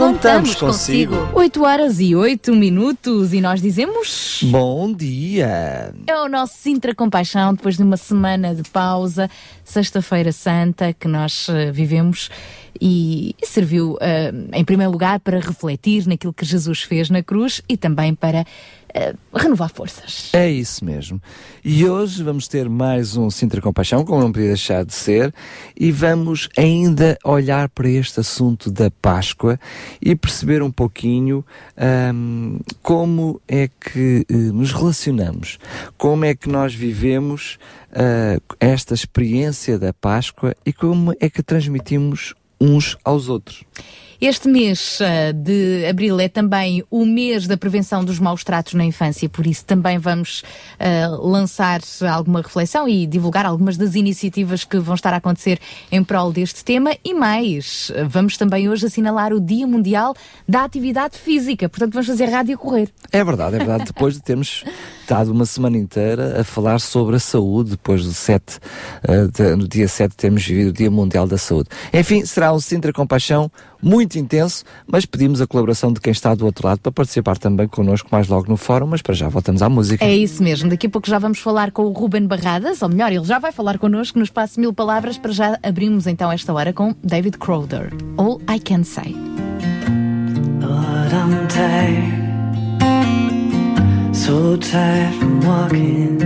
Contamos consigo. 8 horas e 8 minutos e nós dizemos. Bom dia! É o nosso Sintra Compaixão, depois de uma semana de pausa, Sexta-feira Santa, que nós uh, vivemos e serviu, uh, em primeiro lugar, para refletir naquilo que Jesus fez na cruz e também para uh, renovar forças. É isso mesmo. E hoje vamos ter mais um Sintra Compaixão, como não podia deixar de ser, e vamos ainda olhar para este assunto da Páscoa e perceber um pouquinho um, como é que uh, nos relacionamos, como é que nós vivemos uh, esta experiência da Páscoa e como é que transmitimos uns aos outros. Este mês uh, de abril é também o mês da prevenção dos maus tratos na infância, por isso também vamos uh, lançar alguma reflexão e divulgar algumas das iniciativas que vão estar a acontecer em prol deste tema e mais. Vamos também hoje assinalar o Dia Mundial da Atividade Física, portanto vamos fazer rádio correr. É verdade, é verdade. Depois de termos estado uma semana inteira a falar sobre a saúde, depois do 7, uh, de, no dia 7 temos vivido o Dia Mundial da Saúde. Enfim, será um Sintra Compaixão muito intenso, mas pedimos a colaboração de quem está do outro lado para participar também connosco mais logo no fórum, mas para já voltamos à música. É isso mesmo, daqui a pouco já vamos falar com o Ruben Barradas, ou melhor, ele já vai falar connosco no espaço Mil Palavras, para já abrimos então esta hora com David Crowder, All I Can Say. Lord, I'm tired, so tired from walking.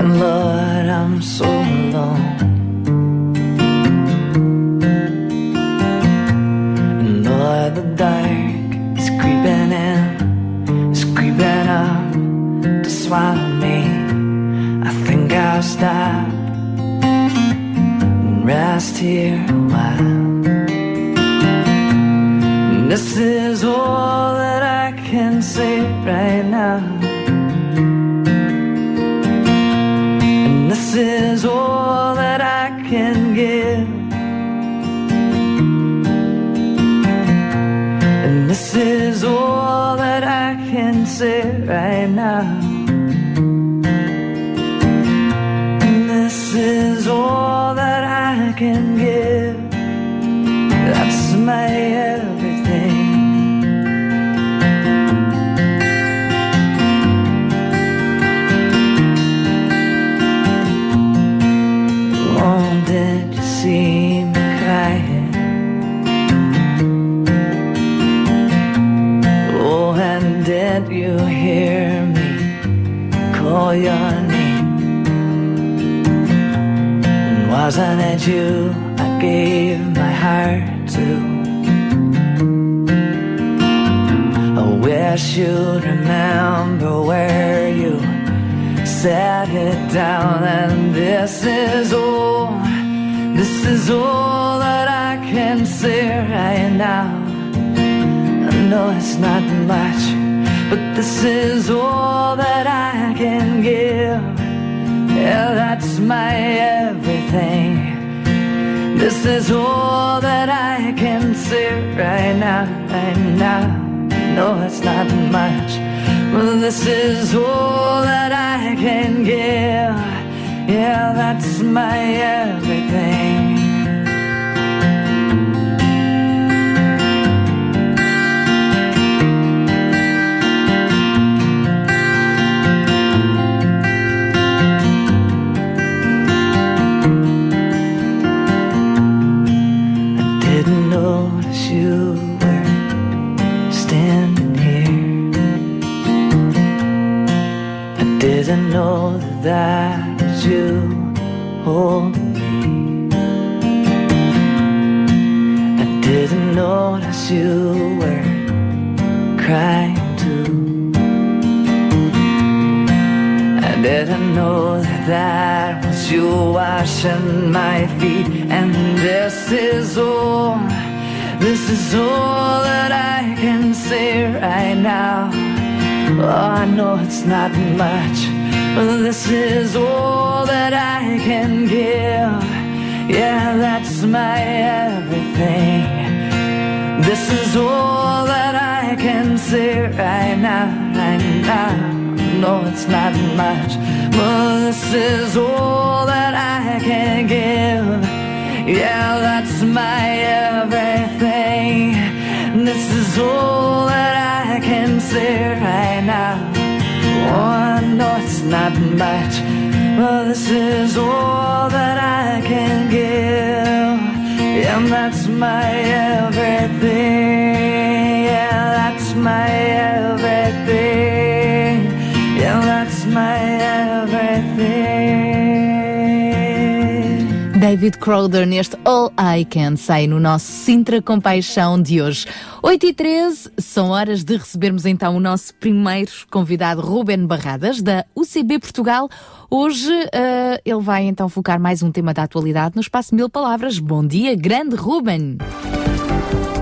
And Lord, I'm so alone. And the dark is creeping in, is creeping up to swallow me. I think I'll stop and rest here a while. And this is all that I can say right now. And this is all that I can give. This is all that I can say right now. And this is all that I can give. That's my your name? And wasn't it you I gave my heart to? I wish you'd remember where you set it down, and this is all, this is all that I can say right now. I know it's not much, but this is all that I can give. Yeah, that's my everything. This is all that I can say right now, right now. No, it's not much, but this is all that I can give. Yeah, that's my everything. I didn't know that you holding me. I didn't notice you were crying too. I didn't know that that was you washing my feet. And this is all, this is all that I can say right now. Oh, I know it's not much, this is all that I can give. Yeah, that's my everything. This is all that I can say right now, right now. No, it's not much, but this is all that I can give. Yeah, that's my everything. This is all that I can say right not much, but this is all that I can give. And that's my everything. Yeah, that's my everything. David Crowder neste All I Can Say no nosso Sintra Compaixão de hoje. 8 e 13 são horas de recebermos então o nosso primeiro convidado, Ruben Barradas, da UCB Portugal. Hoje uh, ele vai então focar mais um tema da atualidade no espaço Mil Palavras. Bom dia, grande Ruben!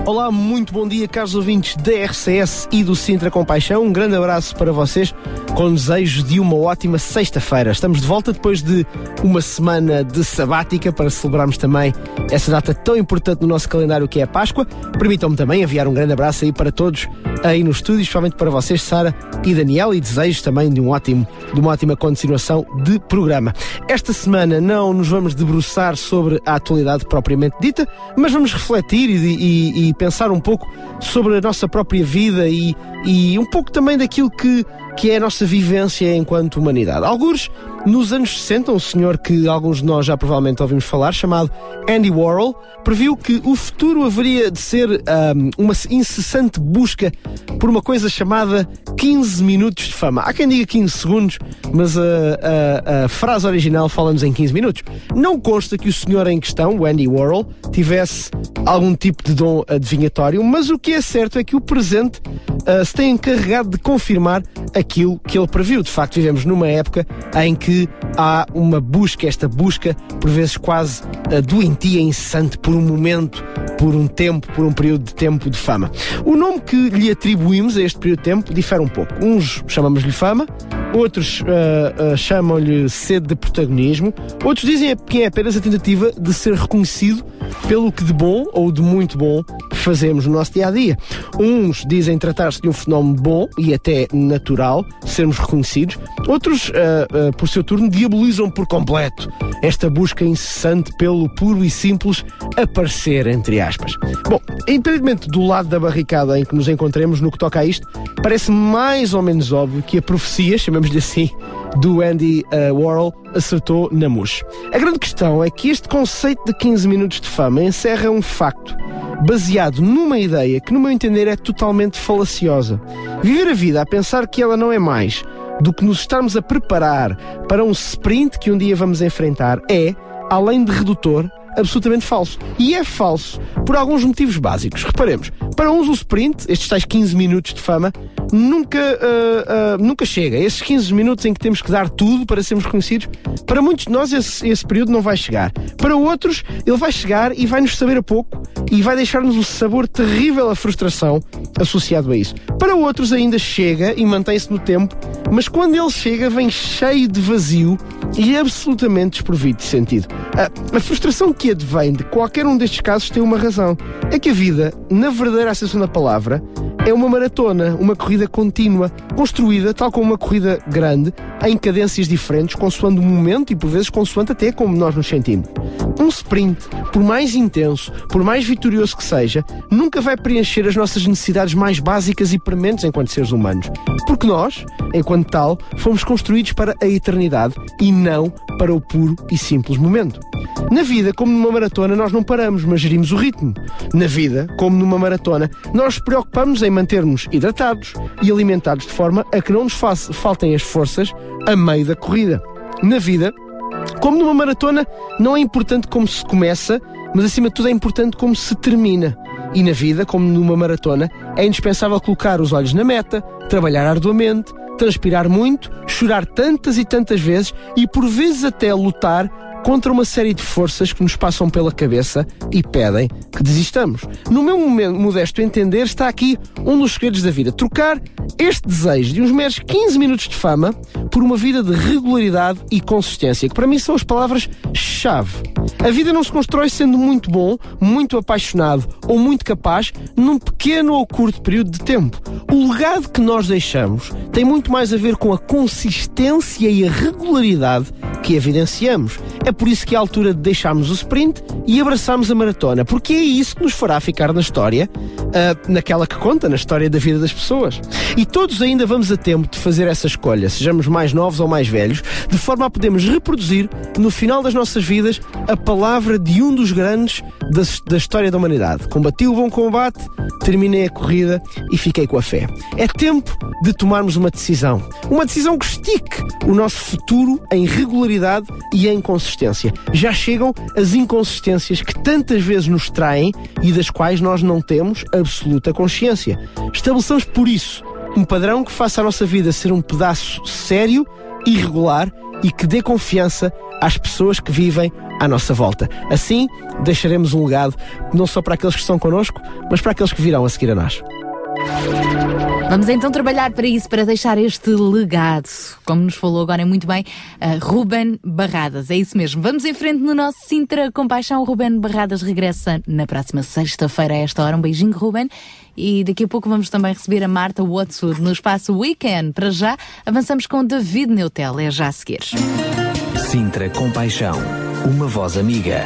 Olá, muito bom dia, caros ouvintes da RCS e do Sintra Compaixão. Um grande abraço para vocês, com desejo de uma ótima sexta-feira. Estamos de volta depois de uma semana de sabática para celebrarmos também essa data tão importante no nosso calendário que é a Páscoa. Permitam-me também enviar um grande abraço aí para todos aí no estúdio, especialmente para vocês, Sara e Daniel, e desejo também de, um ótimo, de uma ótima continuação de programa. Esta semana não nos vamos debruçar sobre a atualidade propriamente dita, mas vamos refletir e, e, e pensar um pouco sobre a nossa própria vida e, e um pouco também daquilo que, que é a nossa vivência enquanto humanidade. Alguns, nos anos 60, um senhor que alguns de nós já provavelmente ouvimos falar, chamado Andy Warhol, previu que o futuro haveria de ser um, uma incessante busca por uma coisa chamada 15 minutos de fama. Há quem diga 15 segundos, mas a, a, a frase original fala-nos em 15 minutos. Não consta que o senhor em questão, o Andy Warhol, tivesse algum tipo de dom adivinhatório, mas o que é certo é que o presente uh, se tem encarregado de confirmar aquilo que ele previu. De facto, vivemos numa época em que há uma busca, esta busca, por vezes quase uh, doentia, incessante, por um momento, por um tempo, por um período de tempo de fama. O nome que lhe atribuímos a este período de tempo difere um pouco. Uns chamamos-lhe fama, outros uh, uh, chamam-lhe sede de protagonismo, outros dizem que é apenas a tentativa de ser reconhecido pelo que de bom ou de muito bom fazemos no nosso dia a dia. Uns dizem tratar-se de um fenómeno bom e até natural, sermos reconhecidos, outros, uh, por seu turno, diabolizam por completo esta busca incessante pelo puro e simples aparecer, entre aspas. Bom, independentemente do lado da barricada em que nos encontremos no que toca a isto, parece mais ou menos óbvio que a profecia, chamamos-lhe assim, do Andy uh, Warhol acertou na mousse. A grande questão é que este conceito de 15 minutos de fama encerra um facto baseado numa ideia que, no meu entender, é totalmente falaciosa. Viver a vida a pensar que ela não é mais do que nos estarmos a preparar para um sprint que um dia vamos enfrentar é, além de redutor, absolutamente falso. E é falso por alguns motivos básicos. Reparemos, para uns o sprint, estes tais 15 minutos de fama, nunca, uh, uh, nunca chega. Esses 15 minutos em que temos que dar tudo para sermos reconhecidos, para muitos de nós esse, esse período não vai chegar. Para outros, ele vai chegar e vai nos saber a pouco e vai deixar-nos o sabor terrível à frustração associado a isso. Para outros ainda chega e mantém-se no tempo, mas quando ele chega vem cheio de vazio e absolutamente desprovido de sentido. A, a frustração que advém de qualquer um destes casos tem uma razão. É que a vida, na verdadeira acessão da palavra, é uma maratona, uma corrida contínua, construída tal como uma corrida grande, em cadências diferentes, consoante o momento e por vezes consoante até como nós nos sentimos. Um sprint, por mais intenso, por mais vitorioso que seja, nunca vai preencher as nossas necessidades mais básicas e prementes enquanto seres humanos. Porque nós, enquanto tal, fomos construídos para a eternidade e não para o puro e simples momento. Na vida, como numa maratona, nós não paramos, mas gerimos o ritmo. Na vida, como numa maratona, nós nos preocupamos em manter-nos hidratados e alimentados de forma a que não nos faltem as forças a meio da corrida. Na vida, como numa maratona, não é importante como se começa, mas acima de tudo é importante como se termina. E na vida, como numa maratona, é indispensável colocar os olhos na meta, trabalhar arduamente, transpirar muito, chorar tantas e tantas vezes e por vezes até lutar contra uma série de forças que nos passam pela cabeça e pedem que desistamos. No meu modesto entender, está aqui um dos segredos da vida: trocar este desejo de uns meros 15 minutos de fama por uma vida de regularidade e consistência, que para mim são as palavras-chave. A vida não se constrói sendo muito bom, muito apaixonado ou muito capaz num pequeno ou curto período de tempo. O legado que nós deixamos tem muito mais a ver com a consistência e a regularidade que evidenciamos. É por isso que é a altura de deixarmos o sprint e abraçarmos a maratona, porque é isso que nos fará ficar na história, uh, naquela que conta, na história da vida das pessoas. E todos ainda vamos a tempo de fazer essa escolha, sejamos mais novos ou mais velhos, de forma a podermos reproduzir, no final das nossas vidas, a palavra de um dos grandes da, da história da humanidade. Combati o bom combate, terminei a corrida e fiquei com a fé. É tempo de tomarmos uma decisão. Uma decisão que estique o nosso futuro em regularidade e em consistência. Já chegam as inconsistências que tantas vezes nos traem e das quais nós não temos absoluta consciência. Estabeleçamos por isso um padrão que faça a nossa vida ser um pedaço sério e regular e que dê confiança às pessoas que vivem à nossa volta. Assim, deixaremos um legado não só para aqueles que estão connosco, mas para aqueles que virão a seguir a nós. Vamos então trabalhar para isso, para deixar este legado, como nos falou agora muito bem, uh, Ruben Barradas. É isso mesmo. Vamos em frente no nosso Sintra Compaixão. Ruben Barradas regressa na próxima sexta-feira a esta hora. Um beijinho, Ruben. E daqui a pouco vamos também receber a Marta Watson no espaço Weekend. Para já, avançamos com David Neutel. É já a seguir. Sintra Compaixão. Uma voz amiga.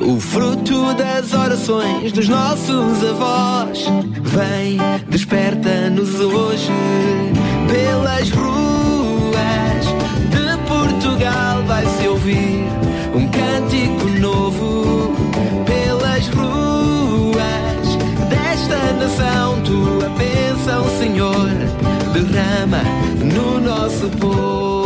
O fruto das orações dos nossos avós. Vem, desperta-nos hoje pelas ruas de Portugal. Vai-se ouvir um cântico novo pelas ruas desta nação. Tua bênção, Senhor, derrama no nosso povo.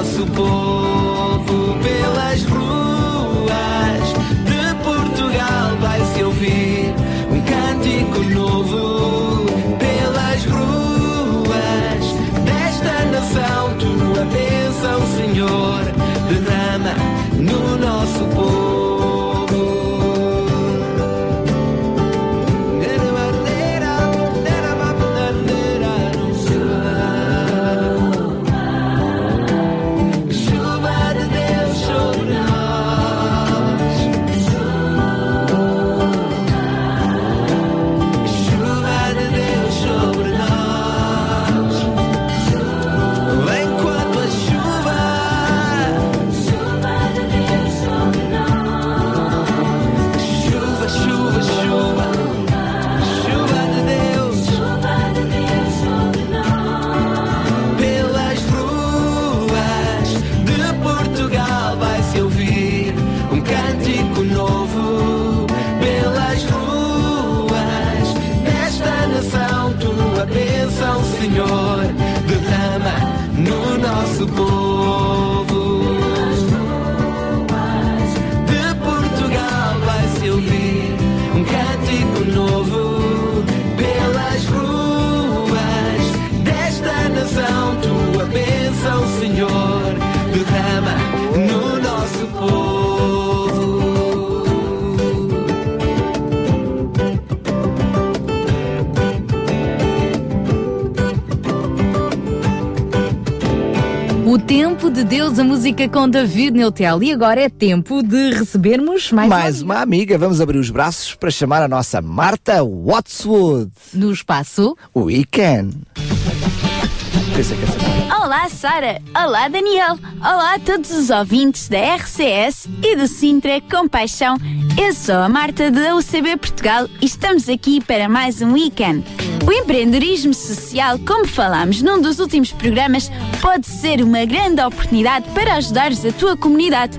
nosso povo pelas ruas de Portugal. Vai-se ouvir um cântico novo pelas ruas desta nação. Tua bênção, Senhor, derrama tempo de Deus, a música com David Neutel. E agora é tempo de recebermos mais, Mais uma amiga, vamos abrir os braços para chamar a nossa Marta Wattswood. no espaço. Weekend. Pensei que essa- Olá, Sara. Olá, Daniel. Olá a todos os ouvintes da RCS e do Sintra Compaixão. Eu sou a Marta da UCB Portugal e estamos aqui para mais um weekend. O empreendedorismo social, como falámos num dos últimos programas, pode ser uma grande oportunidade para ajudares a tua comunidade.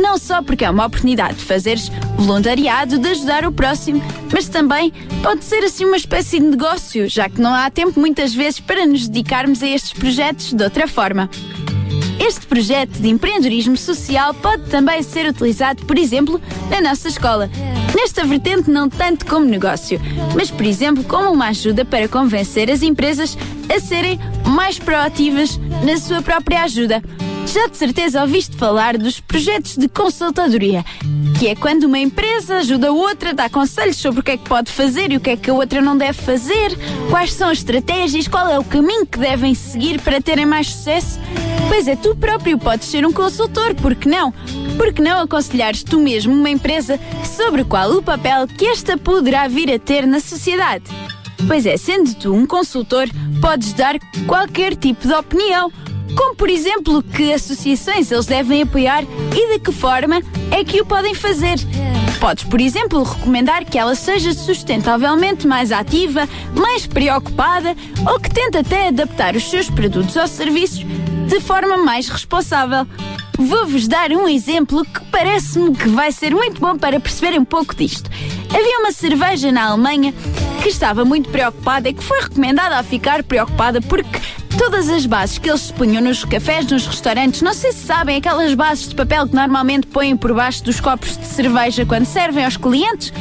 Não só porque é uma oportunidade de fazeres voluntariado, de ajudar o próximo, mas também pode ser assim uma espécie de negócio, já que não há tempo muitas vezes para nos dedicarmos a estes projetos de outra forma. Este projeto de empreendedorismo social pode também ser utilizado, por exemplo, na nossa escola. Nesta vertente, não tanto como negócio, mas, por exemplo, como uma ajuda para convencer as empresas a serem mais proativas na sua própria ajuda. Já de certeza ouviste falar dos projetos de consultadoria, que é quando uma empresa ajuda a outra, dá conselhos sobre o que é que pode fazer e o que é que a outra não deve fazer, quais são as estratégias, qual é o caminho que devem seguir para terem mais sucesso. Pois é, tu próprio podes ser um consultor, por que não? Por que não aconselhares tu mesmo uma empresa sobre qual o papel que esta poderá vir a ter na sociedade? Pois é, sendo tu um consultor, podes dar qualquer tipo de opinião, como por exemplo que associações eles devem apoiar e de que forma é que o podem fazer. Podes, por exemplo, recomendar que ela seja sustentavelmente mais ativa, mais preocupada ou que tente até adaptar os seus produtos ou serviços de forma mais responsável. Vou-vos dar um exemplo que parece-me que vai ser muito bom para perceberem um pouco disto. Havia uma cerveja na Alemanha que estava muito preocupada e que foi recomendada a ficar preocupada porque todas as bases que eles se punham nos cafés, nos restaurantes, não sei se sabem, aquelas bases de papel que normalmente põem por baixo dos copos de cerveja quando servem aos clientes,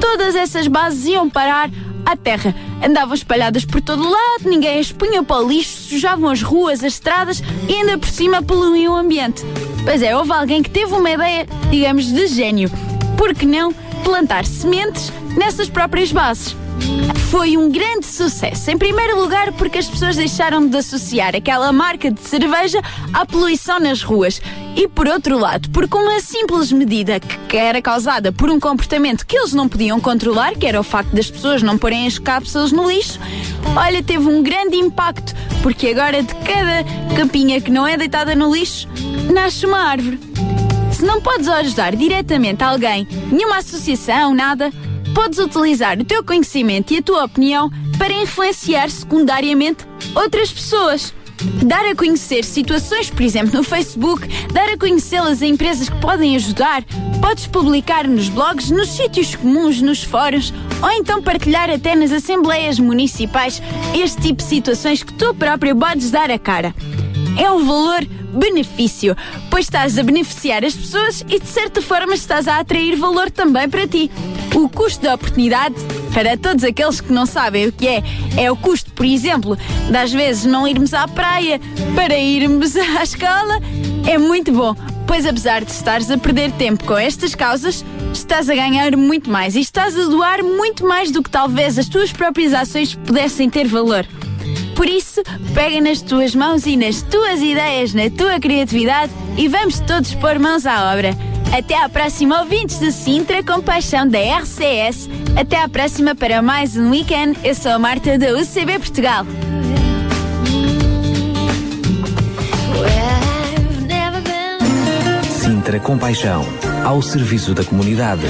todas essas bases iam parar à terra. Andavam espalhadas por todo lado, ninguém as punha para o lixo, sujavam as ruas, as estradas e ainda por cima poluíam o ambiente. Pois é, houve alguém que teve uma ideia, digamos, de gênio. Por que não plantar sementes nessas próprias bases? Foi um grande sucesso. Em primeiro lugar, porque as pessoas deixaram de associar aquela marca de cerveja à poluição nas ruas. E por outro lado, porque uma simples medida que era causada por um comportamento que eles não podiam controlar, que era o facto das pessoas não porem as cápsulas no lixo, olha, teve um grande impacto, porque agora de cada capinha que não é deitada no lixo, nasce uma árvore. Se não podes ajudar diretamente alguém, nenhuma associação, nada, podes utilizar o teu conhecimento e a tua opinião para influenciar secundariamente outras pessoas. Dar a conhecer situações, por exemplo, no Facebook, dar a conhecê-las a empresas que podem ajudar, podes publicar nos blogs, nos sítios comuns, nos fóruns, ou então partilhar até nas assembleias municipais este tipo de situações que tu próprio podes dar a cara. É um valor benefício, pois estás a beneficiar as pessoas e de certa forma estás a atrair valor também para ti. O custo da oportunidade, para todos aqueles que não sabem o que é, é o custo, por exemplo, das vezes não irmos à praia para irmos à escola, é muito bom. Pois apesar de estares a perder tempo com estas causas, estás a ganhar muito mais e estás a doar muito mais do que talvez as tuas próprias ações pudessem ter valor. Por isso, pega nas tuas mãos e nas tuas ideias, na tua criatividade e vamos todos pôr mãos à obra. Até à próxima, ouvintes de Sintra com paixão da RCS. Até à próxima para mais um weekend. Eu sou a Marta da UCB Portugal. Sintra Compaixão, ao serviço da comunidade.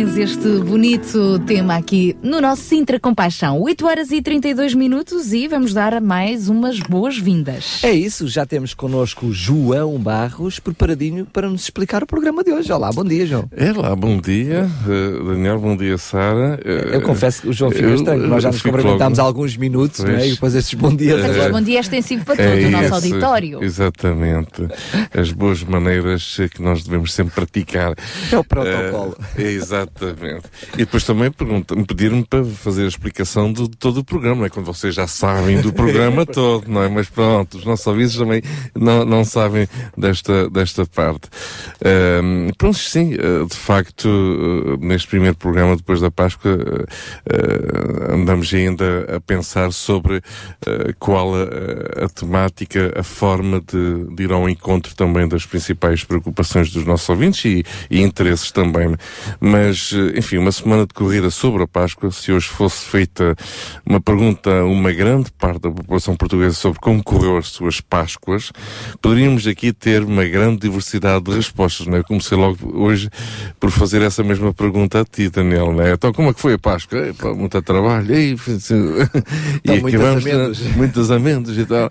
Gerações, este bonito tema aqui no nosso Sintra Compaixão. 8 horas e 32 minutos e vamos dar mais umas boas-vindas. É isso, já temos connosco o João Barros, preparadinho para nos explicar o programa de hoje. Olá, bom dia, João. É lá, bom dia, eh, Daniel, bom dia, Sara. Eh, Eu confesso que o João fica estranho, nós já nos cumprimentámos há alguns minutos, é? Pois. E depois estes bom dias Mas agora. este bom dia é extensivo para todo É o nosso esse, auditório. Exatamente. As boas maneiras que nós devemos sempre praticar. É o protocolo. Exatamente. E depois também pedir-me para fazer a explicação de, todo o programa, não é? Quando vocês já sabem do programa todo, não é? Mas pronto, os nossos ouvintes também não, não sabem desta, desta parte. Um, pronto, sim, eh, de facto, eh, neste primeiro programa, depois da Páscoa, uh, andamos ainda a pensar sobre uh, qual a, a, temática, a forma de, de, ir ao encontro também das principais preocupações dos nossos ouvintes e, e interesses também. Mas, enfim, uma semana de corrida sobre a Páscoa, se hoje fosse feita uma pergunta a uma grande parte da população portuguesa sobre como correu as suas Páscoas, poderíamos aqui ter uma grande diversidade de respostas, não é? Comecei logo hoje por fazer essa mesma pergunta a ti, Daniel, não é? Então, como é que foi a Páscoa? Epa, muito trabalho, e, e acabamos muitas muitas amêndoas e tal.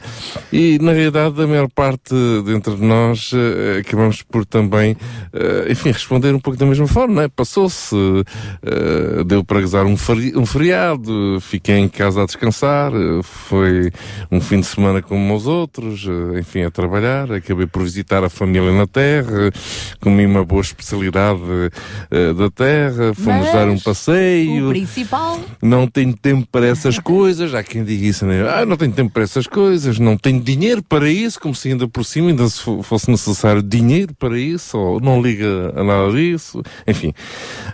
E, na realidade, a maior parte dentre nós uh, acabamos por também, uh, enfim, responder um pouco da mesma forma, não é? Passou-se, uh, deu para gozar um, feri um feriado, fiquei em casa a descansar, foi um fim de semana como os outros, enfim, a trabalhar, acabei por visitar a família na terra, comi uma boa especialidade da terra, fomos Mas dar um passeio. O principal. Não tenho tempo para essas coisas, há quem diga isso, né? ah, não tenho tempo para essas coisas, não tenho dinheiro para isso, como se ainda por cima ainda se fo- fosse necessário dinheiro para isso, ou não liga a nada disso. Enfim,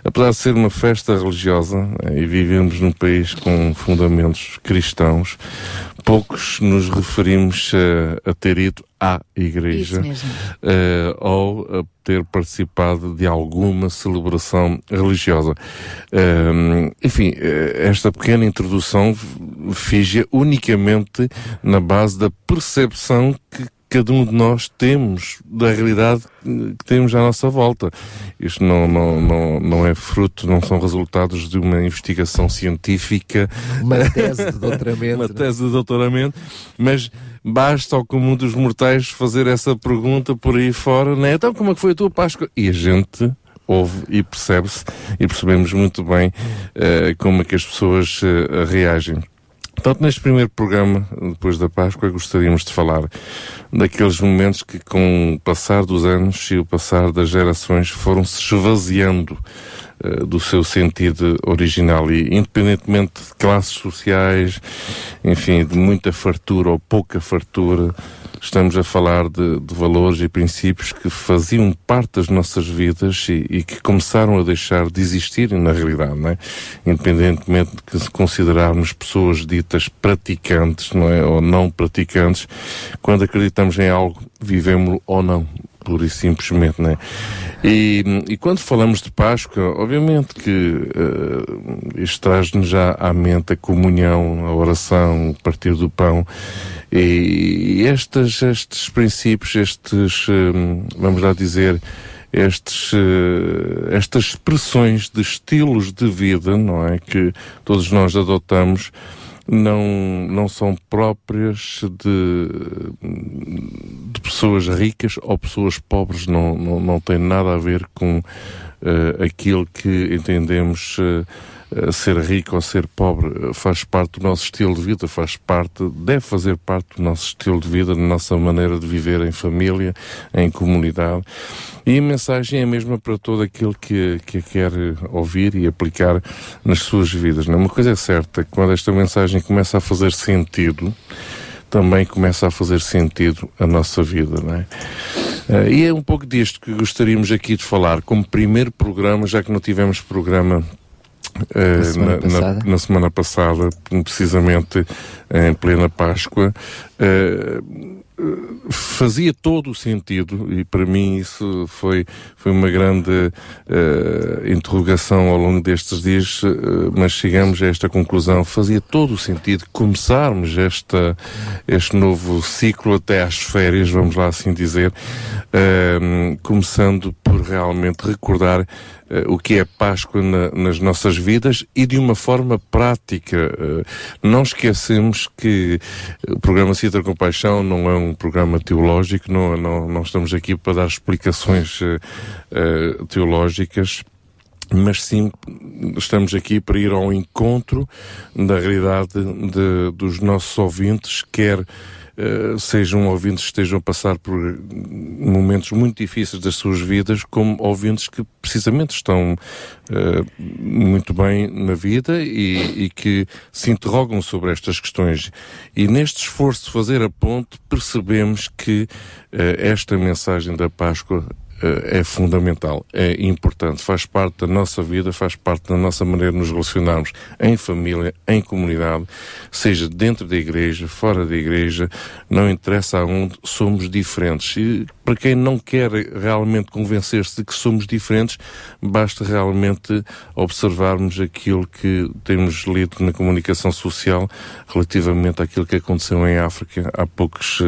apesar de ser uma festa religiosa eh, e vivemos num país com fundamentos cristãos, poucos nos referimos eh, a ter ido à igreja eh, ou a ter participado de alguma celebração religiosa. Ehm, enfim, esta pequena introdução f- fiz unicamente na base da percepção que cada um de nós temos da realidade que temos à nossa volta. Isto não, não, não, não é fruto, não são resultados de uma investigação científica Uma tese de doutoramento. uma né? tese de doutoramento, mas basta ao comum dos mortais fazer essa pergunta por aí fora, né? Então como é que foi a tua Páscoa? E a gente ouve e percebe-se e percebemos muito bem eh, como é que as pessoas eh, reagem. Portanto, neste primeiro programa, depois da Páscoa, gostaríamos de falar daqueles momentos que, com o passar dos anos e o passar das gerações, foram se esvaziando do seu sentido original e, independentemente de classes sociais, enfim, de muita fartura ou pouca fartura, estamos a falar de, de valores e princípios que faziam parte das nossas vidas e, e que começaram a deixar de existir na realidade, não é? Independentemente de que se considerarmos pessoas ditas praticantes, não é? Ou não praticantes, quando acreditamos em algo, vivemos ou não pura e simplesmente, né? E, e quando falamos de Páscoa, obviamente que eh, isto traz-nos já à mente a comunhão, a oração, o partir do pão e estes, estes princípios, estes, eh, vamos lá dizer, estes, eh, estas expressões de estilos de vida, não é? Que todos nós adotamos, não, não são próprias de, de pessoas ricas ou pessoas pobres, não, não, não tem nada a ver com eh, aquilo que entendemos eh, ser rico ou ser pobre. Eh, Faz parte do nosso estilo de vida, faz parte, deve fazer parte do nosso estilo de vida, da nossa maneira de viver em família, em comunidade. E a mensagem é a mesma para todo aquele que, que a quer ouvir e aplicar nas suas vidas. não é? Uma coisa é certa, quando esta mensagem começa a fazer sentido, também começa a fazer sentido a nossa vida, não é? Eh, e é um pouco disto que gostaríamos aqui de falar, como primeiro programa, já que não tivemos programa eh, Na semana na, na- passada. na semana passada, precisamente em plena Páscoa, eh, fazia todo o sentido e para mim isso foi foi uma grande eh, interrogação ao longo destes dias eh, mas chegamos a esta conclusão fazia todo o sentido começarmos esta este novo ciclo até às férias vamos lá assim dizer eh, começando por realmente recordar eh, o que é Páscoa na- nas nossas vidas e de uma forma prática. Não esquecemos que o programa Citra Compaixão não é um programa teológico, não, não, não estamos aqui para dar explicações eh, teológicas mas sim estamos aqui para ir ao encontro da realidade de- dos nossos ouvintes, quer eh, sejam ouvintes que estejam a passar por momentos muito difíceis das suas vidas, como ouvintes que precisamente estão eh, muito bem na vida e, e que se interrogam sobre estas questões. E neste esforço de fazer a ponte, percebemos que eh, esta mensagem da Páscoa é fundamental, é importante, faz parte da nossa vida, faz parte da nossa maneira de nos relacionarmos em família, em comunidade, seja dentro da igreja, fora da igreja, não interessa aonde, somos diferentes. E para quem não quer realmente convencer-se de que somos diferentes, basta realmente observarmos aquilo que temos lido na comunicação social relativamente àquilo que aconteceu em África há poucos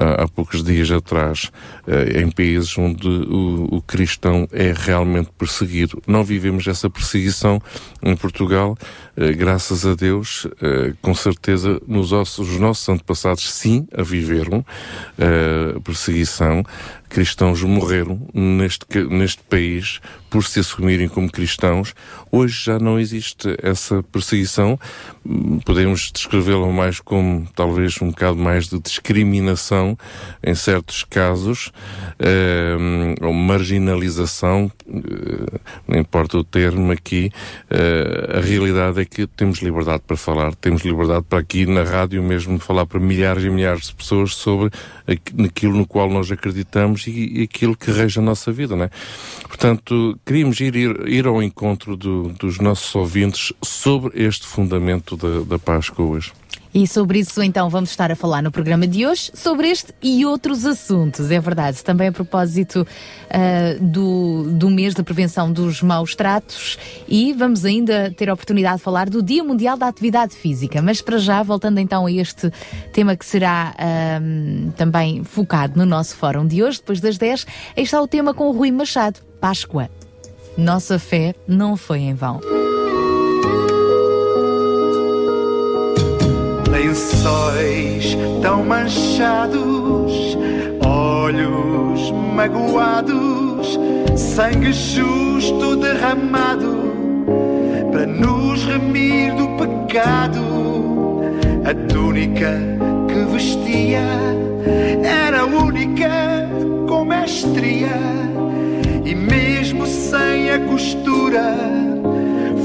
eh, há poucos dias atrás, eh, em países onde o, o cristão é realmente perseguido. Não vivemos essa perseguição em Portugal, graças a Deus, eh, com certeza nos ossos, os nossos antepassados sim a viveram eh, perseguição. Cristãos morreram neste, neste país por se assumirem como cristãos. Hoje já não existe essa perseguição. Podemos descrevê-la mais como talvez um bocado mais de discriminação em certos casos, eh, ou marginalização, eh, não importa o termo aqui. eh, a realidade é que temos liberdade para falar, temos liberdade para aqui na rádio mesmo falar para milhares e milhares de pessoas sobre aqu- naquilo no qual nós acreditamos e, e aquilo que rege a nossa vida, não é? Portanto, queríamos ir, ir, ir ao encontro do- dos nossos ouvintes sobre este fundamento da, da Páscoa hoje. E sobre isso, então, vamos estar a falar no programa de hoje, sobre este e outros assuntos, é verdade. Também a propósito ah, do, do mês da prevenção dos maus tratos e vamos ainda ter a oportunidade de falar do Dia Mundial da Atividade Física. Mas para já, voltando então a este tema que será ahm, também focado no nosso fórum de hoje, depois das 10, aí está o tema com o Rui Machado, Páscoa. Nossa fé não foi em vão. Lençóis tão manchados, olhos magoados, sangue justo derramado para nos remir do pecado. A túnica que vestia era única com mestria e mesmo sem a costura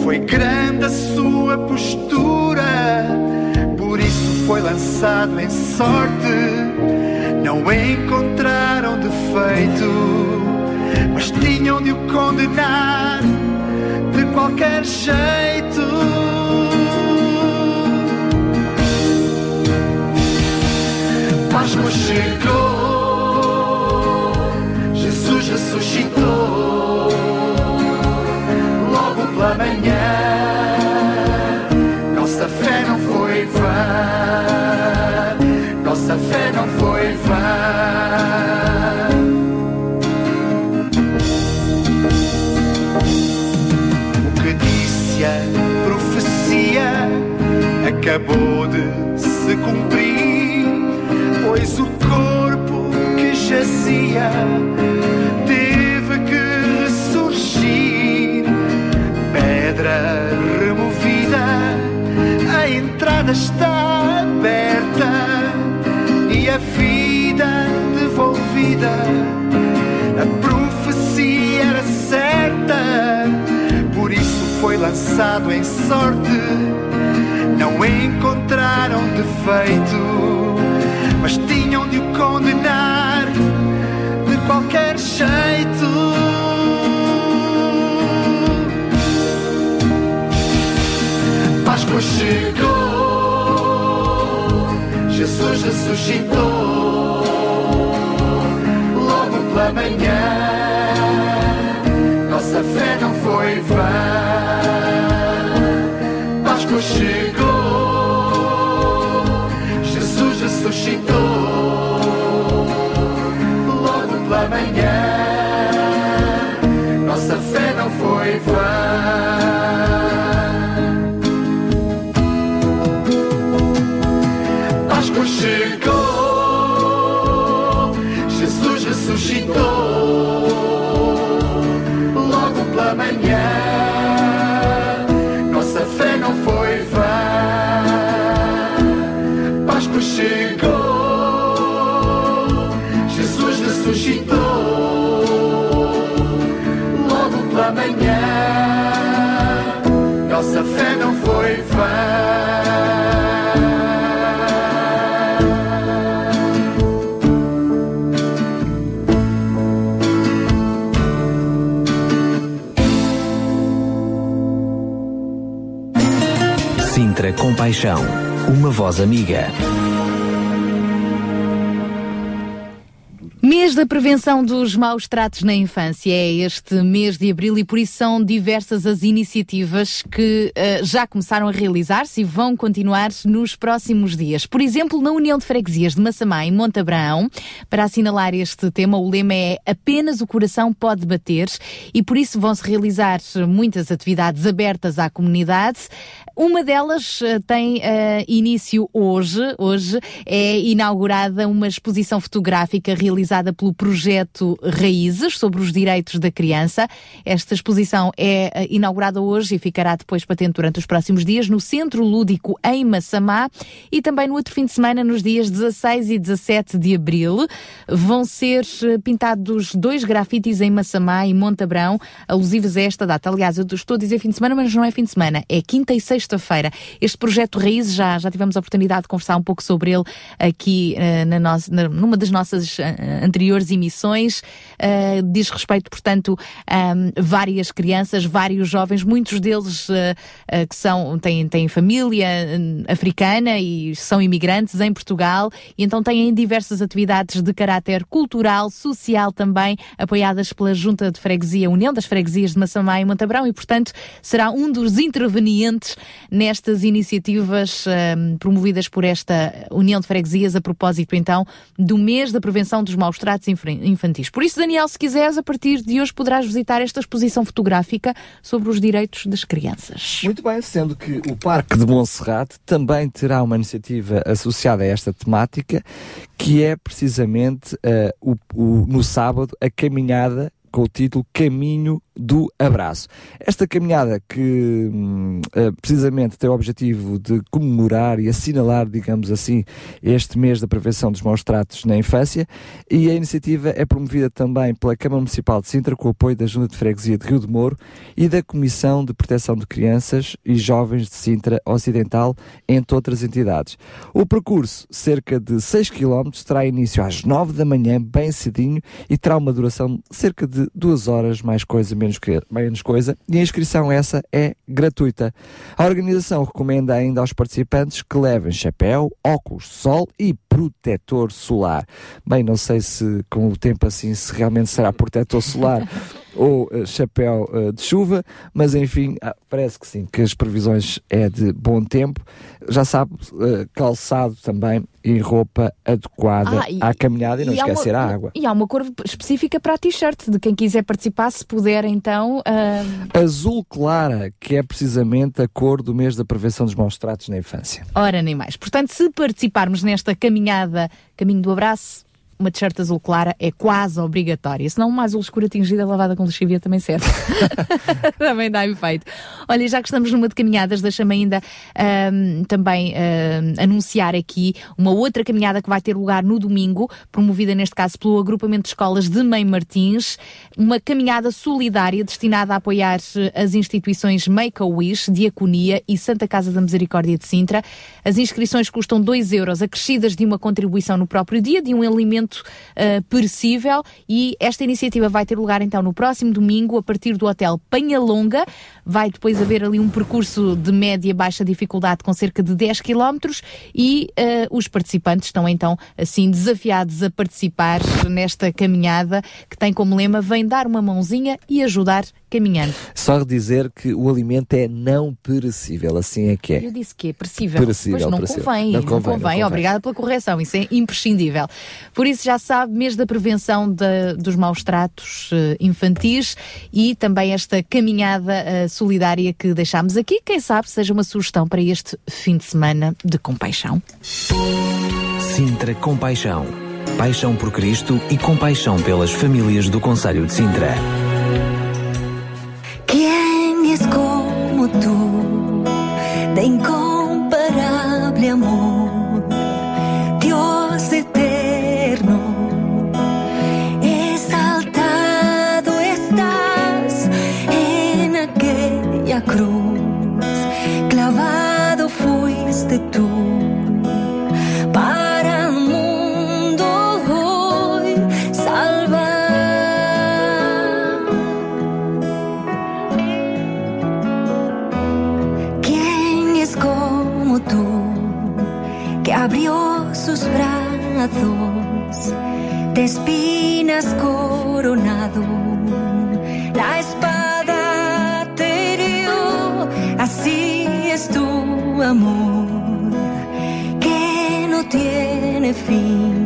foi grande a sua postura, foi lançado em sorte. Não encontraram defeito, mas tinham de o condenar de qualquer jeito. Páscoa chegou, Jesus ressuscitou logo pela manhã. Acabou de se cumprir, pois o corpo que jazia teve que ressurgir. Pedra removida, a entrada está aberta e a vida devolvida. A profecia era certa, por isso foi lançado em sorte. Não encontraram defeito, mas tinham de o condenar de qualquer jeito. Páscoa chegou, Jesus ressuscitou, logo pela manhã. Nossa fé não foi vã. Ressuscitou, logo pela manhã. Nossa fé não foi vã. Compaixão, uma voz amiga. Mês da prevenção dos maus tratos na infância é este mês de abril e por isso são diversas as iniciativas que eh, já começaram a realizar-se e vão continuar nos próximos dias. Por exemplo, na União de Freguesias de Massamá, em Montabrão, para assinalar este tema, o lema é apenas o coração pode bater e por isso vão-se realizar muitas atividades abertas à comunidade. Uma delas eh, tem eh, início hoje. Hoje é inaugurada uma exposição fotográfica realizada pelo projeto Raízes sobre os direitos da criança. Esta exposição é eh, inaugurada hoje e ficará depois patente durante os próximos dias no Centro Lúdico em Massamá e também no outro fim de semana, nos dias 16 e 17 de abril, vão ser pintados dois grafites em Massamá e Montabrão, alusivos a esta data. Aliás, eu estou a dizer fim de semana, mas não é fim de semana, é quinta e sexta-feira. Este projeto Raízes, já, já tivemos a oportunidade de conversar um pouco sobre ele aqui eh, na nossa, na- numa das nossas eh, anteriores emissões. Eh, diz respeito, portanto, a várias crianças, vários jovens, muitos deles que são, têm, têm família eh, africana e são imigrantes em Portugal e então têm diversas atividades de caráter cultural, social também, apoiadas pela Junta de Freguesia, União das Freguesias de Massamá e Montabrão e, portanto, será um dos intervenientes nestas iniciativas eh, promovidas por esta União de Freguesias a propósito, então, do mês da prevenção dos maus tratos infa- infantis. Por isso, Daniel, se quiseres, a partir de hoje poderás visitar esta exposição fotográfica sobre os direitos das crianças. Muito bem, sendo que o Parque de Monserrate também terá uma iniciativa associada a esta temática, que é precisamente eh, o- o- no sábado a caminhada com o título Caminho do Abraço. Esta caminhada que hum, eh, precisamente tem o objetivo de comemorar e assinalar, digamos assim, este mês da prevenção dos maus tratos na infância e a iniciativa é promovida também pela Câmara Municipal de Sintra com o apoio da Junta de Freguesia de Rio de Moro e da Comissão de Proteção de Crianças e Jovens de Sintra Ocidental, entre outras entidades. O percurso, cerca de 6 km, terá início às 9 da manhã, bem cedinho, e terá uma duração de cerca de 2 horas, mais coisa, menos, que- menos coisa, e a inscrição essa é gratuita. A organização recomenda ainda aos participantes que levem chapéu, óculos de sol e protetor solar. Bem, não sei se com o tempo assim se realmente será protetor solar ou eh, chapéu eh, de chuva, mas enfim, ah, parece que sim, que as previsões é de bom tempo. Já sabe, eh, calçado também e roupa adequada Ah, e- à caminhada e, não uma- esquecer a água. E há uma cor específica para a t-shirt, de quem quiser participar, se puder então. ah, Azul clara, que é precisamente a cor do mês da prevenção dos maus tratos na infância. Ora, nem mais. Portanto, se participarmos nesta caminhada, caminho do abraço, uma t-shirt azul clara é quase obrigatória. Se não, uma azul escura tingida lavada com lexívia também serve. também dá efeito. Olha, já que estamos numa de caminhadas, deixa-me ainda ahm, também ahm, anunciar aqui uma outra caminhada que vai ter lugar no domingo, promovida neste caso pelo agrupamento de escolas de Mãe Martins, uma caminhada solidária destinada a apoiar eh, as instituições Make-A-Wish, Diaconia e Santa Casa da Misericórdia de Sintra. As inscrições custam 2 euros, acrescidas de uma contribuição no próprio dia, de um alimento eh, perecível e esta iniciativa vai ter lugar então no próximo domingo, a partir do Hotel Penhalonga. Vai depois haver ali um percurso de média baixa dificuldade com cerca de 10 quilómetros e eh, os participantes estão então assim desafiados a participar nesta caminhada que tem como lema Vem dar uma mãozinha e ajudar caminhando. Só dizer que o alimento é não perecível, assim é que é. Eu disse que é perecível. Perecível, pois não perecível. convém, Não não convém, convém. não convém. Obrigada pela correção, isso é imprescindível. Por isso já sabe, mês da prevenção da- dos maus tratos eh, infantis e também esta caminhada eh, solidária que deixámos aqui, quem sabe seja uma sugestão para este fim de semana de compaixão. Sintra Compaixão. Paixão por Cristo e compaixão pelas famílias do Conselho de Sintra. ¿Quién es como tú, de incomparable amor, lados, de espinas coronado. La espada te hirió, así es tu amor, que no tiene fin.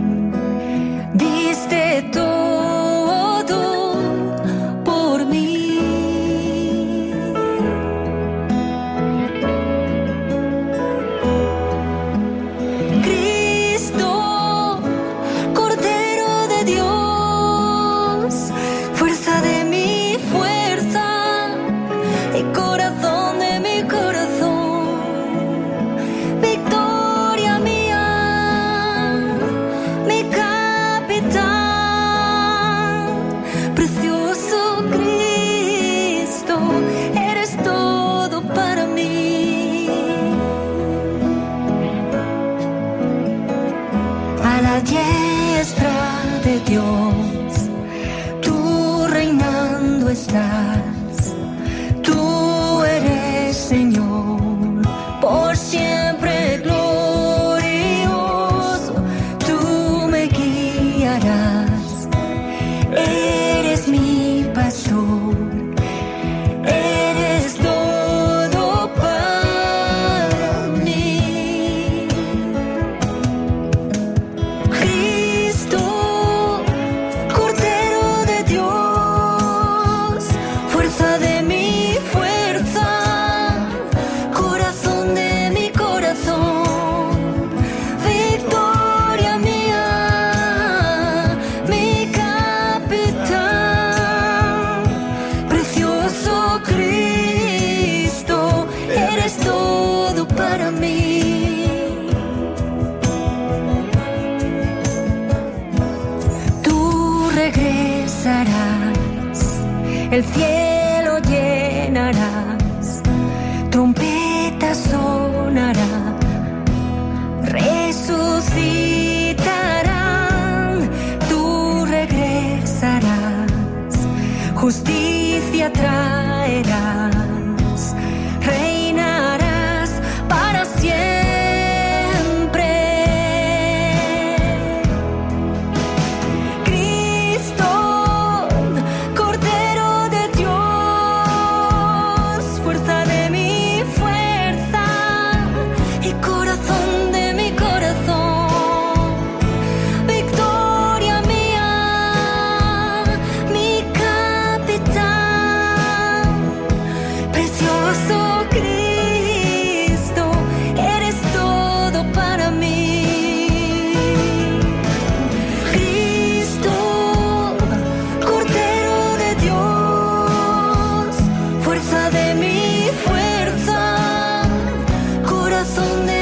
Dios, tú reinando estás, de mi fuerza, corazón de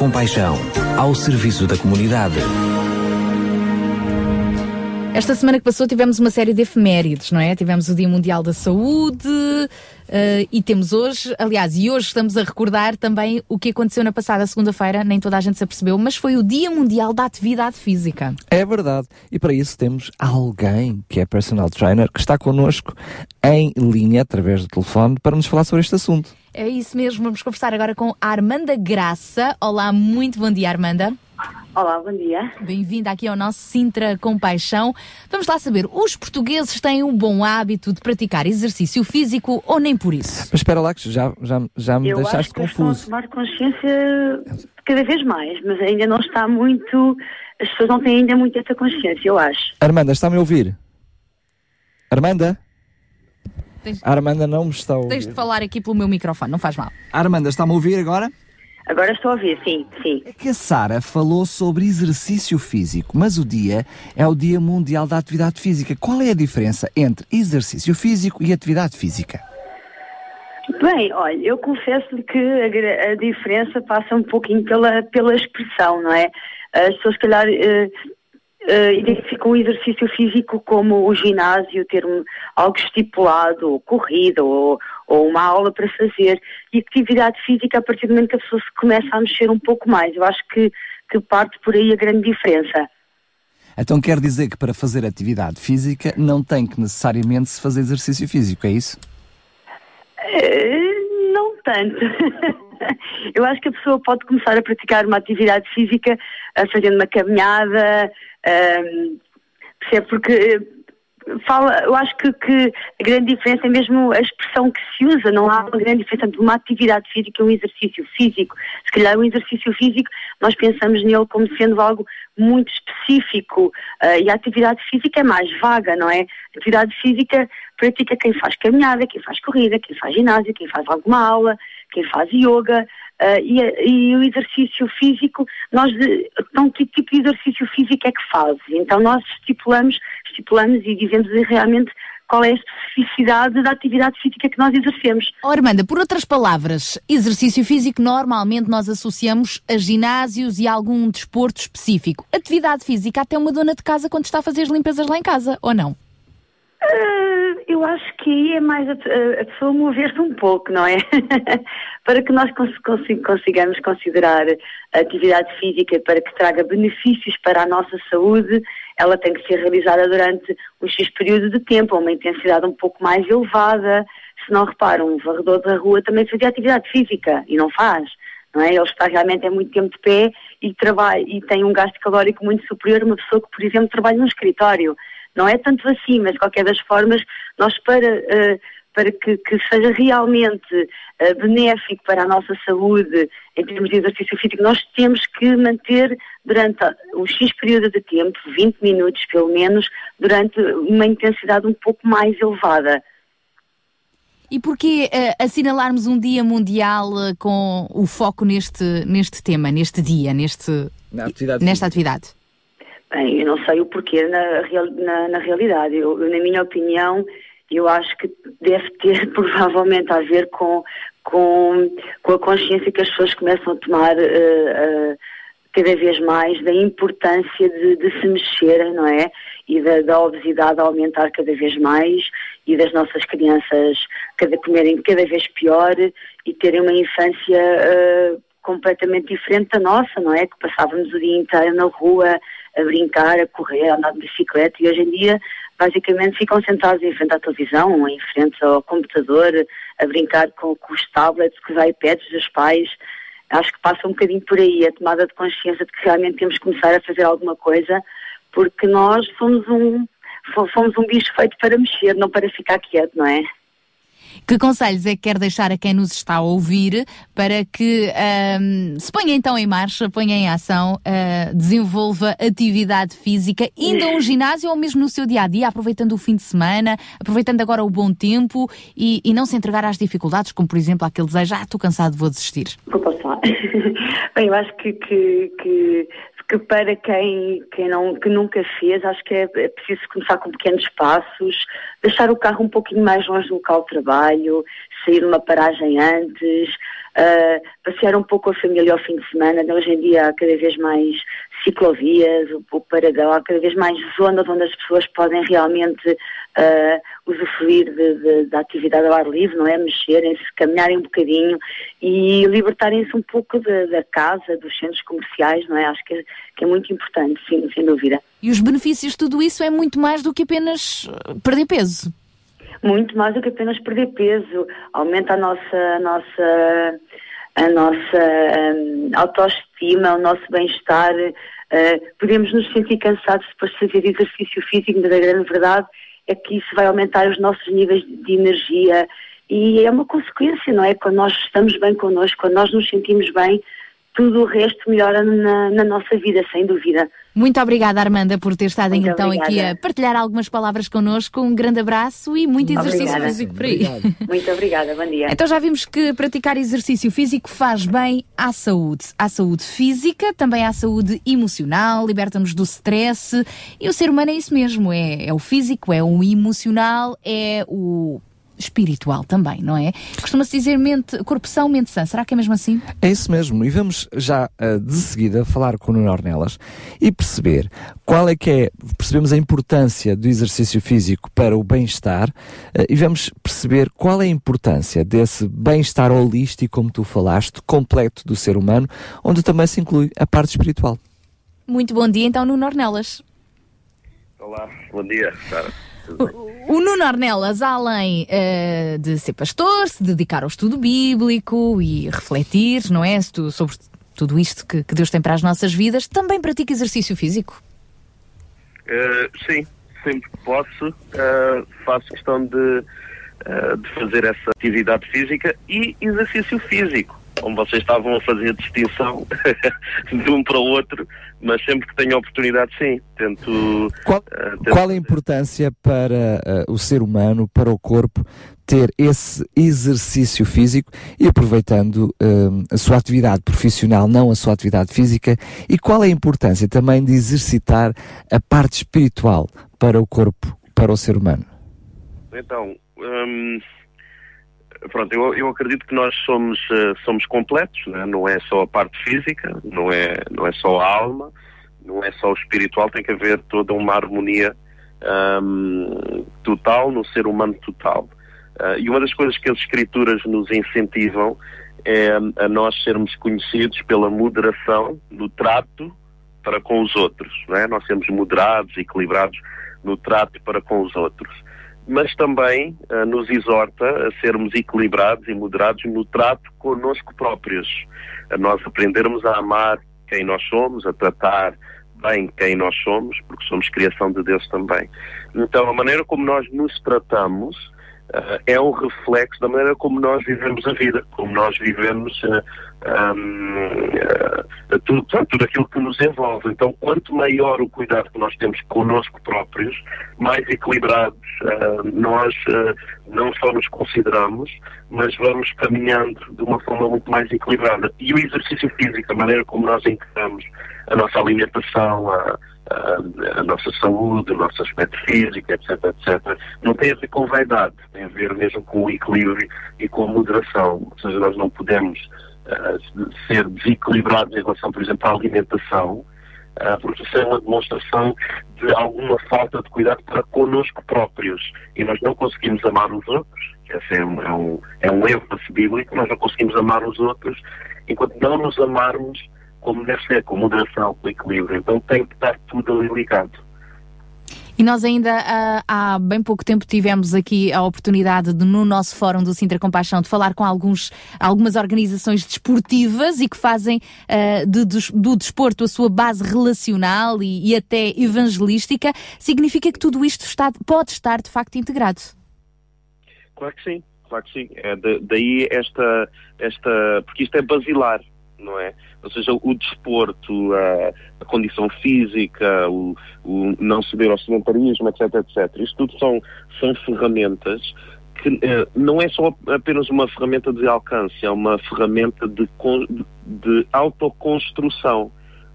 Compaixão, ao serviço da comunidade. Esta semana que passou tivemos uma série de efemérides, não é? Tivemos o Dia Mundial da Saúde eh, e temos hoje, aliás, e hoje estamos a recordar também o que aconteceu na passada segunda-feira, nem toda a gente se apercebeu, mas foi o Dia Mundial da Atividade Física. É verdade. E para isso temos alguém que é personal trainer que está connosco em linha, através do telefone, para nos falar sobre este assunto. É isso mesmo, vamos conversar agora com a Armanda Graça. Olá, muito bom dia, Armanda. Olá, bom dia. Bem-vinda aqui ao nosso Sintra Compaixão. Vamos lá saber, os portugueses têm um bom hábito de praticar exercício físico ou nem por isso? Mas espera lá que já, já, já me Eu acho deixaste que estão a confuso. tomar consciência cada vez mais, mas ainda não está muito. As pessoas não têm ainda muito essa consciência, eu acho. Armanda, está-me a ouvir? Armanda? Tens- A Armanda não me está a Tens de ouvir. falar aqui pelo meu microfone, não faz mal. Armanda, está-me a ouvir agora? Agora estou a ouvir, sim, sim. É que a Sara falou sobre exercício físico, mas o dia é o Dia Mundial da Atividade Física. Qual é a diferença entre exercício físico e atividade física? Bem, olha, eu confesso que a, a diferença passa um pouquinho pela, pela expressão, não é? As pessoas, se calhar, eh, eh, identificam o exercício físico como o ginásio, ter um- algo estipulado, ou corrida, ou, ou uma aula para fazer. E atividade física, a partir do momento que a pessoa se começa a mexer um pouco mais. Eu acho que, que parte por aí a grande diferença. Então quer dizer que para fazer atividade física não tem que necessariamente se fazer exercício físico, é isso? Eh, Não tanto. Eu acho que a pessoa pode começar a praticar uma atividade física eh, fazendo uma caminhada, ehm, percebe? Porque eh, fala, eu acho que, que a grande diferença é mesmo a expressão que se usa, não há uma grande diferença entre uma atividade física e um exercício físico. Se calhar um exercício físico, nós pensamos nele como sendo algo muito específico eh, e a atividade física é mais vaga, não é? A atividade física pratica quem faz caminhada, quem faz corrida, quem faz ginásio, quem faz alguma aula, quem faz yoga. Eh, e, e o exercício físico, nós de, então que tipo de exercício físico é que faz? Então nós estipulamos, estipulamos e dizemos realmente qual é a especificidade da atividade física que nós exercemos. Oh, Armanda, por outras palavras, exercício físico normalmente nós associamos a ginásios e a algum desporto específico. Atividade física até uma dona de casa quando está a fazer as limpezas lá em casa, ou não? Ah, eu acho que aí é mais a, a- pessoa mover-se um pouco, não é? para que nós cons- consi- consigamos considerar a atividade física para que traga benefícios para a nossa saúde, ela tem que ser realizada durante um X período de tempo, a uma intensidade um pouco mais elevada. Se não reparam, um varredor da rua também fazia atividade física e não faz. Não é? Ele está realmente é muito tempo de pé e, trabalha, e tem um gasto calórico muito superior a uma pessoa que, por exemplo, trabalha num escritório. Não é tanto assim, mas de qualquer das formas, nós para, eh, para que, que seja realmente eh, benéfico para a nossa saúde em termos de exercício físico, nós temos que manter durante um X período de tempo, 20 minutos pelo menos, durante uma intensidade um pouco mais elevada. E porquê eh, assinalarmos um dia mundial eh, com o foco neste, neste tema, neste dia, neste, atividade nesta atividade? Bem, eu não sei o porquê na, na, na realidade. Eu, na minha opinião, eu acho que deve ter provavelmente a ver com, com, com a consciência que as pessoas começam a tomar eh, eh, cada vez mais da importância de, de se mexerem, não é? E da, da obesidade a aumentar cada vez mais e das nossas crianças cada, comerem cada vez pior e terem uma infância eh, completamente diferente da nossa, não é? Que passávamos o dia inteiro na rua a brincar, a correr, a andar de bicicleta e hoje em dia basicamente ficam sentados em frente à televisão em frente ao computador a brincar com, com os tablets, com os iPads dos pais. Acho que passa um bocadinho por aí a tomada de consciência de que realmente temos que começar a fazer alguma coisa porque nós somos um, fo- somos um bicho feito para mexer, não para ficar quieto, não é? Que conselhos é que quer deixar a quem nos está a ouvir para que ahm, se ponha então em marcha, ponha em ação, ah, desenvolva atividade física, indo a um ginásio ou mesmo no seu dia a dia, aproveitando o fim de semana, aproveitando agora o bom tempo e, e não se entregar às dificuldades, como por exemplo aquele desejo, ah, estou cansado, vou desistir. Vou passar. Bem, eu acho que, que, que, que para quem, quem não, que nunca fez, acho que é, é preciso começar com pequenos passos, deixar o carro um pouquinho mais longe do local de trabalho, sair numa paragem antes, ah, passear um pouco a família ao fim de semana. Hoje em dia há cada vez mais ciclovias, o, o paradão, há cada vez mais zonas onde as pessoas podem realmente ah, usufruir da atividade ao ar livre, não é? Mexerem-se, caminharem um bocadinho e libertarem-se um pouco da- da casa, dos centros comerciais, não é? Acho que é, que é muito importante, sim, sem dúvida. E os benefícios de tudo isso é muito mais do que apenas ah, perder peso. Muito mais do que apenas perder peso. Aumenta a nossa, a nossa a nossa hum, autoestima, o nosso bem-estar. Uh, podemos nos sentir cansados depois de fazer exercício físico, mas a grande verdade é que isso vai aumentar os nossos níveis de energia e é uma consequência, não é? Quando nós estamos bem connosco, quando nós nos sentimos bem, tudo o resto melhora na, na nossa vida, sem dúvida. Muito obrigada, Armanda, por ter estado Muito então aqui obrigada. a partilhar algumas palavras connosco. Um grande abraço e muito exercício Obrigada. físico por aí. Muito obrigada, bom dia. Então já vimos que praticar exercício físico faz bem à saúde. À saúde física, também à saúde emocional, liberta-nos do stress. E o ser humano é isso mesmo: é, é o físico, é o emocional, é o espiritual também, não é? Costuma-se dizer mente, corpo são, mente sã. Será que é mesmo assim? É isso mesmo, e vamos já uh, de seguida falar com o Nuno Ornelas e perceber qual é que é, percebemos a importância do exercício físico para o bem-estar uh, e vamos perceber qual é a importância desse bem-estar holístico, como tu falaste, completo do ser humano, onde também se inclui a parte espiritual. Muito bom dia, então, Nuno Ornelas. Olá, bom dia, Sara. O Nuno Ornelas, além eh, de ser pastor, se dedicar ao estudo bíblico e refletir, não é? Sobre tudo isto que, que Deus tem para as nossas vidas, também pratica exercício físico. Eh, sim, sempre que posso, eh, faço questão de, de fazer essa atividade física e exercício físico. Como vocês estavam a fazer a distinção de um para o outro, mas sempre que tenho oportunidade, sim, tento. Qual, eh, tento qual a importância para uh, o ser humano, para o corpo, ter esse exercício físico e aproveitando um, a sua atividade profissional, não a sua atividade física, e qual é a importância também de exercitar a parte espiritual para o corpo, para o ser humano? Então, hum, pronto, eu, eu acredito que nós somos, eh, somos completos, né? não é só a parte física, não é, não é só a alma, não é só o espiritual, tem que haver toda uma harmonia hum, total no ser humano total. Ah, e uma das coisas que as escrituras nos incentivam é a nós sermos conhecidos pela moderação no trato para com os outros, é? Nós sermos moderados, equilibrados no trato para com os outros. Mas também ah, nos exorta a sermos equilibrados e moderados no trato connosco próprios, a nós aprendermos a amar quem nós somos, a tratar bem quem nós somos, porque somos criação de Deus também. Então, a maneira como nós nos tratamos é um reflexo da maneira como nós vivemos a vida, como nós vivemos ah, ah, tudo, portanto, tudo aquilo que nos envolve. Então, quanto maior o cuidado que nós temos connosco próprios, mais equilibrados ah, nós não só nos consideramos, mas vamos caminhando de uma forma muito mais equilibrada. E o exercício físico, a maneira como nós encaramos a nossa alimentação, a, a, nossa saúde, o nosso aspecto físico, etc, etc, não tem a ver com vaidade, tem a ver mesmo com o equilíbrio e com a moderação. Ou seja, nós não podemos ah, ser desequilibrados em relação, por exemplo, à alimentação, ah, porque isso é uma demonstração de alguma falta de cuidado para connosco próprios. E nós não conseguimos amar os outros, esse é um, é um, é um ênfase bíblico, nós não conseguimos amar os outros enquanto não nos amarmos como deve ser, com moderação, com equilíbrio. Então tem que estar tudo ali ligado. E nós ainda ah, há bem pouco tempo tivemos aqui a oportunidade de, no nosso fórum do Sintra Compaixão de falar com alguns, algumas organizações desportivas e que fazem ah, de- do desporto a sua base relacional e, e até evangelística. Significa que tudo isto está- pode estar de facto integrado. Claro que sim, claro que sim. É da- daí esta, esta. Porque isto é basilar, não é? Ou seja, o desporto, a, a condição física, o, o não ceder ao sedentarismo, etc, etc. Isto tudo são, são ferramentas que eh, não é só apenas uma ferramenta de alcance, é uma ferramenta de, de autoconstrução.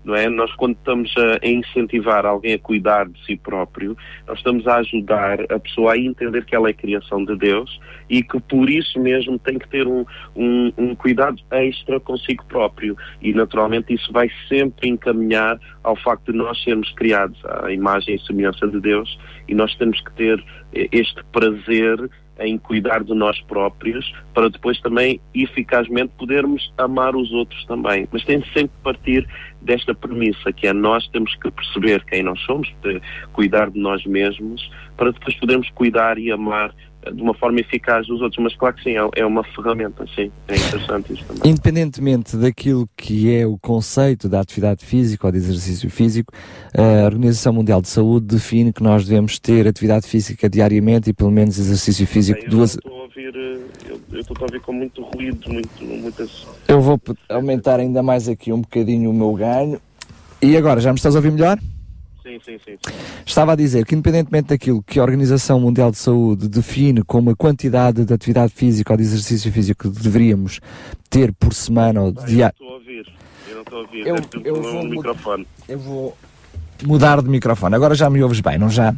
Não é? Nós, quando estamos a, incentivar alguém a cuidar de si próprio, nós estamos a ajudar a pessoa a entender que ela é criação de Deus e que por isso mesmo tem que ter um, um, um cuidado extra consigo próprio. E naturalmente isso vai sempre encaminhar ao facto de nós sermos criados à imagem e semelhança de Deus e nós temos que ter eh, este prazer em cuidar de nós próprios para depois também eficazmente podermos amar os outros também. Mas tem sempre partir desta premissa que é nós temos que perceber quem nós somos, cuidar de nós mesmos para depois podermos cuidar e amar de uma forma eficaz dos outros, mas claro que sim, é, é uma ferramenta, sim, é interessante isso também. Independentemente daquilo que é o conceito da atividade física ou de exercício físico, a Organização Mundial de Saúde define que nós devemos ter atividade física diariamente e pelo menos exercício físico eu duas. estou a ouvir, eh, eu estou a ouvir com muito ruído, muito, muitas... Eu vou aumentar ainda mais aqui um bocadinho o meu ganho. E agora, já me estás a ouvir melhor? Sim, sim, sim. sim. Estava a dizer que, independentemente daquilo que a Organização Mundial de Saúde define como a quantidade de atividade física ou de exercício físico que deveríamos ter por semana ou não estou a ouvir, eu não estou a ouvir, Eu- eu vou microfone. Eu vou mudar de microfone. Agora já me ouves bem, não já?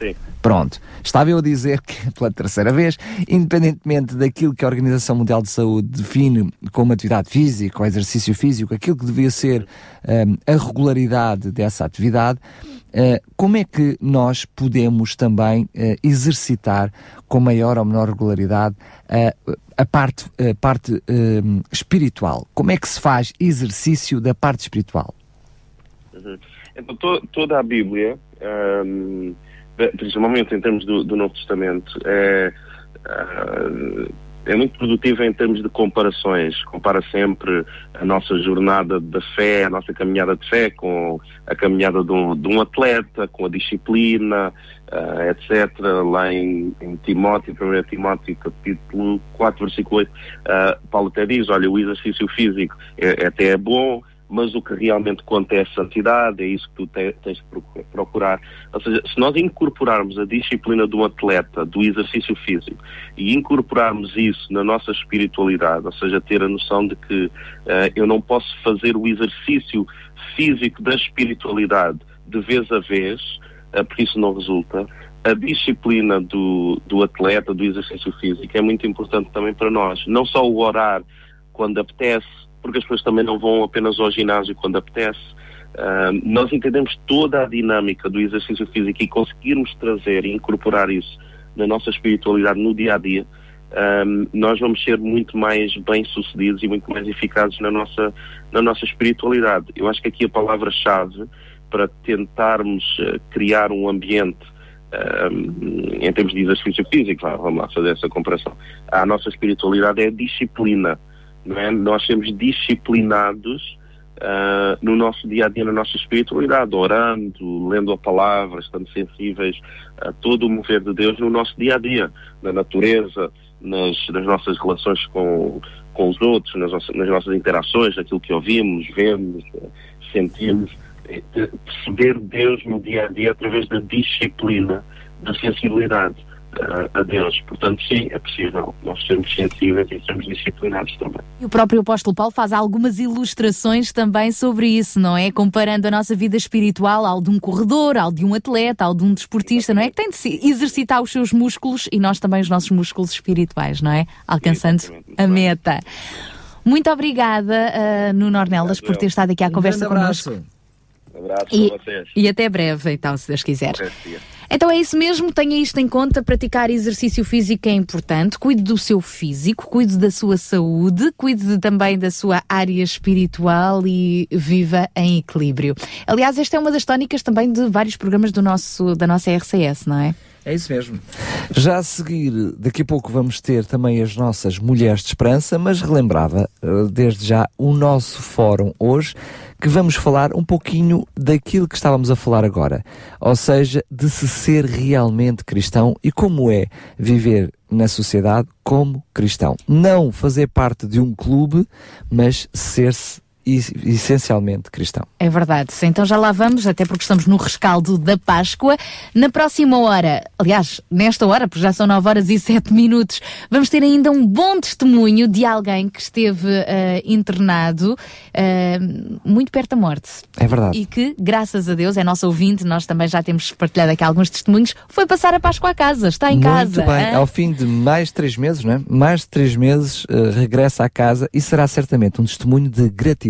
Sim. Pronto. Estava eu a dizer que, pela terceira vez, independentemente daquilo que a Organização Mundial de Saúde define como atividade física ou exercício físico, aquilo que devia ser hum, a regularidade dessa atividade, eh, como é que nós podemos também eh, exercitar com maior ou menor regularidade eh, a parte, a parte hum, espiritual? Como é que se faz exercício da parte espiritual? Uhum. Então, to- toda a Bíblia, eh, principalmente em termos do, do Novo Testamento, é, ah, é muito produtiva em termos de comparações. Compara sempre a nossa jornada da fé, a nossa caminhada de fé com a caminhada de um, de um atleta, com a disciplina, ah, etc. Lá em, em Timóteo, 1 Timóteo, capítulo 4, versículo 8, ah, Paulo até diz, olha, o exercício físico é, até é bom, mas o que realmente conta é a santidade, é isso que tu te- tens de procu- procurar. Ou seja, se nós incorporarmos a disciplina de um atleta, do exercício físico, e incorporarmos isso na nossa espiritualidade, ou seja, ter a noção de que eh, eu não posso fazer o exercício físico da espiritualidade de vez a vez, eh, porque isso não resulta. A disciplina do, do atleta, do exercício físico, é muito importante também para nós. Não só o orar quando apetece, porque as pessoas também não vão apenas ao ginásio quando apetece. Ah, nós entendemos toda a dinâmica do exercício físico e conseguirmos trazer e incorporar isso na nossa espiritualidade no dia a dia, ah, nós vamos ser muito mais bem-sucedidos e muito mais eficazes na nossa, na nossa espiritualidade. Eu acho que aqui a palavra-chave para tentarmos eh, criar um ambiente ah, em termos de exercício físico, vamos lá fazer essa comparação, a nossa espiritualidade é a disciplina não é? Nós sermos disciplinados ah, no nosso dia a dia, na nossa espiritualidade, orando, lendo a palavra, estando sensíveis a todo o mover de Deus no nosso dia a dia, na natureza, nas, nas nossas relações com, com os outros, nas, nas nossas interações, naquilo que ouvimos, vemos, sentimos. Eh, Perceber Deus no dia a dia através da disciplina, da sensibilidade ah, a Deus. Portanto, sim, é possível nós sermos sensíveis e sermos disciplinados também. E o próprio apóstolo Paulo faz algumas ilustrações também sobre isso, não é? Comparando a nossa vida espiritual ao de um corredor, ao de um atleta, ao de um desportista, não é? Que tem de se exercitar os seus músculos e nós também os nossos músculos espirituais, não é? Alcançando a meta. Muito obrigada, uh, Nuno Ornelas, por ter estado aqui à conversa connosco. Abraço E, para vocês. e até breve, então, se Deus quiser. Então é isso mesmo, tenha isto em conta, praticar exercício físico é importante, cuide do seu físico, cuide da sua saúde, cuide também da sua área espiritual e viva em equilíbrio. Aliás, esta é uma das tónicas também de vários programas do nosso, da nossa RCS, não é? É isso mesmo. Já a seguir, daqui a pouco vamos ter também as nossas Mulheres de Esperança, mas relembrava eh, desde já o nosso fórum hoje, que vamos falar um pouquinho daquilo que estávamos a falar agora, ou seja, de se ser realmente cristão e como é viver na sociedade como cristão. Não fazer parte de um clube, mas ser-se essencialmente cristão. É verdade. Então já lá vamos, até porque estamos no rescaldo da Páscoa. Na próxima hora, aliás, nesta hora, porque já são 9 horas e 7 minutos, vamos ter ainda um bom testemunho de alguém que esteve eh, internado eh, muito perto da morte. É verdade. E que, graças a Deus, é nosso ouvinte, nós também já temos partilhado aqui alguns testemunhos, foi passar a Páscoa a casa, está em Muito casa. bem. hã? Ao fim de mais de três meses, não é? Mais de três meses, eh, regressa à casa e será certamente um testemunho de gratidão.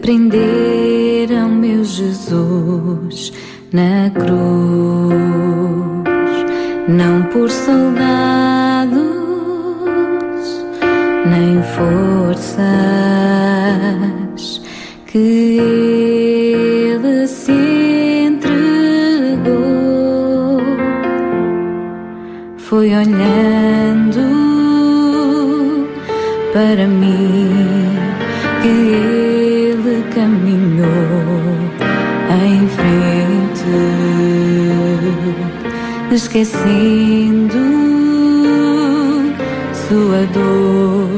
prenderam meu Jesus na cruz, não por soldados nem forças que ele se entregou. Foi olhando para mim esquecendo sua dor,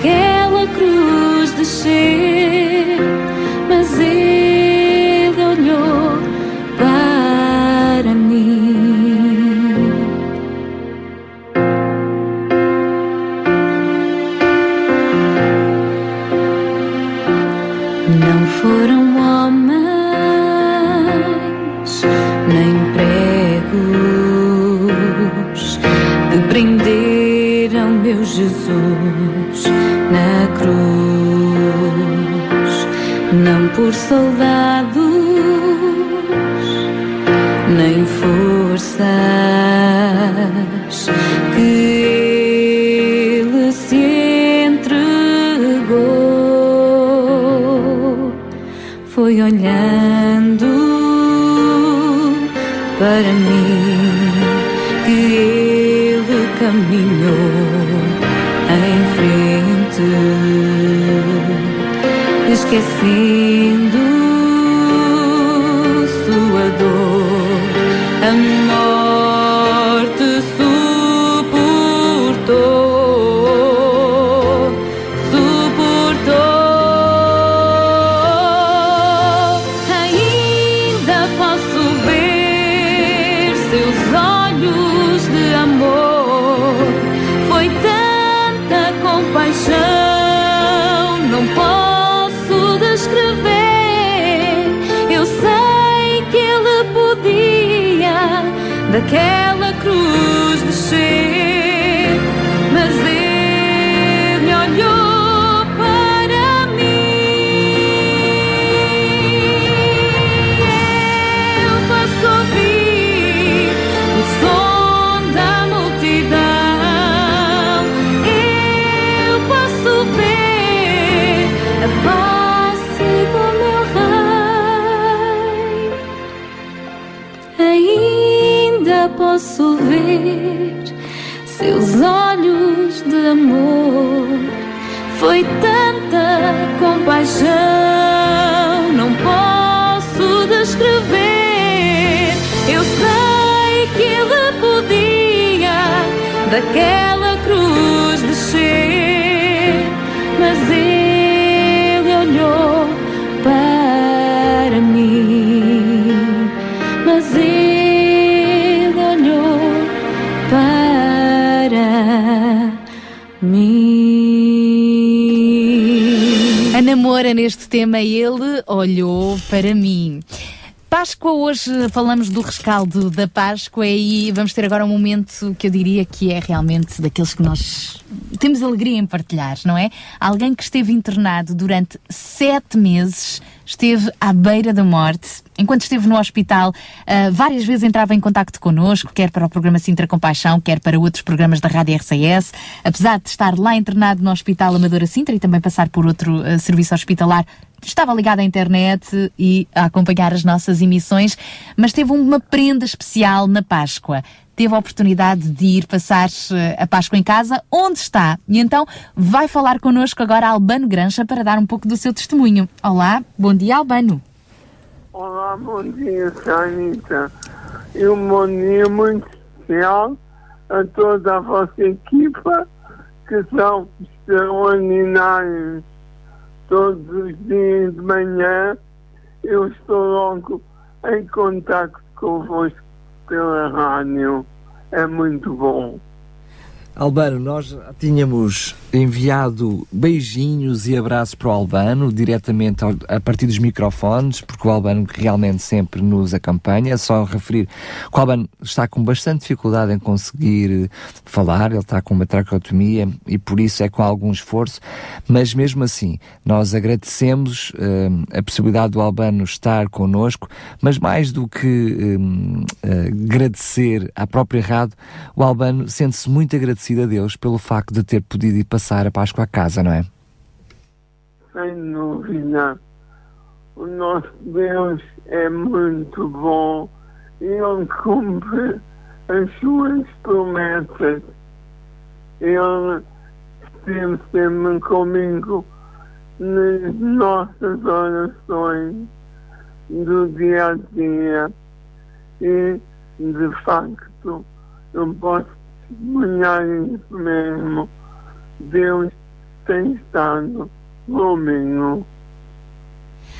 daquela cruz descer, por soldados nem forças que ele se entregou. Foi olhando para mim que ele caminhou em frente, esquecendo daquela cruz descer, mas ele olhou para mim, mas ele olhou para mim. A namora neste tema, ele olhou para mim. Páscoa, hoje falamos do rescaldo da Páscoa e vamos ter agora um momento que eu diria que é realmente daqueles que nós temos alegria em partilhar, não é? Alguém que esteve internado durante sete meses, esteve à beira da morte. Enquanto esteve no hospital, uh, várias vezes entrava em contacto connosco, quer para o programa Sintra Compaixão, quer para outros programas da Rádio RCS. Apesar de estar lá internado no Hospital Amadora Sintra e também passar por outro uh, serviço hospitalar, estava ligado à internet e a acompanhar as nossas emissões, mas teve uma prenda especial na Páscoa. Teve a oportunidade de ir passar eh, a Páscoa em casa, onde está. E então vai falar connosco agora Albano Grancha para dar um pouco do seu testemunho. Olá, bom dia Albano. Olá, bom dia, Sanita. E um bom dia muito especial a toda a vossa equipa, que são extraordinários. Todos os dias de manhã eu estou logo em contato convosco pela rádio. É muito bom. Albano, nós tínhamos enviado beijinhos e abraços para o Albano, diretamente ao, a partir dos microfones, porque o Albano realmente sempre nos acompanha. É só referir que o Albano está com bastante dificuldade em conseguir falar, ele está com uma traqueotomia e por isso é com algum esforço, mas mesmo assim, nós agradecemos uh, a possibilidade do Albano estar connosco, mas mais do que uh, agradecer à própria rádio, o Albano sente-se muito agradecido agradecido a Deus pelo facto de ter podido ir passar a Páscoa à casa, não é? Sem dúvida. O nosso Deus é muito bom e Ele cumpre as suas promessas. Ele esteve sempre comigo nas nossas orações do dia a dia e, de facto, eu posso isso mesmo. Deus tem estado comigo.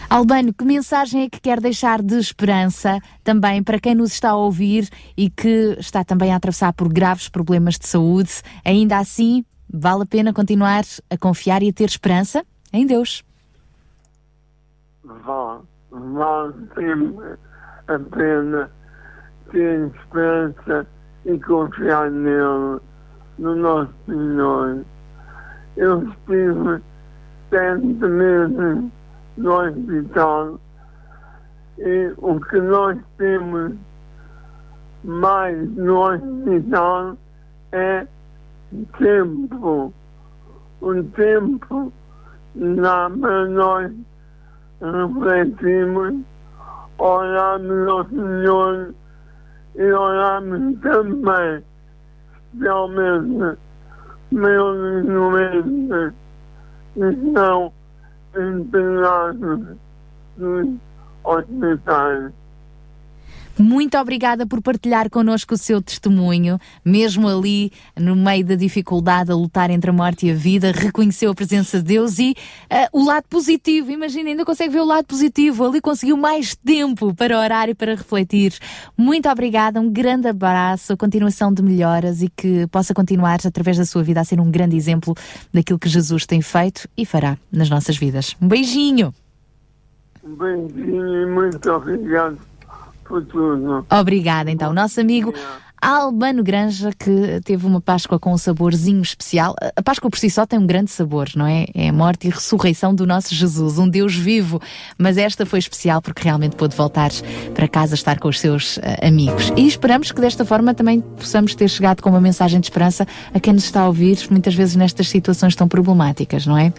Albano, que mensagem é que quer deixar de esperança também para quem nos está a ouvir e que está também a atravessar por graves problemas de saúde? Ainda assim, vale a pena continuar a confiar e a ter esperança em Deus? Vale, vale sempre a pena ter esperança e confiar nele, no nosso Senhor. Eu estive sete meses no hospital e o que nós temos mais no hospital é tempo. O tempo dá para nós refletirmos, orarmos ao Senhor e oramos também, especialmente meus doentes estão internados nos hospitais. Muito obrigada por partilhar connosco o seu testemunho, mesmo ali no meio da dificuldade a lutar entre a morte e a vida, reconheceu a presença de Deus e uh, o lado positivo. Imagina, ainda consegue ver o lado positivo. Ali conseguiu mais tempo para orar e para refletir. Muito obrigada, um grande abraço, continuação de melhoras e que possa continuar através da sua vida a ser um grande exemplo daquilo que Jesus tem feito e fará nas nossas vidas. Um beijinho. Um beijinho e muito obrigado futuro. Obrigada, então. Nosso amigo Albano Granja, que teve uma Páscoa com um saborzinho especial. A Páscoa por si só tem um grande sabor, não é? É a morte e ressurreição do nosso Jesus, um Deus vivo. Mas esta foi especial porque realmente pôde voltar para casa estar com os seus uh, amigos. E esperamos que desta forma também possamos ter chegado com uma mensagem de esperança a quem nos está a ouvir, muitas vezes nestas situações tão problemáticas, não é?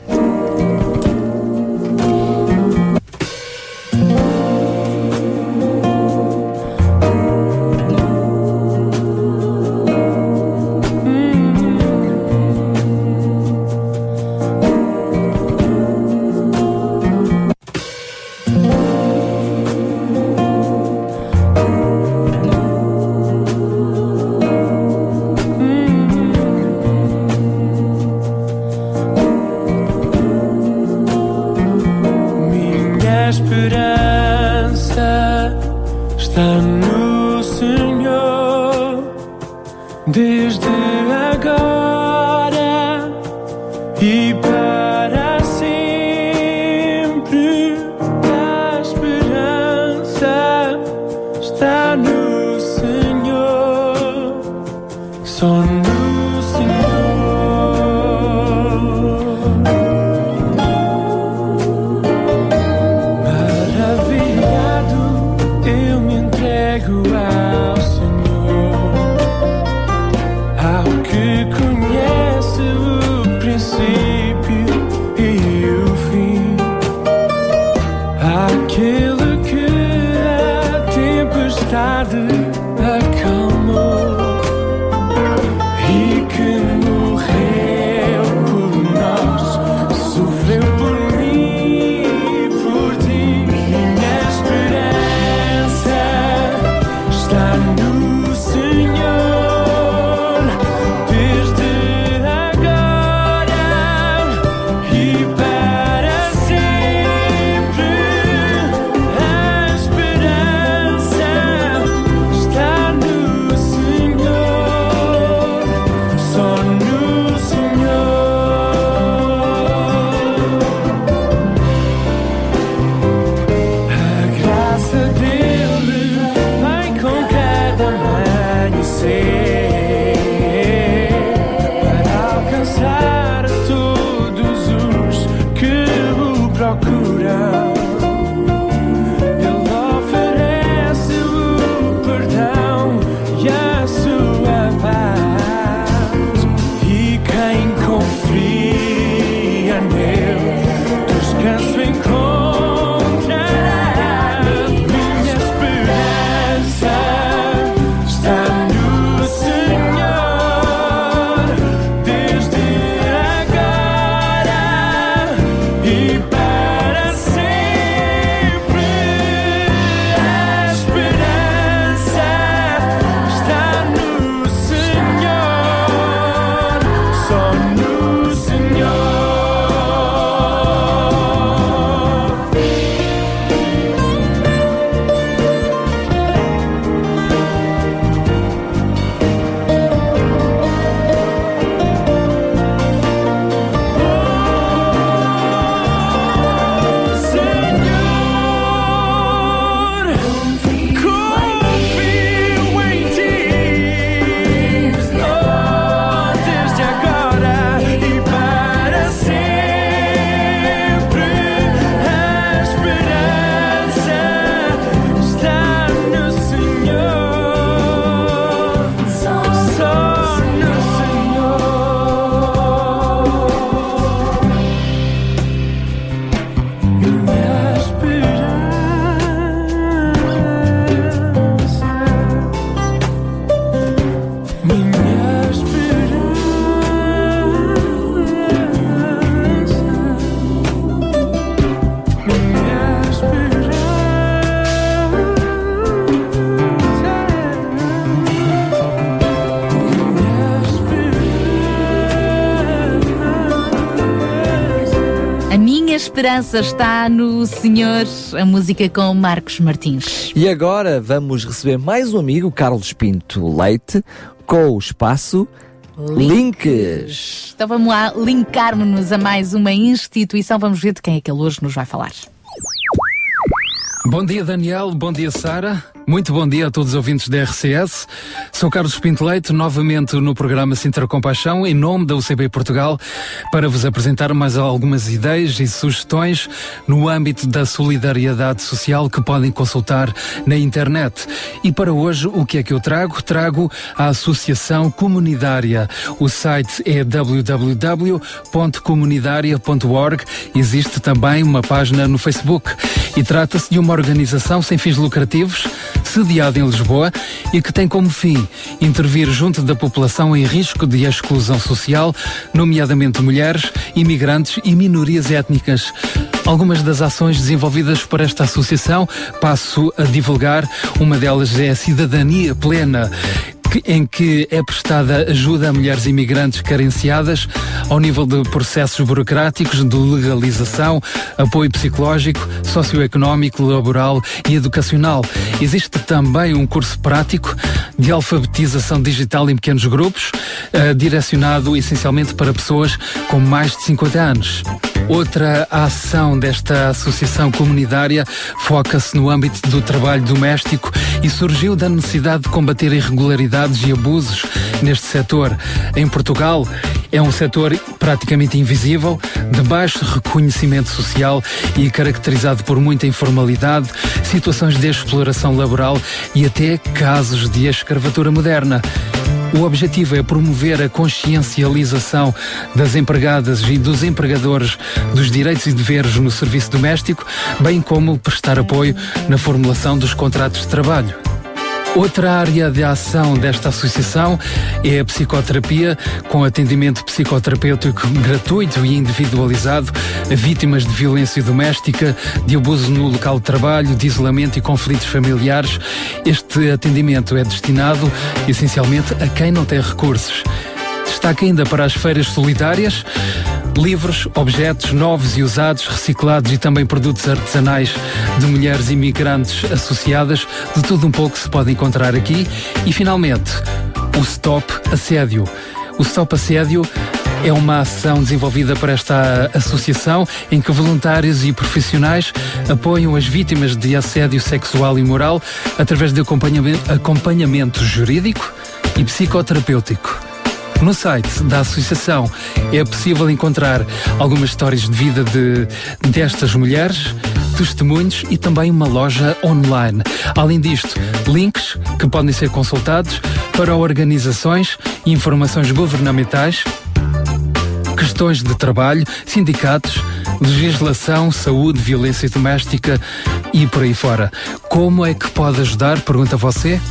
Esperança está no Senhor, a música com Marcos Martins. E agora vamos receber mais um amigo, Carlos Pinto Leite, com o espaço Links. Então vamos lá linkar-nos a mais uma instituição. Vamos ver de quem é que ele hoje nos vai falar. Bom dia, Daniel. Bom dia, Sara. Muito bom dia a todos os ouvintes da RCS. Sou Carlos Pinto Leite, novamente no programa Sintra Compaixão, em nome da UCB Portugal, para vos apresentar mais algumas ideias e sugestões no âmbito da solidariedade social que podem consultar na internet. E para hoje, o que é que eu trago? Trago a Associação Comunidária. O site é www.comunidaria.org. Existe também uma página no Facebook. E trata-se de uma organização sem fins lucrativos sediado em Lisboa e que tem como fim intervir junto da população em risco de exclusão social, nomeadamente mulheres, imigrantes e minorias étnicas. Algumas das ações desenvolvidas por esta associação passo a divulgar. Uma delas é a Cidadania Plena que- em que é prestada ajuda a mulheres imigrantes carenciadas ao nível de processos burocráticos, de legalização, apoio psicológico, socioeconómico, laboral e educacional. Existe também um curso prático de alfabetização digital em pequenos grupos, eh, direcionado essencialmente para pessoas com mais de 50 anos. Outra ação desta associação comunitária foca-se no âmbito do trabalho doméstico e surgiu da necessidade de combater irregularidades e abusos neste setor. Em Portugal, é um setor praticamente invisível, de baixo reconhecimento social e caracterizado por muita informalidade, situações de exploração laboral e até casos de escravatura moderna. O objetivo é promover a consciencialização das empregadas e dos empregadores dos direitos e deveres no serviço doméstico, bem como prestar apoio na formulação dos contratos de trabalho. Outra área de ação desta associação é a psicoterapia, com atendimento psicoterapêutico gratuito e individualizado a vítimas de violência doméstica, de abuso no local de trabalho, de isolamento e conflitos familiares. Este atendimento é destinado essencialmente a quem não tem recursos. Destaque ainda para as feiras solidárias, livros, objetos novos e usados, reciclados e também produtos artesanais de mulheres imigrantes associadas, de tudo um pouco se pode encontrar aqui. E finalmente, o Stop Assédio. O Stop Assédio é uma ação desenvolvida por esta associação em que voluntários e profissionais apoiam as vítimas de assédio sexual e moral através de acompanhamento, acompanhamento jurídico e psicoterapêutico. No site da associação é possível encontrar algumas histórias de vida de, destas mulheres, testemunhos e também uma loja online. Além disto, links que podem ser consultados para organizações e informações governamentais questões de trabalho, sindicatos, legislação, saúde, violência doméstica e por aí fora. Como é que pode ajudar? Pergunta você.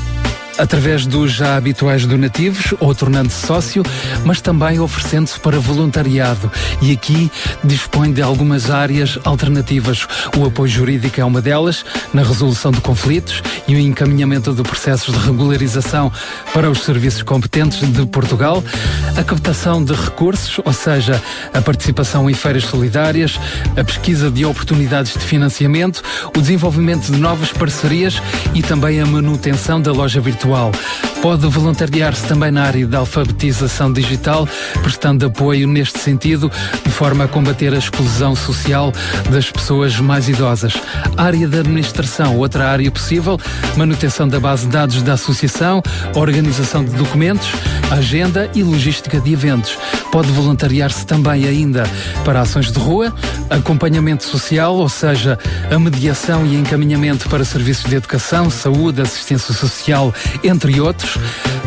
Através dos já habituais donativos ou tornando-se sócio, mas também oferecendo-se para voluntariado. E aqui dispõe de algumas áreas alternativas. O apoio jurídico é uma delas, na resolução de conflitos e o encaminhamento de processos de regularização para os serviços competentes de Portugal, a captação de recursos, ou seja, a participação em feiras solidárias, a pesquisa de oportunidades de financiamento, o desenvolvimento de novas parcerias e também a manutenção da loja virtual. Pode voluntariar-se também na área da alfabetização digital, prestando apoio neste sentido, de forma a combater a exclusão social das pessoas mais idosas. Área da administração, outra área possível, manutenção da base de dados da associação, organização de documentos, agenda e logística de eventos. Pode voluntariar-se também ainda para ações de rua, acompanhamento social, ou seja, a mediação e encaminhamento para serviços de educação, saúde, assistência social, entre outros.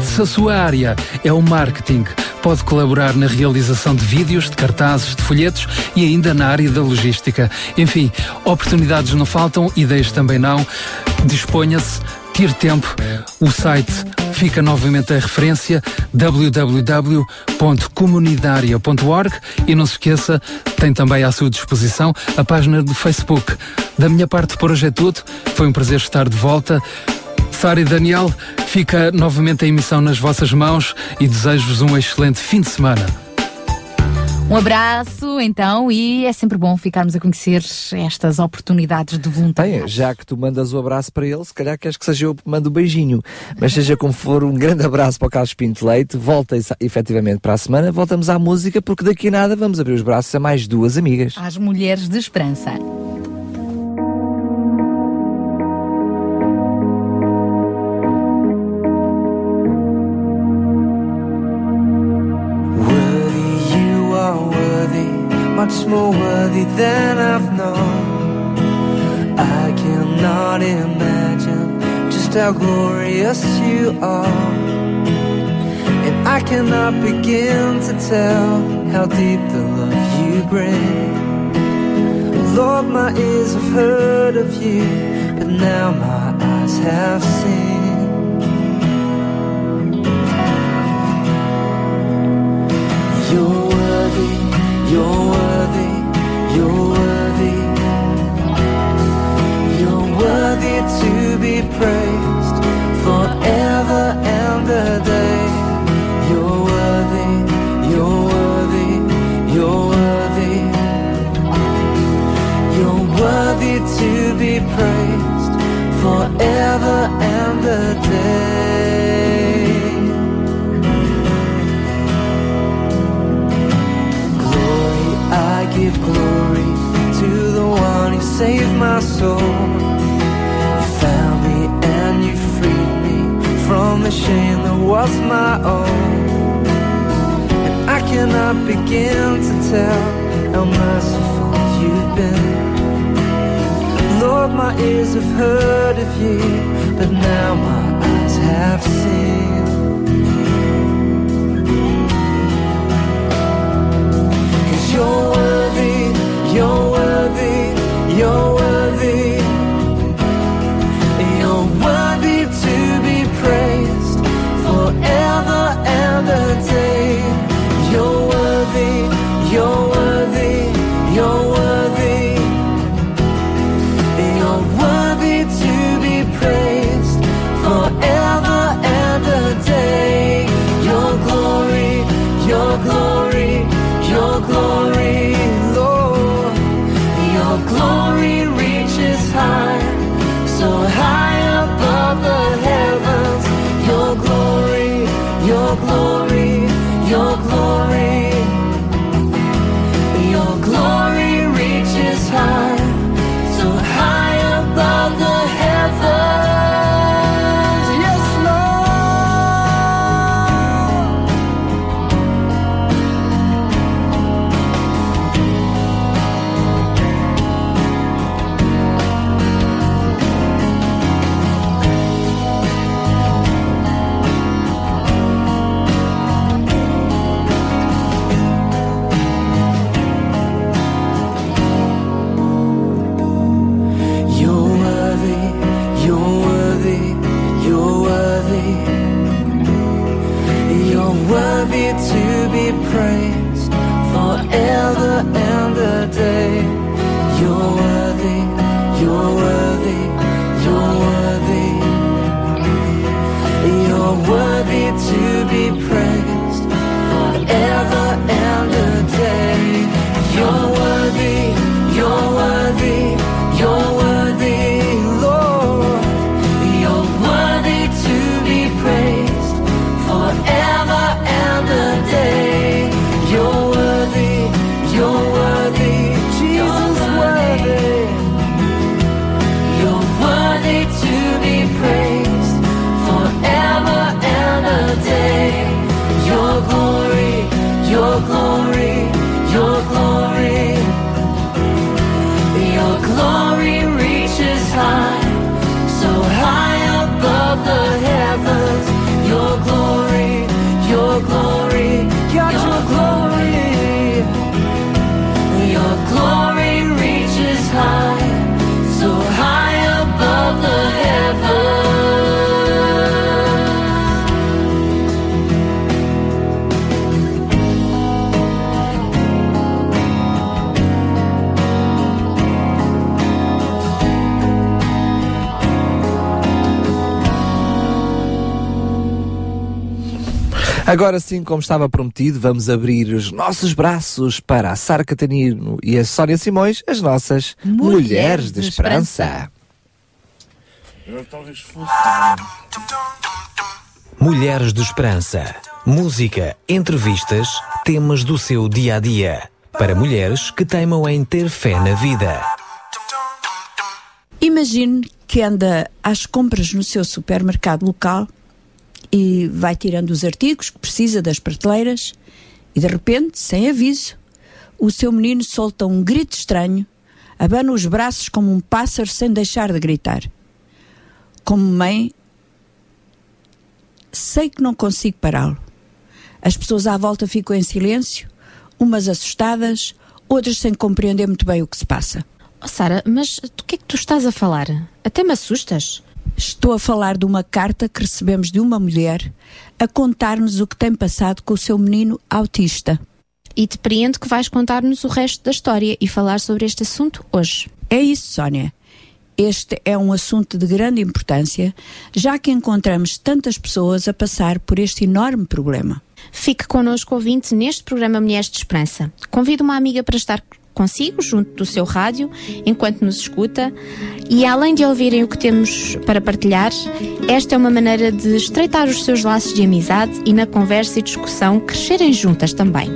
Se a sua área é o marketing, pode colaborar na realização de vídeos, de cartazes, de folhetos e ainda na área da logística. Enfim, oportunidades não faltam, ideias também não. Disponha-se, tire tempo. O site fica novamente a referência www.comunidaria.org e não se esqueça, tem também à sua disposição a página do Facebook. Da minha parte por hoje é tudo. Foi um prazer estar de volta. Sara e Daniel, fica novamente a emissão nas vossas mãos e desejo-vos um excelente fim de semana. Um abraço, então, e é sempre bom ficarmos a conhecer estas oportunidades de voluntariado. Bem, já que tu mandas o abraço para ele, se calhar queres que seja eu que mando o beijinho. Mas seja como for, um grande abraço para o Carlos Pinto Leite. Volta efetivamente para a semana. Voltamos à música, porque daqui a nada vamos abrir os braços a mais duas amigas. Às mulheres de esperança. More worthy than I've known. I cannot imagine just how glorious you are. And I cannot begin to tell how deep the love you bring. Lord, my ears have heard of you, but now my eyes have seen. You're worthy, you're worthy. You're worthy to be praised forever and a day. You're worthy, you're worthy, you're worthy. You're worthy to be praised forever give glory to the one who saved my soul. You found me and you freed me from the shame that was my own. And I cannot begin to tell how merciful you've been. Lord, my ears have heard of you, but now my eyes have seen. You're worthy, you're worthy, you're. Agora sim, como estava prometido, vamos abrir os nossos braços para a Sara Catanino e a Sónia Simões, as nossas Mulheres, de, Esperança. Talvez fosse. Mulheres de Esperança. Música, entrevistas, temas do seu dia a dia. Para mulheres que teimam em ter fé na vida. Imagine que anda às compras no seu supermercado local e vai tirando os artigos que precisa das prateleiras e de repente, sem aviso, o seu menino solta um grito estranho, abana os braços como um pássaro sem deixar de gritar. Como mãe, sei que não consigo pará-lo. As pessoas à volta ficam em silêncio, umas assustadas, outras sem compreender muito bem o que se passa. Oh, Sara, mas do que é que tu estás a falar? Até me assustas. Estou a falar de uma carta que recebemos de uma mulher a contar-nos o que tem passado com o seu menino autista. E te preendo que vais contar-nos o resto da história e falar sobre este assunto hoje. É isso, Sónia. Este é um assunto de grande importância, já que encontramos tantas pessoas a passar por este enorme problema. Fique connosco, ouvinte, neste programa Mulheres de Esperança. Convido uma amiga para estar consigo, junto do seu rádio, enquanto nos escuta. E além de ouvirem o que temos para partilhar, esta é uma maneira de estreitar os seus laços de amizade e na conversa e discussão crescerem juntas também.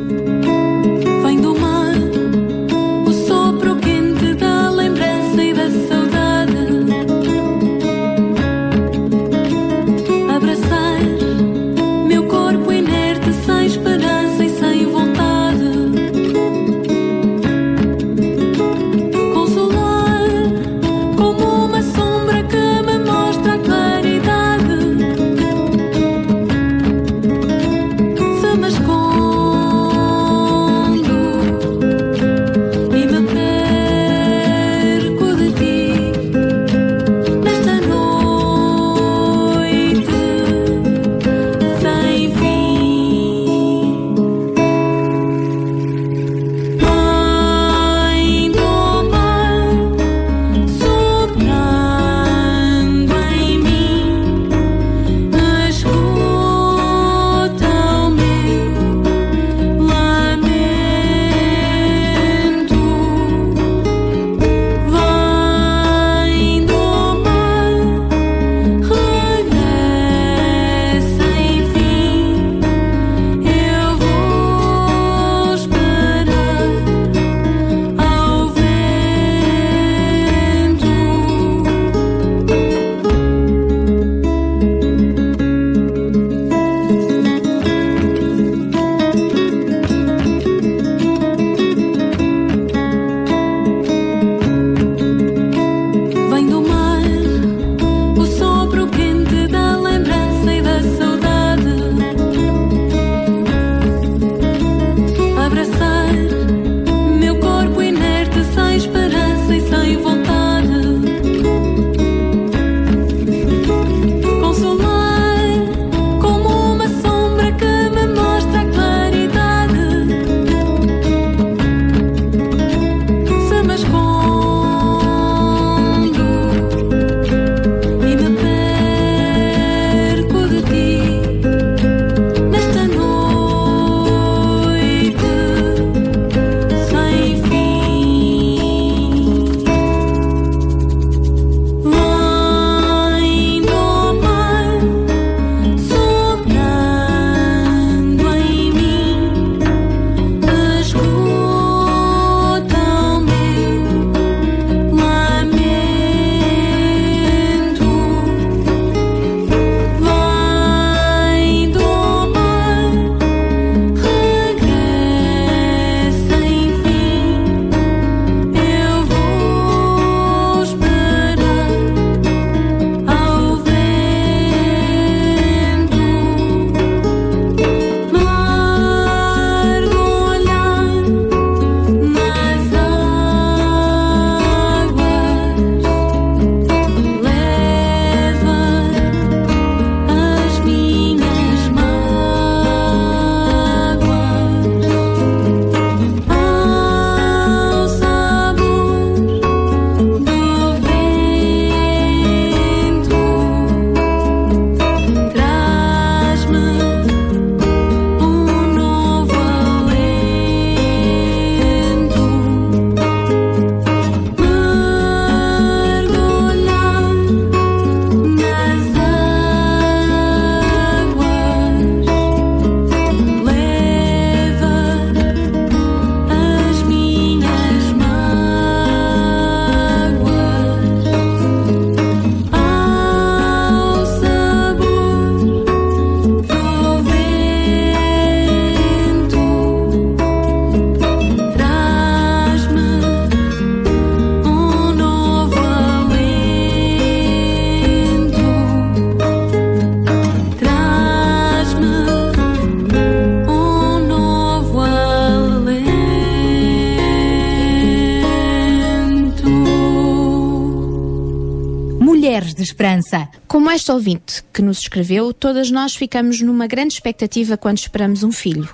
Ouvinte que nos escreveu, todas nós ficamos numa grande expectativa quando esperamos um filho.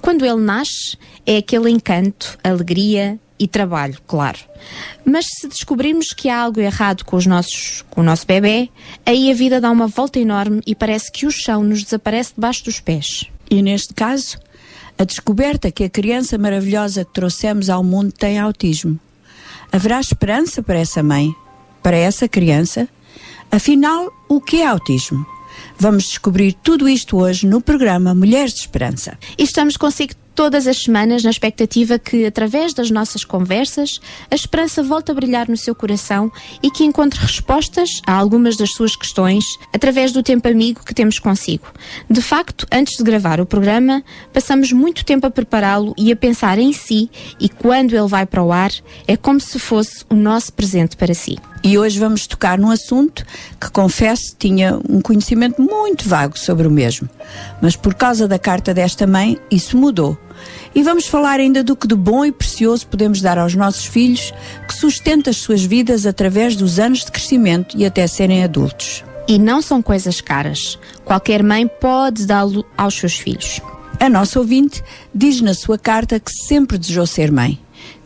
Quando ele nasce, é aquele encanto, alegria e trabalho, claro. Mas se descobrirmos que há algo errado com, os nossos, com o nosso bebê, aí a vida dá uma volta enorme e parece que o chão nos desaparece debaixo dos pés. E neste caso, a descoberta que a criança maravilhosa que trouxemos ao mundo tem autismo. Haverá esperança para essa mãe, para essa criança? Afinal, o que é autismo? Vamos descobrir tudo isto hoje no programa Mulheres de Esperança. E estamos consigo todas as semanas na expectativa que, através das nossas conversas, a esperança volte a brilhar no seu coração e que encontre respostas a algumas das suas questões através do tempo amigo que temos consigo. De facto, antes de gravar o programa, passamos muito tempo a prepará-lo e a pensar em si, e quando ele vai para o ar, é como se fosse o nosso presente para si. E hoje vamos tocar num assunto que, confesso, tinha um conhecimento muito vago sobre o mesmo. Mas por causa da carta desta mãe, isso mudou. E vamos falar ainda do que de bom e precioso podemos dar aos nossos filhos, que sustenta as suas vidas através dos anos de crescimento e até serem adultos. E não são coisas caras. Qualquer mãe pode dá-lo aos seus filhos. A nossa ouvinte diz na sua carta que sempre desejou ser mãe,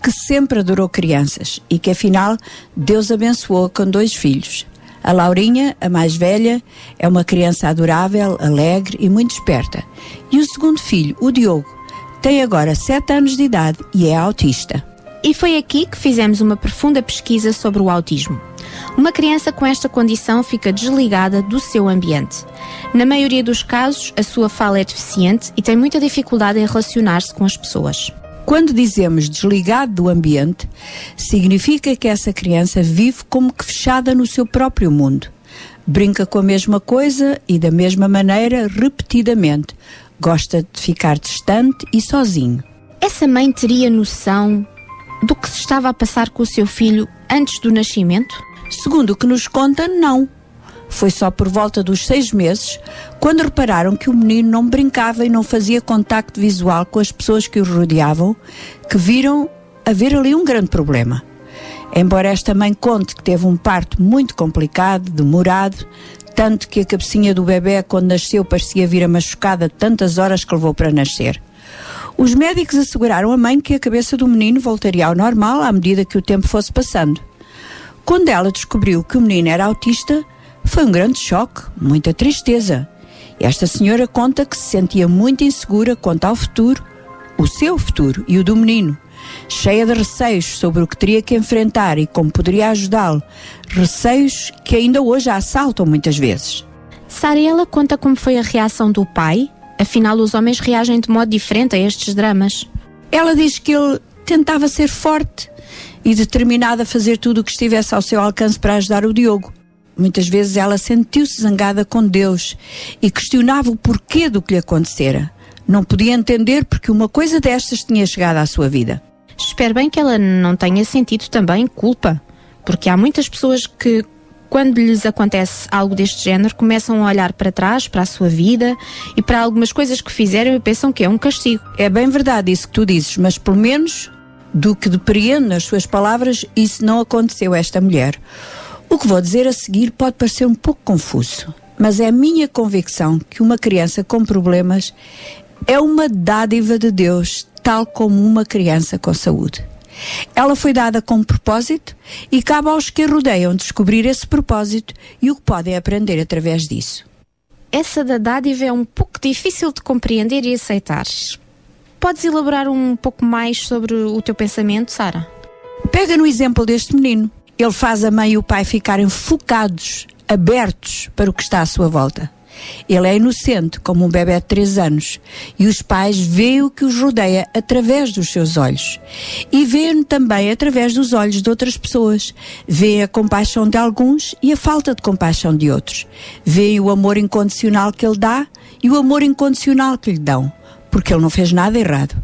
que sempre adorou crianças e que afinal Deus abençoou com dois filhos. A Laurinha, a mais velha, é uma criança adorável, alegre e muito esperta. E o segundo filho, o Diogo, tem agora 7 anos de idade e é autista. E foi aqui que fizemos uma profunda pesquisa sobre o autismo. Uma criança com esta condição fica desligada do seu ambiente. Na maioria dos casos, a sua fala é deficiente e tem muita dificuldade em relacionar-se com as pessoas. Quando dizemos desligado do ambiente, significa que essa criança vive como que fechada no seu próprio mundo. Brinca com a mesma coisa e da mesma maneira repetidamente. Gosta de ficar distante e sozinho. Essa mãe teria noção do que se estava a passar com o seu filho antes do nascimento? Segundo o que nos conta, não. Foi só por volta dos seis meses, quando repararam que o menino não brincava e não fazia contacto visual com as pessoas que o rodeavam, que viram haver ali um grande problema. Embora esta mãe conte que teve um parto muito complicado, demorado, tanto que a cabecinha do bebê, quando nasceu, parecia vir a machucada tantas horas que levou para nascer. Os médicos asseguraram à mãe que a cabeça do menino voltaria ao normal à medida que o tempo fosse passando. Quando ela descobriu que o menino era autista, foi um grande choque, muita tristeza. Esta senhora conta que se sentia muito insegura quanto ao futuro, o seu futuro e o do menino, cheia de receios sobre o que teria que enfrentar e como poderia ajudá-lo, receios que ainda hoje a assaltam muitas vezes. Sariela conta como foi a reação do pai, afinal os homens reagem de modo diferente a estes dramas. Ela diz que ele tentava ser forte e determinado a fazer tudo o que estivesse ao seu alcance para ajudar o Diogo. Muitas vezes ela sentiu-se zangada com Deus e questionava o porquê do que lhe acontecera. Não podia entender porque uma coisa destas tinha chegado à sua vida. Espero bem que ela não tenha sentido também culpa, porque há muitas pessoas que, quando lhes acontece algo deste género, começam a olhar para trás, para a sua vida e para algumas coisas que fizeram e pensam que é um castigo. É bem verdade isso que tu dizes, mas pelo menos do que depreendo nas suas palavras, isso não aconteceu a esta mulher. O que vou dizer a seguir pode parecer um pouco confuso, mas é a minha convicção que uma criança com problemas é uma dádiva de Deus, tal como uma criança com saúde. Ela foi dada com propósito e cabe aos que a rodeiam descobrir esse propósito e o que podem aprender através disso. Essa da dádiva é um pouco difícil de compreender e aceitar. Podes elaborar um pouco mais sobre o teu pensamento, Sara? Pega no exemplo deste menino. Ele faz a mãe e o pai ficarem focados, abertos para o que está à sua volta. Ele é inocente, como um bebê de 3 anos, e os pais veem o que os rodeia através dos seus olhos. E veem também através dos olhos de outras pessoas. Veem a compaixão de alguns e a falta de compaixão de outros. Veem o amor incondicional que ele dá e o amor incondicional que lhe dão porque ele não fez nada errado.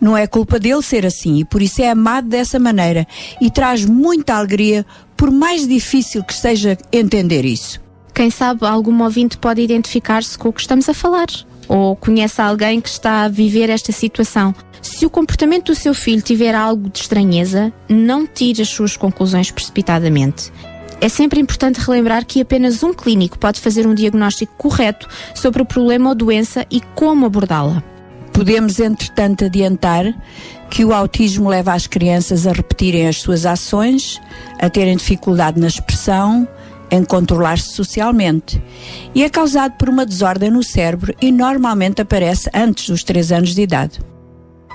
Não é culpa dele ser assim e por isso é amado dessa maneira e traz muita alegria, por mais difícil que seja entender isso. Quem sabe algum ouvinte pode identificar-se com o que estamos a falar ou conhece alguém que está a viver esta situação. Se o comportamento do seu filho tiver algo de estranheza, não tire as suas conclusões precipitadamente. É sempre importante relembrar que apenas um clínico pode fazer um diagnóstico correto sobre o problema ou doença e como abordá-la. Podemos, entretanto, adiantar que o autismo leva as crianças a repetirem as suas ações, a terem dificuldade na expressão, em controlar-se socialmente. E é causado por uma desordem no cérebro e normalmente aparece antes dos 3 anos de idade.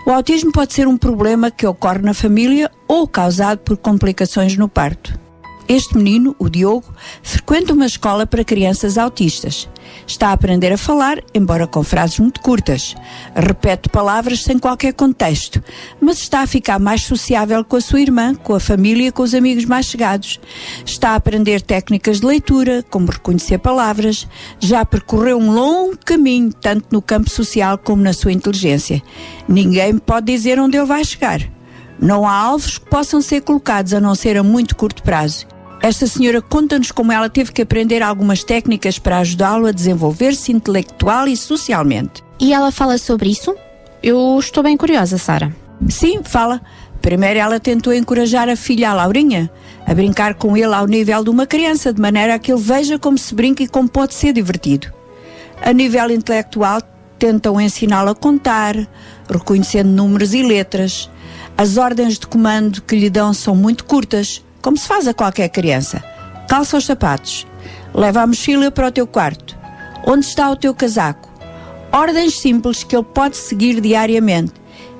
O autismo pode ser um problema que ocorre na família ou causado por complicações no parto. Este menino, o Diogo, frequenta uma escola para crianças autistas. Está a aprender a falar, embora com frases muito curtas. Repete palavras sem qualquer contexto, mas está a ficar mais sociável com a sua irmã, com a família com os amigos mais chegados. Está a aprender técnicas de leitura, como reconhecer palavras. Já percorreu um longo caminho, tanto no campo social como na sua inteligência. Ninguém pode dizer onde ele vai chegar. Não há alvos que possam ser colocados a não ser a muito curto prazo. Esta senhora conta-nos como ela teve que aprender algumas técnicas para ajudá-lo a desenvolver-se intelectual e socialmente. E ela fala sobre isso? Eu estou bem curiosa, Sara. Sim, fala. Primeiro ela tentou encorajar a filha, a Laurinha, a brincar com ele ao nível de uma criança, de maneira a que ele veja como se brinca e como pode ser divertido. A nível intelectual, tentam ensiná-lo a contar, reconhecendo números e letras. As ordens de comando que lhe dão são muito curtas, como se faz a qualquer criança. Calça os sapatos. Leva a mochila para o teu quarto. Onde está o teu casaco? Ordens simples que ele pode seguir diariamente.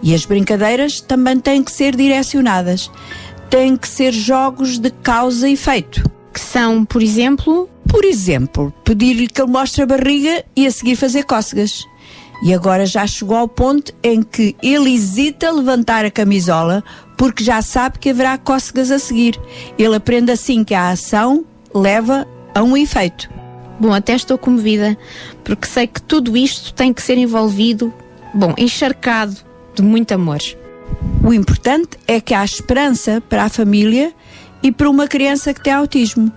E as brincadeiras também têm que ser direcionadas. Têm que ser jogos de causa e efeito. Que são, por exemplo? Por exemplo, pedir-lhe que ele mostre a barriga e a seguir fazer cócegas. E agora já chegou ao ponto em que ele hesita a levantar a camisola porque já sabe que haverá cócegas a seguir. Ele aprende assim que a ação leva a um efeito. Bom, até estou comovida, porque sei que tudo isto tem que ser envolvido, bom, encharcado de muito amor. O importante é que há esperança para a família e para uma criança que tem autismo.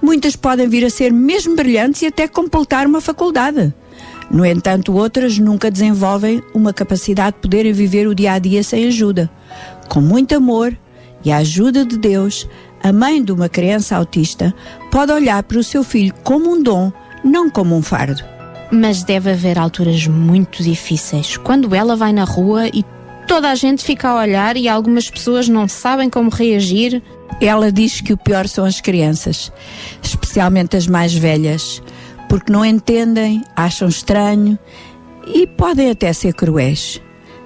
Muitas podem vir a ser mesmo brilhantes e até completar uma faculdade. No entanto, outras nunca desenvolvem uma capacidade de poderem viver o dia a dia sem ajuda. Com muito amor e a ajuda de Deus, a mãe de uma criança autista pode olhar para o seu filho como um dom, não como um fardo. Mas deve haver alturas muito difíceis, quando ela vai na rua e toda a gente fica a olhar e algumas pessoas não sabem como reagir. Ela diz que o pior são as crianças, especialmente as mais velhas, porque não entendem, acham estranho e podem até ser cruéis.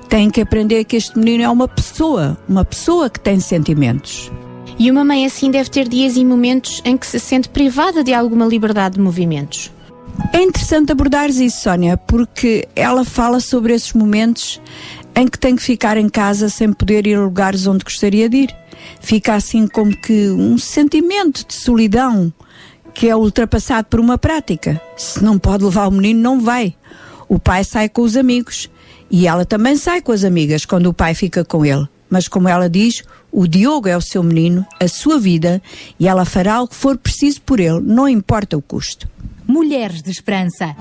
Têm que aprender que este menino é uma pessoa, uma pessoa que tem sentimentos. E uma mãe assim deve ter dias e momentos em que se sente privada de alguma liberdade de movimentos. É interessante abordares isso, Sónia, porque ela fala sobre esses momentos em que tem que ficar em casa sem poder ir a lugares onde gostaria de ir. Fica assim como que um sentimento de solidão que é ultrapassado por uma prática. Se não pode levar o menino, não vai. O pai sai com os amigos e ela também sai com as amigas quando o pai fica com ele. Mas como ela diz, o Diogo é o seu menino, a sua vida, e ela fará o que for preciso por ele, não importa o custo. Mulheres de Esperança.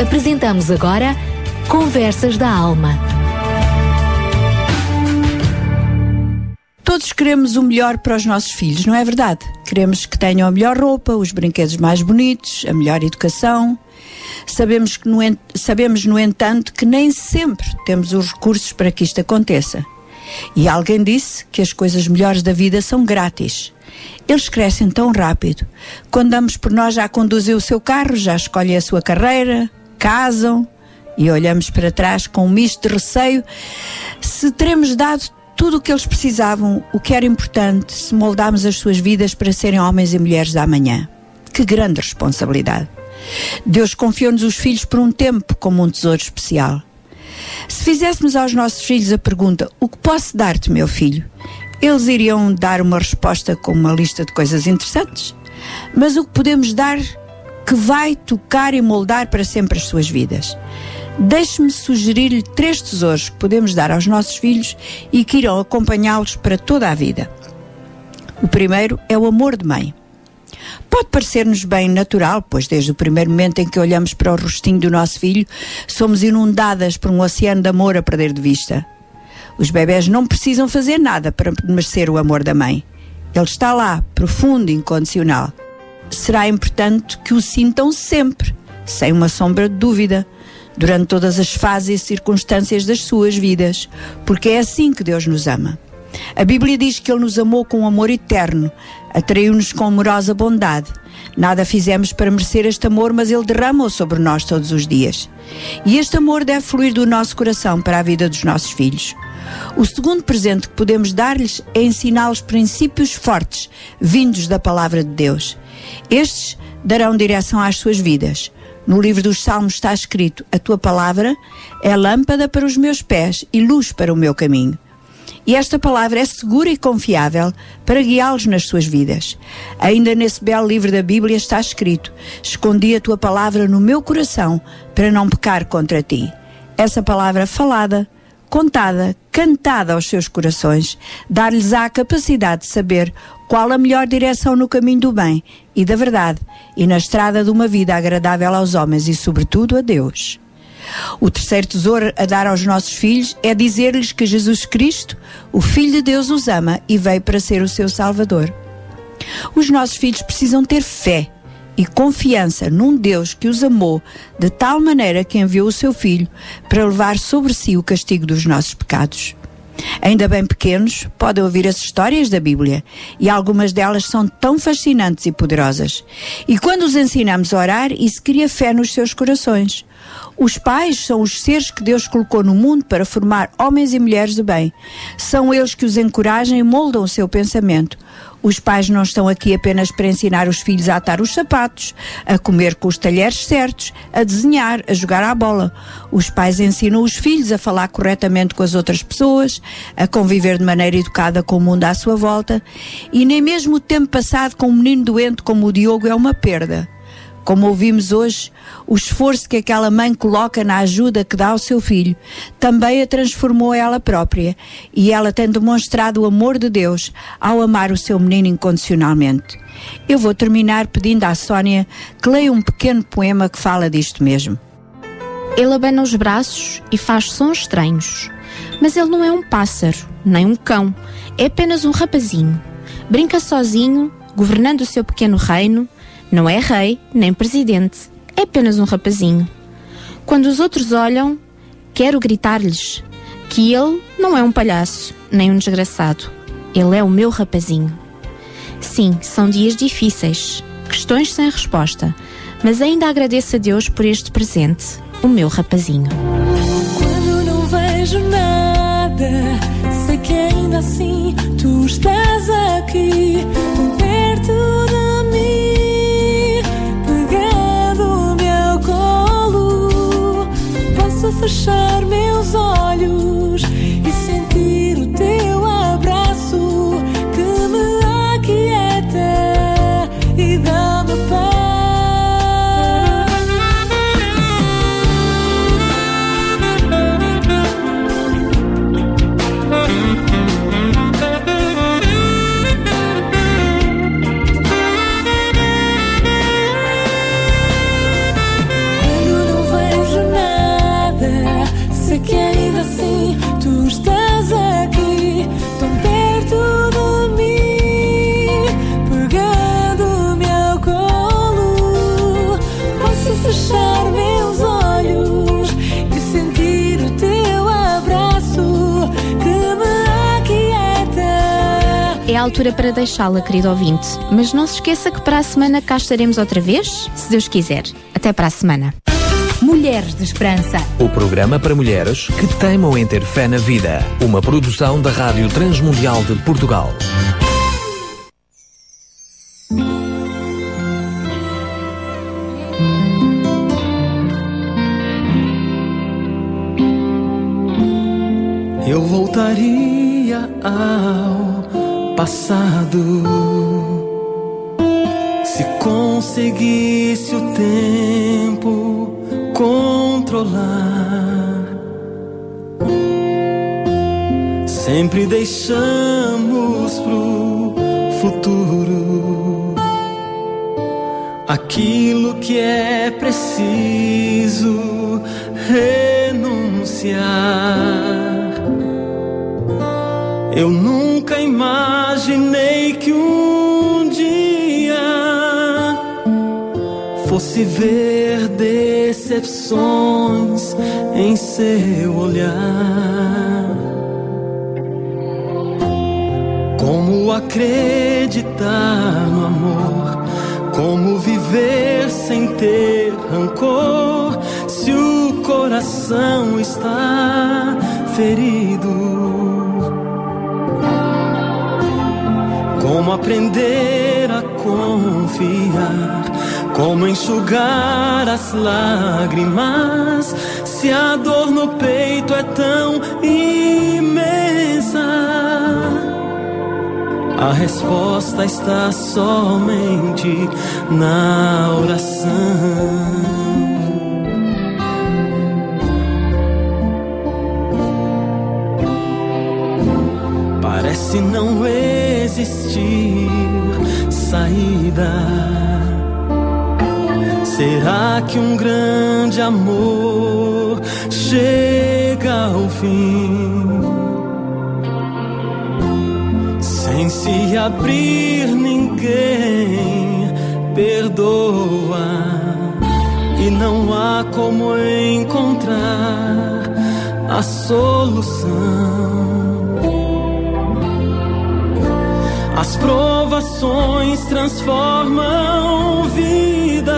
Apresentamos agora Conversas da Alma. Todos queremos o melhor para os nossos filhos, não é verdade? Queremos que tenham a melhor roupa, os brinquedos mais bonitos, a melhor educação. Sabemos, que no, sabemos, no entanto, que nem sempre temos os recursos para que isto aconteça. E alguém disse que as coisas melhores da vida são grátis. Eles crescem tão rápido. Quando damos por nós, já conduzem o seu carro, já escolhem a sua carreira, casam e olhamos para trás com um misto de receio se teremos dado tudo o que eles precisavam, o que era importante, se moldarmos as suas vidas para serem homens e mulheres da amanhã. Que grande responsabilidade. Deus confiou-nos os filhos por um tempo como um tesouro especial. Se fizéssemos aos nossos filhos a pergunta: O que posso dar-te, meu filho? Eles iriam dar uma resposta com uma lista de coisas interessantes. Mas o que podemos dar que vai tocar e moldar para sempre as suas vidas? Deixe-me sugerir-lhe três tesouros que podemos dar aos nossos filhos e que irão acompanhá-los para toda a vida. O primeiro é o amor de mãe. Pode parecer-nos bem natural, pois desde o primeiro momento em que olhamos para o rostinho do nosso filho, somos inundadas por um oceano de amor a perder de vista. Os bebés não precisam fazer nada para merecer o amor da mãe. Ele está lá, profundo e incondicional. Será importante que o sintam sempre, sem uma sombra de dúvida, durante todas as fases e circunstâncias das suas vidas, porque é assim que Deus nos ama. A Bíblia diz que Ele nos amou com um amor eterno, atraiu-nos com amorosa bondade. Nada fizemos para merecer este amor, mas Ele derrama-o sobre nós todos os dias. E este amor deve fluir do nosso coração para a vida dos nossos filhos. O segundo presente que podemos dar-lhes é ensiná-los princípios fortes, vindos da palavra de Deus. Estes darão direção às suas vidas. No livro dos Salmos está escrito: A tua palavra é lâmpada para os meus pés e luz para o meu caminho. E esta palavra é segura e confiável para guiá-los nas suas vidas. Ainda nesse belo livro da Bíblia está escrito: Escondi a tua palavra no meu coração para não pecar contra ti. Essa palavra falada, contada, cantada aos seus corações, dar-lhes a capacidade de saber qual a melhor direção no caminho do bem e da verdade e na estrada de uma vida agradável aos homens e, sobretudo, a Deus. O terceiro tesouro a dar aos nossos filhos é dizer-lhes que Jesus Cristo, o Filho de Deus, os ama e veio para ser o seu Salvador. Os nossos filhos precisam ter fé e confiança num Deus que os amou de tal maneira que enviou o seu Filho para levar sobre si o castigo dos nossos pecados. Ainda bem pequenos, podem ouvir as histórias da Bíblia e algumas delas são tão fascinantes e poderosas. E quando os ensinamos a orar, isso cria fé nos seus corações. Os pais são os seres que Deus colocou no mundo para formar homens e mulheres de bem. São eles que os encorajam e moldam o seu pensamento. Os pais não estão aqui apenas para ensinar os filhos a atar os sapatos, a comer com os talheres certos, a desenhar, a jogar à bola. Os pais ensinam os filhos a falar corretamente com as outras pessoas, a conviver de maneira educada com o mundo à sua volta. E nem mesmo o tempo passado com um menino doente como o Diogo é uma perda. Como ouvimos hoje, o esforço que aquela mãe coloca na ajuda que dá ao seu filho também a transformou ela própria e ela tem demonstrado o amor de Deus ao amar o seu menino incondicionalmente. Eu vou terminar pedindo à Sónia que leia um pequeno poema que fala disto mesmo. Ele abana os braços e faz sons estranhos. Mas ele não é um pássaro, nem um cão. É apenas um rapazinho. Brinca sozinho, governando o seu pequeno reino. Não é rei, nem presidente. É apenas um rapazinho. Quando os outros olham, quero gritar-lhes que ele não é um palhaço, nem um desgraçado. Ele é o meu rapazinho. Sim, são dias difíceis, questões sem resposta, mas ainda agradeço a Deus por este presente, o meu rapazinho. Quando não vejo nada, sei que ainda assim tu estás aqui, fechar meus olhos altura para deixá-la, querido ouvinte. Mas não se esqueça que para a semana cá estaremos outra vez, se Deus quiser. Até para a semana. Mulheres de Esperança. O programa para mulheres que teimam em ter fé na vida. Uma produção da Rádio Transmundial de Portugal. Eu voltaria ao passado se conseguisse o tempo controlar. Sempre deixamos pro futuro aquilo que é preciso renunciar. Eu nunca imaginei que um dia fosse ver decepções em seu olhar. Como acreditar no amor? Como viver sem ter rancor? Se o coração está ferido. Como aprender a confiar? Como enxugar as lágrimas? Se a dor no peito é tão imensa. A resposta está somente na oração. Parece não existir saída. Será que um grande amor chega ao fim? Sem se abrir, ninguém perdoa. E não há como encontrar a solução. As provações transformam vidas,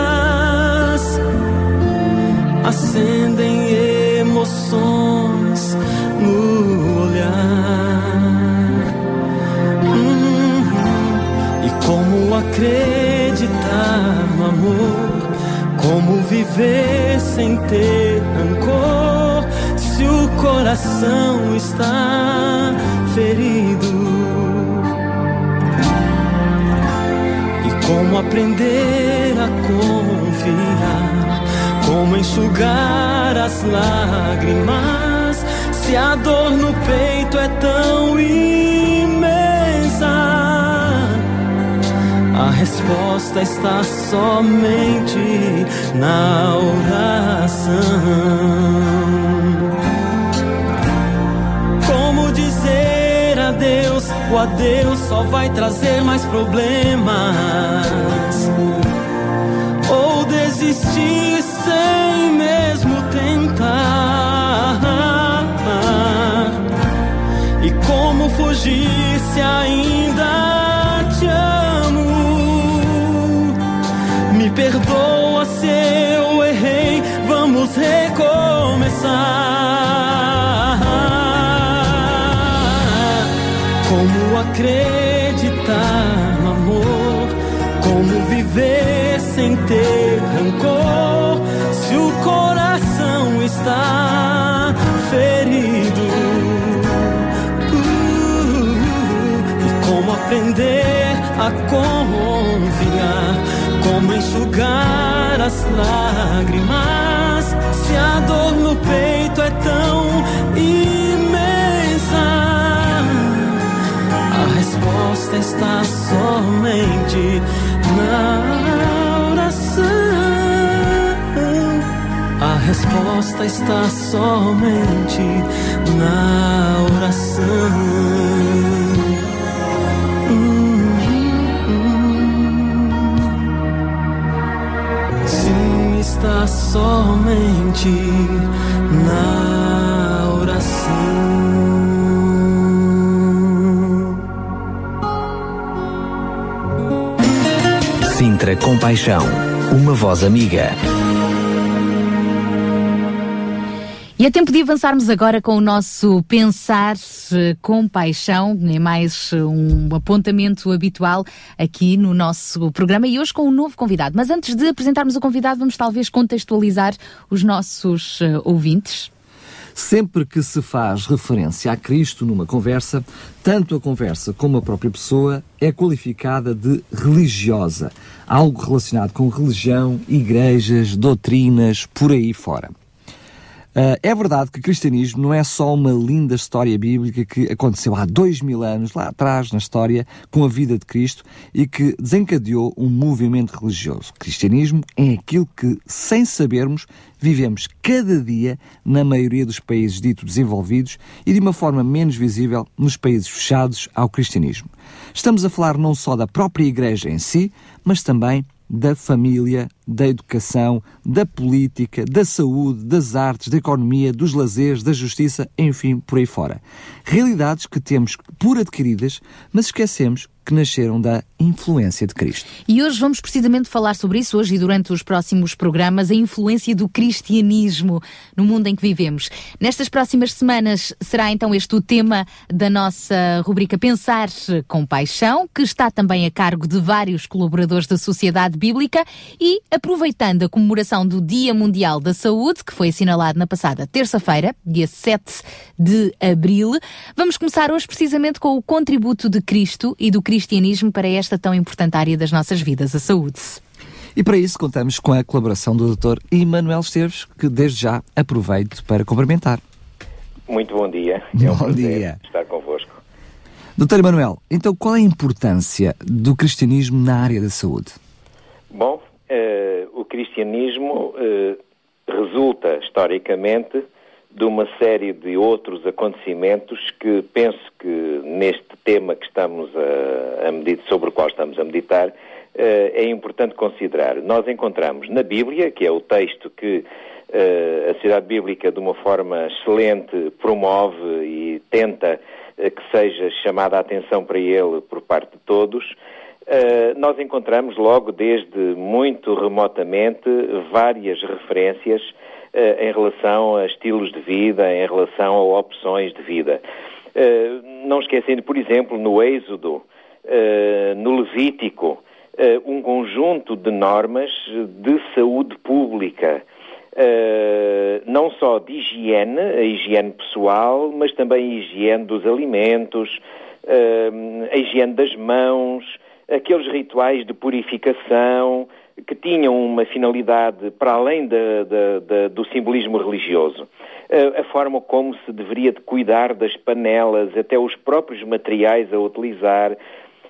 acendem emoções no olhar. Uhum. E como acreditar no amor? Como viver sem ter rancor? Se o coração está ferido. Como aprender a confiar? Como enxugar as lágrimas? Se a dor no peito é tão imensa, a resposta está somente na oração. O adeus só vai trazer mais problemas. Ou desistir sem mesmo tentar. E como fugir se ainda te amo? Me perdoa se eu errei, vamos recomeçar. Acreditar no amor? Como viver sem ter rancor? Se o coração está ferido. Uh, e como aprender a confiar? Como enxugar as lágrimas? Se a dor no peito é tão está somente na oração. A resposta está somente na oração. Sim, está somente na Sintra Compaixão, uma voz amiga. E é tempo de avançarmos agora com o nosso Pensar eh, com Paixão, é mais eh, um apontamento habitual aqui no nosso programa e hoje com um novo convidado. Mas antes de apresentarmos o convidado, vamos talvez contextualizar os nossos eh, ouvintes. Sempre que se faz referência a Cristo numa conversa, tanto a conversa como a própria pessoa é qualificada de religiosa, algo relacionado com religião, igrejas, doutrinas, por aí fora. Uh, é verdade que o cristianismo não é só uma linda história bíblica que aconteceu há dois mil anos, lá atrás na história, com a vida de Cristo e que desencadeou um movimento religioso. O cristianismo é aquilo que, sem sabermos, vivemos cada dia na maioria dos países dito desenvolvidos e de uma forma menos visível nos países fechados ao cristianismo. Estamos a falar não só da própria Igreja em si, mas também da família, da educação, da política, da saúde, das artes, da economia, dos lazeres, da justiça, enfim, por aí fora. Realidades que temos por adquiridas, mas esquecemos que nasceram da influência de Cristo. E hoje vamos precisamente falar sobre isso, hoje e durante os próximos programas, a influência do cristianismo no mundo em que vivemos. Nestas próximas semanas será então este o tema da nossa rubrica Pensar com Paixão, que está também a cargo de vários colaboradores da Sociedade Bíblica e aproveitando a comemoração do Dia Mundial da Saúde, que foi assinalado na passada terça-feira, dia 7 de abril, vamos começar hoje precisamente com o contributo de Cristo e do cristianismo para esta tão importante área das nossas vidas, a saúde. E para isso contamos com a colaboração do Dr. Emanuel Esteves, que desde já aproveito para cumprimentar. Muito bom dia. É um Bom prazer dia. estar convosco. Dr. Emanuel, então qual é a importância do cristianismo na área da saúde? Bom, o cristianismo eh, resulta historicamente de uma série de outros acontecimentos que penso que neste tema que estamos a, a meditar, sobre o qual estamos a meditar, eh, é importante considerar. Nós encontramos na Bíblia, que é o texto que eh, a Sociedade Bíblica de uma forma excelente promove e tenta eh, que seja chamada a atenção para ele por parte de todos, Uh, nós encontramos logo desde muito remotamente várias referências uh, em relação a estilos de vida, em relação a opções de vida. Uh, não esquecendo, por exemplo, no Êxodo, no Levítico, um conjunto de normas de saúde pública. não só de higiene, a higiene pessoal, mas também a higiene dos alimentos, a higiene das mãos, aqueles rituais de purificação que tinham uma finalidade para além do simbolismo religioso. Eh, A forma como se deveria de cuidar das panelas, até os próprios materiais a utilizar,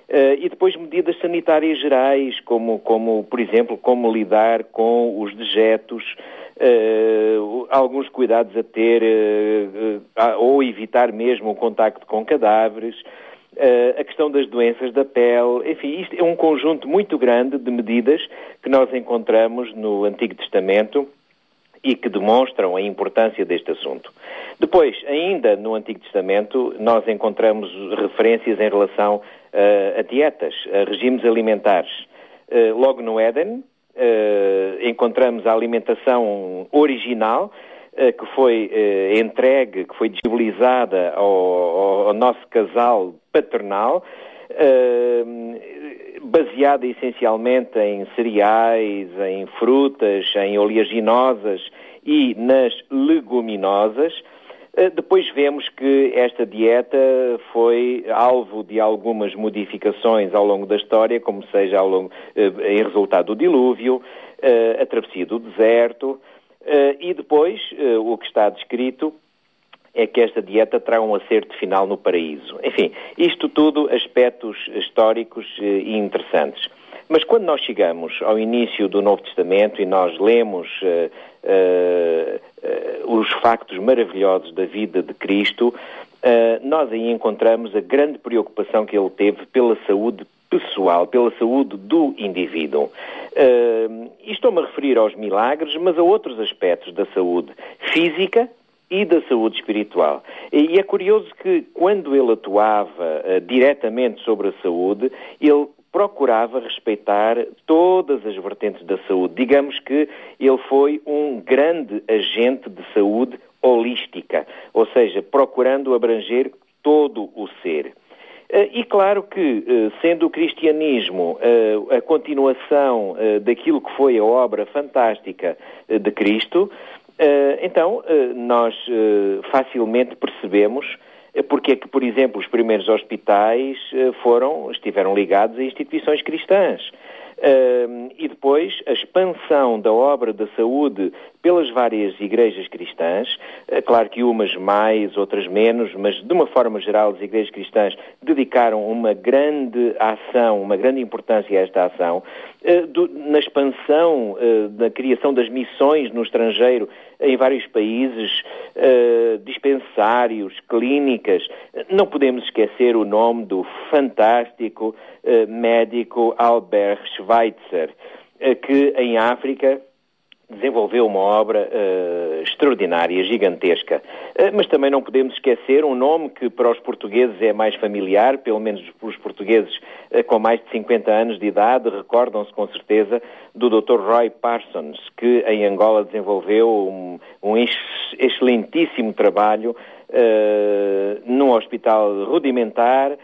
eh, e depois medidas sanitárias gerais, como, como, por exemplo, como lidar com os dejetos, eh, alguns cuidados a ter, ou evitar mesmo o contacto com cadáveres, a questão das doenças da pele, enfim, isto é um conjunto muito grande de medidas que nós encontramos no Antigo Testamento e que demonstram a importância deste assunto. Depois, ainda no Antigo Testamento, nós encontramos referências em relação eh, a dietas, a regimes alimentares. Eh, logo no Éden, eh, encontramos a alimentação original, eh, que foi eh, entregue, que foi disponibilizada ao, ao- ao nosso casal paternal, eh, baseada essencialmente em cereais, em frutas, em oleaginosas e nas leguminosas. Eh, Depois vemos que esta dieta foi alvo de algumas modificações ao longo da história, como seja ao longo, eh, em resultado do dilúvio, eh, a travessia do deserto, eh, e depois eh, o que está descrito é que esta dieta terá um acerto final no paraíso. Enfim, isto tudo aspectos históricos eh, e interessantes. Mas quando nós chegamos ao início do Novo Testamento e nós lemos eh, eh, eh, os factos maravilhosos da vida de Cristo, eh, nós aí encontramos a grande preocupação que ele teve pela saúde pessoal, pela saúde do indivíduo. Uh, e estou-me a referir aos milagres, mas a outros aspectos da saúde física e da saúde espiritual. E é curioso que quando ele atuava uh, diretamente sobre a saúde, ele procurava respeitar todas as vertentes da saúde. Digamos que ele foi um grande agente de saúde holística, ou seja, procurando abranger todo o ser. Eh, E claro que, eh, sendo o cristianismo eh, a continuação daquilo que foi a obra fantástica de Cristo, então nós facilmente percebemos porque é que, por exemplo, os primeiros hospitais foram, estiveram ligados a instituições cristãs. E depois a expansão da obra da saúde pelas várias igrejas cristãs, eh, claro que umas mais, outras menos, mas de uma forma geral as igrejas cristãs dedicaram uma grande ação, uma grande importância a esta ação, do, na expansão, eh, na criação das missões no estrangeiro, em vários países, dispensários, clínicas. Não podemos esquecer o nome do fantástico médico Albert Schweitzer, eh, que em África desenvolveu uma obra eh, extraordinária, gigantesca. Eh, mas também não podemos esquecer um nome que para os portugueses é mais familiar, pelo menos os portugueses eh, com mais de 50 anos de idade recordam-se com certeza do Dr. Roy Parsons, que em Angola desenvolveu um, um ex- excelentíssimo trabalho eh, num hospital rudimentar, eh,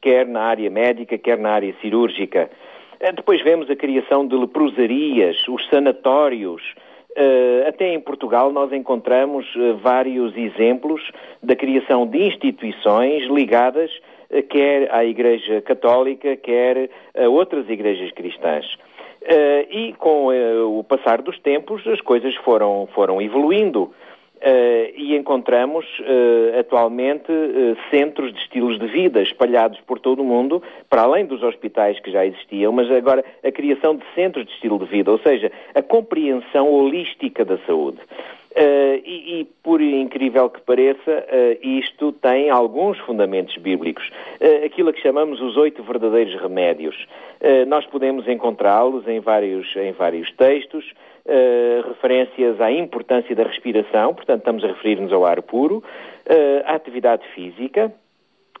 quer na área médica, quer na área cirúrgica. Eh, Depois vemos a criação de leprosarias, os sanatórios. Eh, até em Portugal nós encontramos eh, vários exemplos da criação de instituições ligadas quer à Igreja Católica, quer a outras igrejas cristãs. E com o passar dos tempos as coisas foram, foram evoluindo. Eh, e encontramos eh, atualmente eh, centros de estilos de vida espalhados por todo o mundo, para além dos hospitais que já existiam, mas agora a criação de centros de estilo de vida, ou seja, a compreensão holística da saúde. E, e, por incrível que pareça, isto tem alguns fundamentos bíblicos. Aquilo a que chamamos os oito verdadeiros remédios. Nós podemos encontrá-los em vários, em vários textos, eh, referências à importância da respiração, portanto, estamos a referir-nos ao ar puro, eh, à atividade física,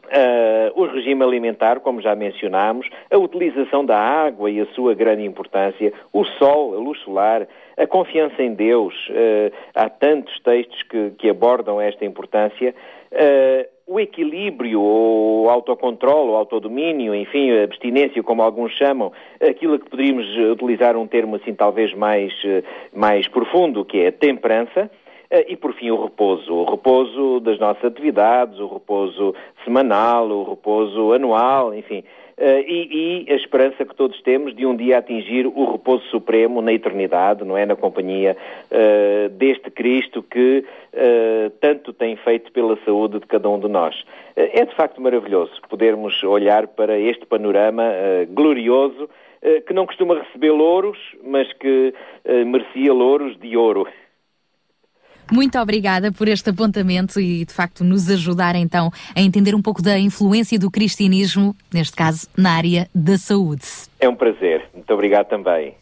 Uh, o regime alimentar, como já mencionámos, a utilização da água e a sua grande importância, o sol, a luz solar, a confiança em Deus. Uh, há tantos textos que, que abordam esta importância. Uh, o equilíbrio, o autocontrole, o autodomínio, enfim, a abstinência, como alguns chamam, aquilo que poderíamos utilizar um termo assim talvez mais, eh, mais profundo, que é a temperança. Eh, E, por fim, o repouso. O repouso das nossas atividades, o repouso semanal, o repouso anual, enfim. Eh, E, e a esperança que todos temos de um dia atingir o repouso supremo na eternidade, não é? Na companhia eh, deste Cristo que eh, tanto tem feito pela saúde de cada um de nós. É de facto maravilhoso podermos olhar para este panorama eh, glorioso que não costuma receber louros, mas que merecia louros de ouro. Muito obrigada por este apontamento e, de facto, nos ajudar então a entender um pouco da influência do cristianismo, neste caso, na área da saúde. É um prazer. Muito obrigado também.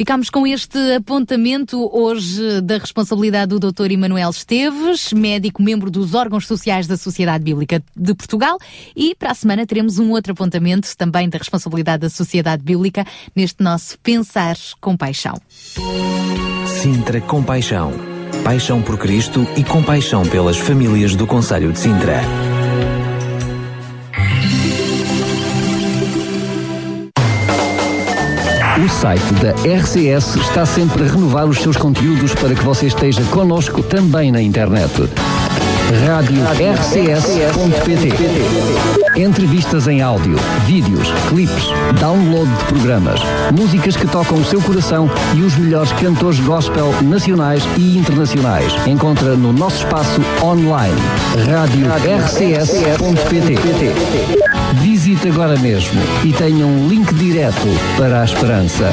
Ficamos com este apontamento hoje da responsabilidade do Dr. Emanuel Esteves, médico membro dos órgãos sociais da Sociedade Bíblica de Portugal, e para a semana teremos um outro apontamento também da responsabilidade da Sociedade Bíblica neste nosso Pensar com Paixão. Sintra Compaixão. Paixão por Cristo e compaixão pelas famílias do Conselho de Sintra. O site da RCS está sempre a renovar os seus conteúdos para que você esteja connosco também na internet. Rádio RCS.pt Entrevistas em áudio, vídeos, clipes, download de programas, músicas que tocam o seu coração e os melhores cantores gospel nacionais e internacionais. Encontra no nosso espaço online. Rádio RCS.pt Visite agora mesmo e tenha um link direto para a esperança.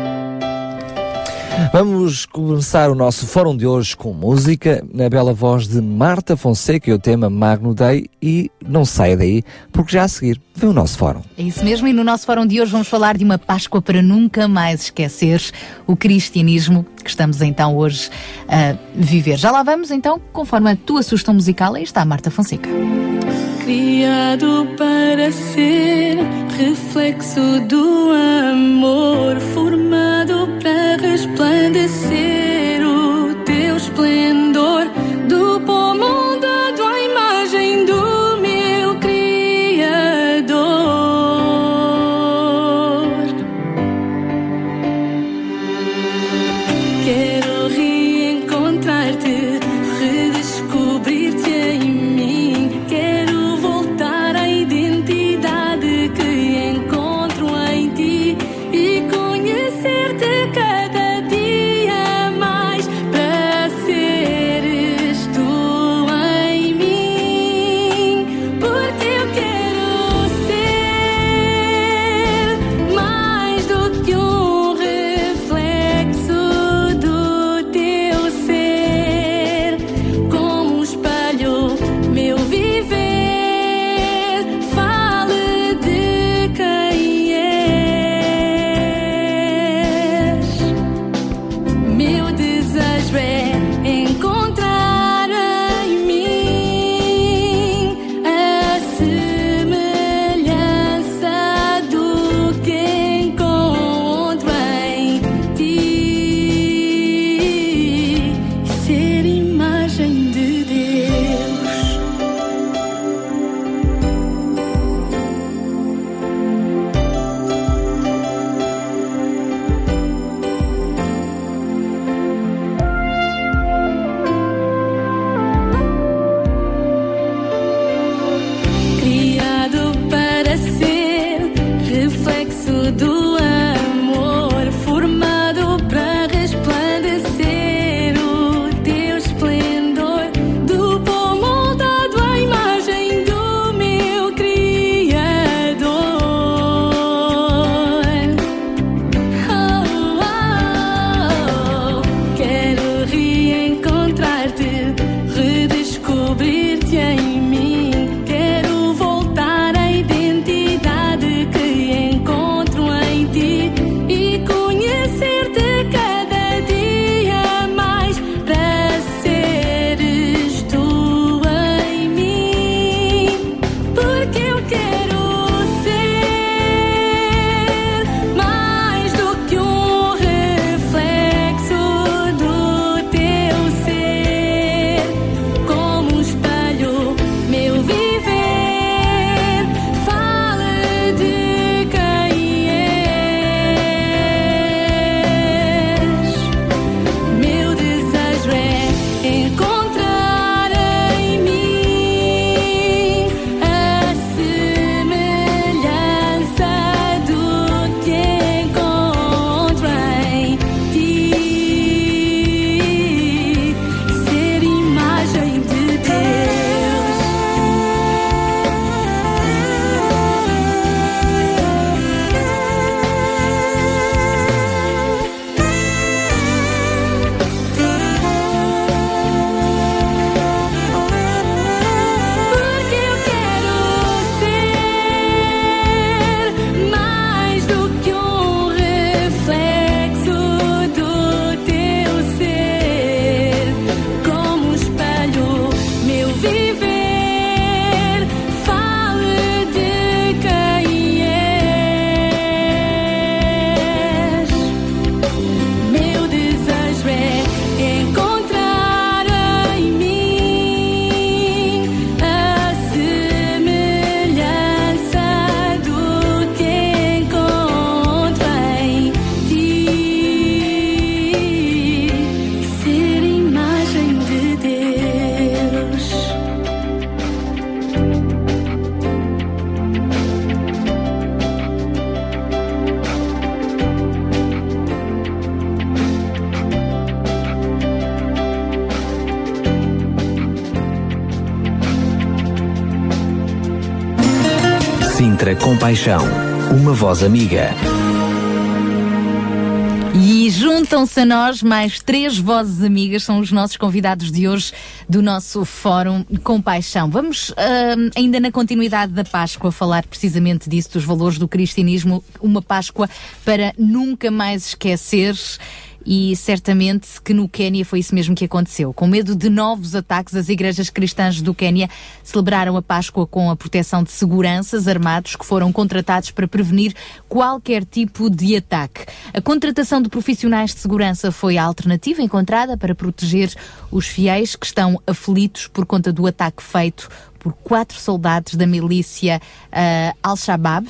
Vamos começar o nosso fórum de hoje com música, na bela voz de Marta Fonseca e o tema Magno Day. E não saia daí, porque já a seguir vem o nosso fórum. É isso mesmo, e no nosso fórum de hoje vamos falar de uma Páscoa para nunca mais esquecer o cristianismo que estamos então hoje a viver. Já lá vamos então, conforme a tua sugestão musical, aí está a Marta Fonseca. Criado para ser reflexo do amor, formado para resplandecer o Paixão, uma voz amiga. E juntam-se a nós mais três vozes amigas, são os nossos convidados de hoje do nosso Fórum com Paixão. Vamos, uh, ainda na continuidade da Páscoa, falar precisamente disso, dos valores do cristianismo, uma Páscoa para nunca mais esquecer e certamente que no Quênia foi isso mesmo que aconteceu. Com medo de novos ataques, as igrejas cristãs do Quênia celebraram a Páscoa com a proteção de seguranças armados que foram contratados para prevenir qualquer tipo de ataque. A contratação de profissionais de segurança foi a alternativa encontrada para proteger os fiéis que estão aflitos por conta do ataque feito por quatro soldados da milícia uh, Al-Shabaab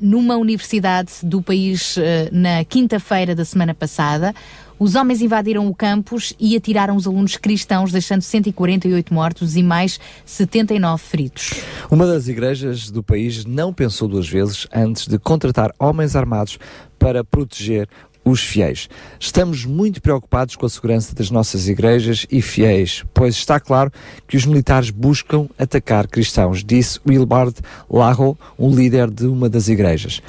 numa universidade do país uh, na quinta-feira da semana passada. Os homens invadiram o campus e atiraram os alunos cristãos, deixando 148 mortos e mais 79 feridos. Uma das igrejas do país não pensou duas vezes antes de contratar homens armados para proteger os fiéis. Estamos muito preocupados com a segurança das nossas igrejas e fiéis, pois está claro que os militares buscam atacar cristãos, disse Wilbard Larro, um líder de uma das igrejas.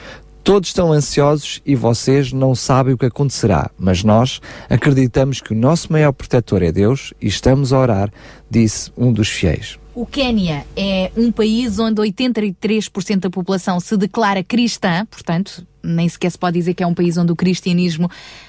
Todos estão ansiosos e vocês não sabem o que acontecerá, mas nós acreditamos que o nosso maior protetor é Deus e estamos a orar, disse um dos fiéis. O Quênia é um país onde 83% da população se declara cristã, portanto, nem sequer se pode dizer que é um país onde o cristianismo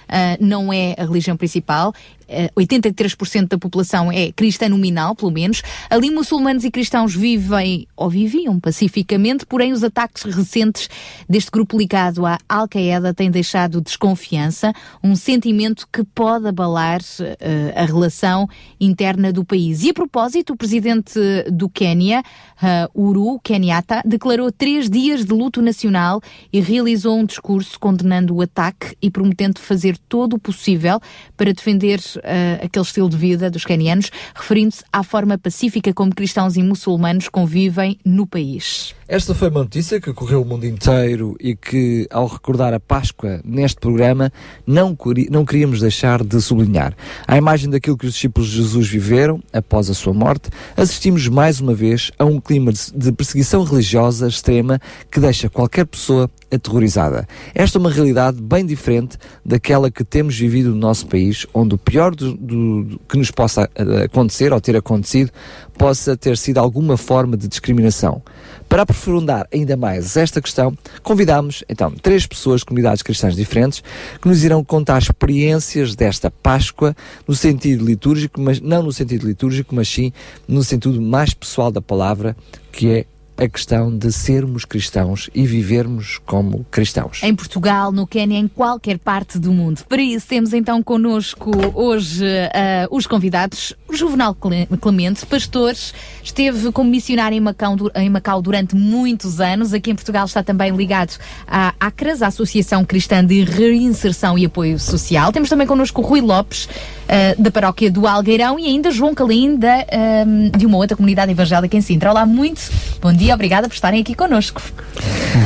uh, não é a religião principal. Uh, 83% da população é cristã nominal, pelo menos. Ali, muçulmanos e cristãos vivem ou viviam pacificamente, porém, os ataques recentes deste grupo ligado à Al-Qaeda têm deixado desconfiança, um sentimento que pode abalar uh, a relação interna do país. E a propósito, o presidente do Quênia, uh, Uru Kenyatta, declarou três dias de luto nacional e realizou um discurso condenando o ataque e prometendo fazer todo o possível para defender uh, aquele estilo de vida dos quenianos, referindo-se à forma pacífica como cristãos e muçulmanos convivem no país. Esta foi uma notícia que correu o mundo inteiro e que, ao recordar a Páscoa neste programa, não, não queríamos deixar de sublinhar. À imagem daquilo que os discípulos de Jesus viveram após a sua morte, assistimos mais uma vez a um clima de perseguição religiosa extrema que deixa qualquer pessoa aterrorizada. Esta é uma realidade bem diferente daquela que temos vivido no nosso país, onde o pior do, do, do que nos possa acontecer ou ter acontecido possa ter sido alguma forma de discriminação. Para aprofundar ainda mais esta questão, convidamos então três pessoas, comunidades cristãs diferentes, que nos irão contar experiências desta Páscoa no sentido litúrgico, mas não no sentido litúrgico, mas sim no sentido mais pessoal da palavra, que é a questão de sermos cristãos e vivermos como cristãos. Em Portugal, no Quênia, em qualquer parte do mundo. Para isso, temos então connosco hoje uh, os convidados. Juvenal Clemente, pastor, esteve como missionário em Macau, em Macau durante muitos anos. Aqui em Portugal está também ligado à ACRAS, a Associação Cristã de Reinserção e Apoio Social. Temos também connosco Rui Lopes, uh, da Paróquia do Algueirão, e ainda João Calim, da, uh, de uma outra comunidade evangélica em Sintra. Olá, muito bom dia dia, obrigada por estarem aqui connosco.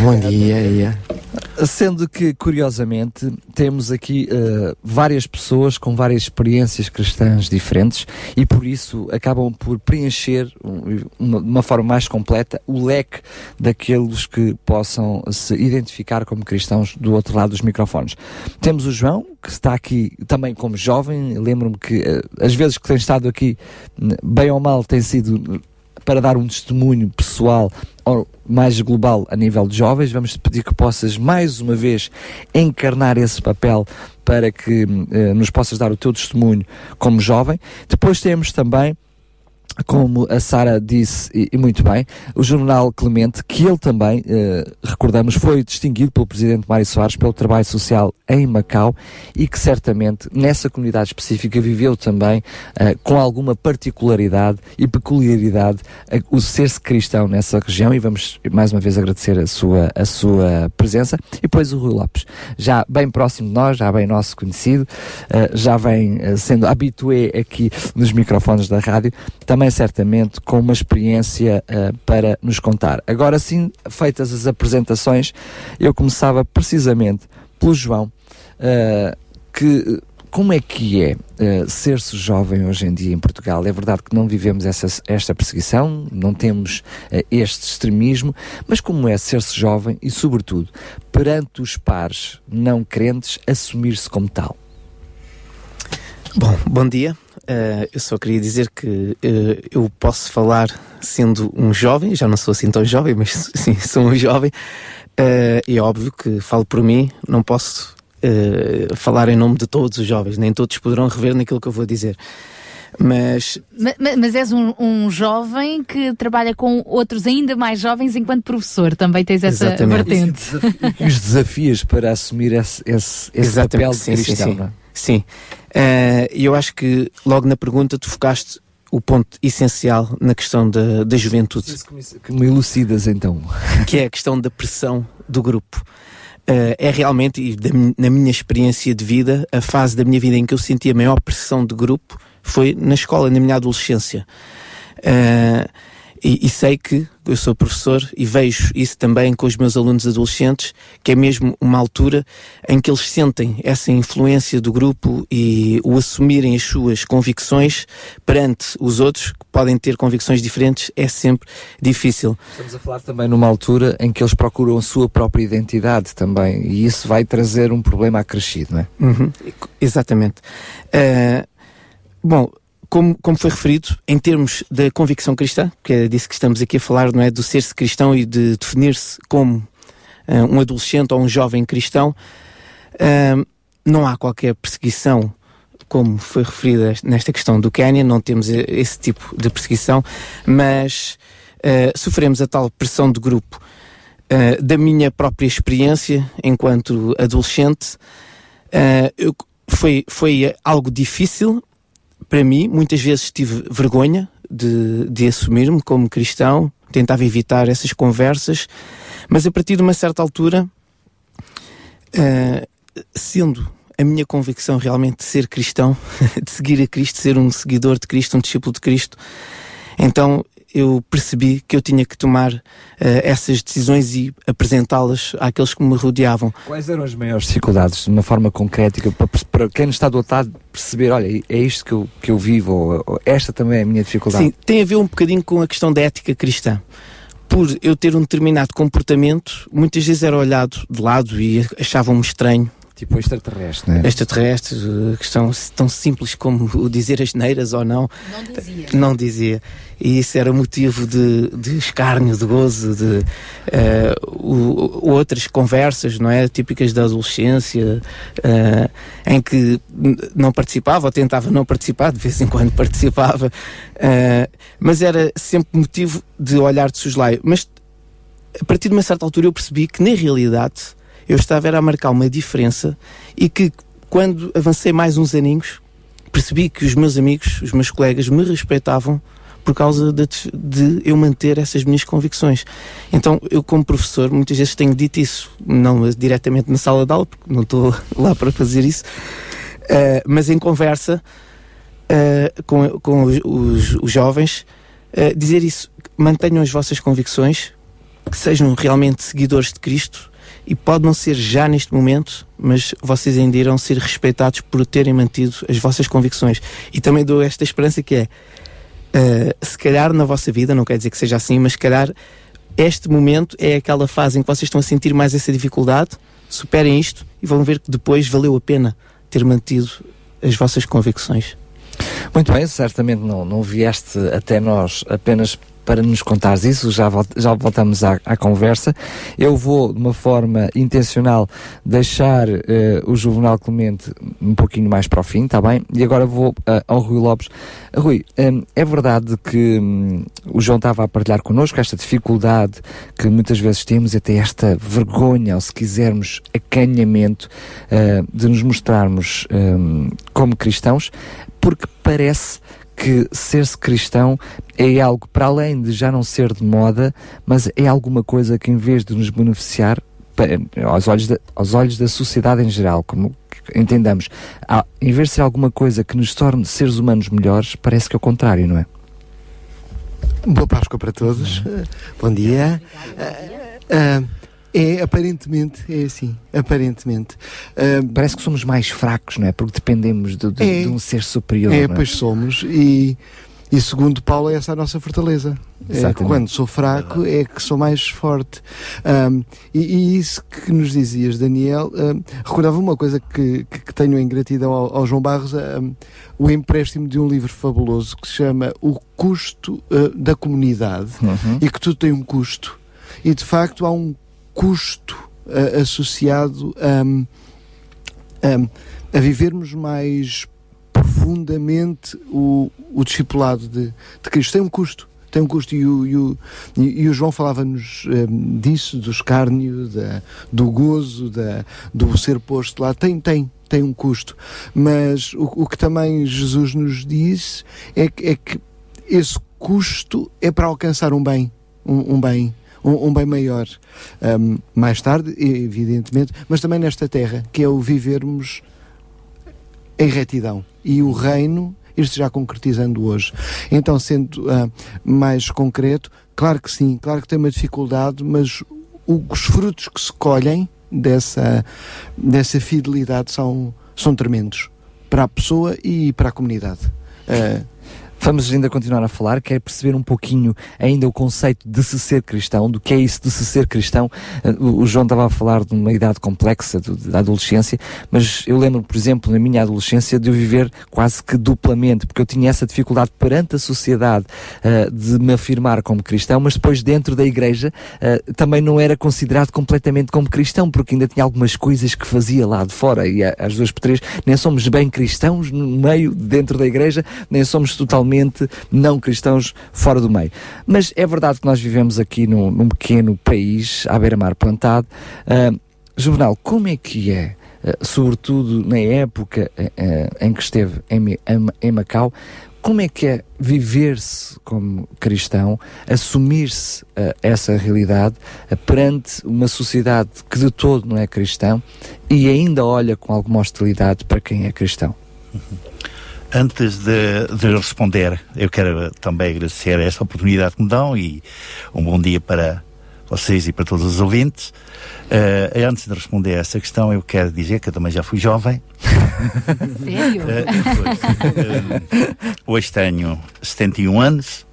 Bom dia, Sendo que, curiosamente, temos aqui uh, várias pessoas com várias experiências cristãs diferentes e por isso acabam por preencher de uma, uma, forma mais completa o leque daqueles que possam se identificar como cristãos do outro lado dos microfones. Temos o João, que está aqui também como jovem. Lembro-me que uh, as vezes que tem estado aqui, bem ou mal, tem sido para dar um testemunho pessoal ou mais global a nível de jovens. Vamos pedir que possas mais uma vez encarnar esse papel para que eh, nos possas dar o teu testemunho como jovem. Depois temos também como a Sara disse, e, e, muito bem, o jornal Clemente, que ele também, eh, recordamos, foi distinguido pelo presidente Mário Soares pelo trabalho social em Macau e que certamente nessa comunidade específica viveu também eh, com alguma particularidade e peculiaridade eh, o ser-se cristão nessa região e vamos mais uma vez agradecer a sua, a sua presença. E depois o Rui Lopes, já bem próximo de nós, já bem nosso conhecido, eh, já vem eh, sendo habitué aqui nos microfones da rádio, também certamente com uma experiência uh, para nos contar. Agora sim, feitas as apresentações, eu começava precisamente pelo João, uh, que como é que é uh, ser-se jovem hoje em dia em Portugal? É verdade que não vivemos essa, esta perseguição, não temos uh, este extremismo, mas como é ser-se jovem e, sobretudo, perante os pares não crentes, assumir-se como tal? Bom, bom dia. Uh, eu só queria dizer que uh, eu posso falar sendo um jovem, já não sou assim tão jovem, mas sim, sou um jovem. Uh, é óbvio que falo por mim, não posso uh, falar em nome de todos os jovens, nem todos poderão rever naquilo que eu vou dizer. Mas Ma- ma- Mas, és um, um jovem que trabalha com outros ainda mais jovens enquanto professor. Também tens essa Exatamente. vertente. E os desafios para assumir esse, esse, esse Exatamente, papel de sim, sim, cristão. sim. é? Sim. Eh, E eu acho que logo na pergunta tu focaste o ponto essencial na questão da, da juventude. Que me elucidas então. Que é a questão da pressão do grupo. Eh, é realmente, e da na minha experiência de vida, a fase da minha vida em que eu senti a maior pressão de grupo foi na escola, na minha adolescência. Eh, e, e sei que eu sou professor e vejo isso também com os meus alunos adolescentes, que é mesmo uma altura em que eles sentem essa influência do grupo e o assumirem as suas convicções perante os outros, que podem ter convicções diferentes, é sempre difícil. Estamos a falar também numa altura em que eles procuram a sua própria identidade também, e isso vai trazer um problema acrescido, não é? Uhum, Exatamente. Uh, bom, como, como foi referido, em termos da convicção cristã, que é disso que estamos aqui a falar, não é? Do ser-se cristão e de definir-se como uh, um adolescente ou um jovem cristão, uh, não há qualquer perseguição, como foi referida nesta questão do Quênia, não temos e- esse tipo de perseguição, mas uh, sofremos a tal pressão de grupo. Da minha própria experiência enquanto adolescente, eu- foi, foi algo difícil para mim. Muitas vezes tive vergonha de, de assumir-me como cristão, tentava evitar essas conversas, mas a partir de uma certa altura, uh, sendo a minha convicção realmente de ser cristão, de seguir a Cristo, ser um seguidor de Cristo, um discípulo de Cristo, então eu percebi que eu tinha que tomar uh, essas decisões e apresentá-las àqueles que me rodeavam. Quais eram as maiores dificuldades, de uma forma concreta, para, para quem está do outro lado perceber, olha, é isto que eu, que eu vivo, ou, ou esta também é a minha dificuldade? Sim, tem a ver um bocadinho com a questão da ética cristã. Por eu ter um determinado comportamento, muitas vezes era olhado de lado e achavam-me estranho. Tipo extraterrestre, não é? Extraterrestre, eh, questão tão simples como o dizer as neiras ou não. Não dizia. Não dizia. E isso era motivo de, de escárnio, de gozo, de eh, o- outras conversas, não é? Típicas da adolescência, eh, em que não participava ou tentava não participar, de vez em quando participava, eh, mas era sempre motivo de olhar de soslaio. Mas a partir de uma certa altura eu percebi que na realidade eu estava era a marcar uma diferença e que quando avancei mais uns aninhos percebi que os meus amigos, os meus colegas me respeitavam por causa de, de eu manter essas minhas convicções. Então, eu como professor, muitas vezes tenho dito isso, não diretamente na sala de aula, porque não estou lá para fazer isso, eh, mas em conversa eh, com, com os, os- os jovens, eh, dizer isso, mantenham as vossas convicções, que sejam realmente seguidores de Cristo e pode não ser já neste momento, mas vocês ainda irão ser respeitados por terem mantido as vossas convicções. E também dou esta esperança que é, eh, se calhar na vossa vida, não quer dizer que seja assim, mas se calhar este momento é aquela fase em que vocês estão a sentir mais essa dificuldade, superem isto e vão ver que depois valeu a pena ter mantido as vossas convicções. Muito bem, certamente não, não vieste até nós apenas para nos contares isso, já, já voltamos à, à conversa. Eu vou, de uma forma intencional, deixar eh, o Juvenal Clemente um pouquinho mais para o fim, está bem? E agora vou eh, ao Rui Lopes. Rui, hum, é verdade que hum, o João estava a partilhar connosco esta dificuldade que muitas vezes temos, até esta vergonha, ou se quisermos, acanhamento eh, de nos mostrarmos hum, como cristãos, porque parece que ser-se cristão é algo para além de já não ser de moda, mas é alguma coisa que em vez de nos beneficiar aos olhos da, aos olhos da sociedade em geral, como entendamos, há- em vez de ser alguma coisa que nos torne seres humanos melhores, parece que é o contrário, não é? Boa Páscoa para todos. Bom dia. Ah, é, aparentemente, é assim. Aparentemente. Ah, Parece que somos mais fracos, não é? Porque dependemos de, de- É. de um ser superior. é, não pois somos. E, e segundo Paulo, é essa a nossa fortaleza. É que Exatamente. quando sou fraco, é que sou mais forte. Ahm, e, e isso que nos dizias, Daniel, ahm, recordava uma coisa que, que, que tenho em gratidão ao, ao João Barros, ahm, o empréstimo de um livro fabuloso que se chama O Custo ah, da Comunidade Uhum. e que tudo tem um custo. E de facto há um custo ah, associado um, a vivermos mais profundamente o, o discipulado de, de Cristo. Tem um custo. Tem um custo, e o, e o, e o João falava-nos um, disso, do escárnio, da, do gozo, da, do ser posto lá. Tem, tem, tem um custo. Mas o, o que também Jesus nos diz é que, é que esse custo é para alcançar um bem, um, um bem. Um, um bem maior um, mais tarde, evidentemente, mas também nesta terra, que é o vivermos em retidão e o reino isto já concretizando hoje. Então, sendo uh, mais concreto, claro que sim, claro que tem uma dificuldade, mas os frutos que se colhem dessa, dessa fidelidade são, são tremendos para a pessoa e para a comunidade. Uh, Vamos ainda continuar a falar, quer perceber um pouquinho ainda o conceito de se ser cristão, do que é isso de se ser cristão. O João estava a falar de uma idade complexa, da adolescência, mas eu lembro, por exemplo, na minha adolescência, de eu viver quase que duplamente, porque eu tinha essa dificuldade perante a sociedade uh, de me afirmar como cristão, mas depois dentro da igreja uh, também não era considerado completamente como cristão, porque ainda tinha algumas coisas que fazia lá de fora, e às duas por três, nem somos bem cristãos no meio, dentro da igreja, nem somos totalmente não cristãos fora do meio. Mas é verdade que nós vivemos aqui num, num pequeno país, à beira-mar plantado. Uh, Juvenal, como é que é, uh, sobretudo na época uh, em que esteve em, em Macau, como é que é viver-se como cristão, assumir-se uh, essa realidade uh, perante uma sociedade que de todo não é cristão e ainda olha com alguma hostilidade para quem é cristão? Uhum. Antes de, de, responder, eu quero também agradecer esta oportunidade que me dão e um bom dia para vocês e para todos os ouvintes. Uh, antes de responder a essa questão, eu quero dizer que eu também já fui jovem. Sério? Uh, uh, hoje tenho 71 anos.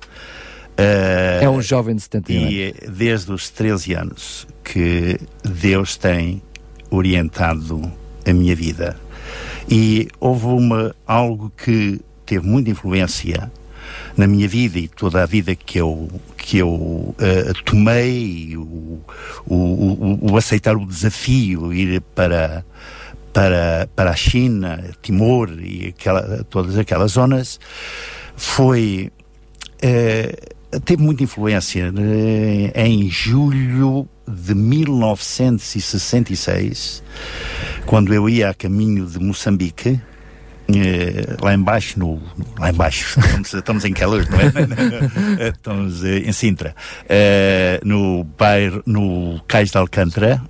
é um jovem de 71 anos. E desde os 13 anos que Deus tem orientado a minha vida e houve uma, algo que teve muita influência na minha vida e toda a vida que eu, que eu uh, tomei, o, o, o, o, aceitar o desafio, ir para, para, para a China, Timor e aquela, todas aquelas zonas, foi. Uh, teve muita influência. Uh, em julho de 1966 quando eu ia a caminho de Moçambique, eh, lá embaixo, no, lá embaixo, estamos, estamos em Keller, não é? estamos eh, em Sintra, eh, no bairro, no Cais de Alcântara,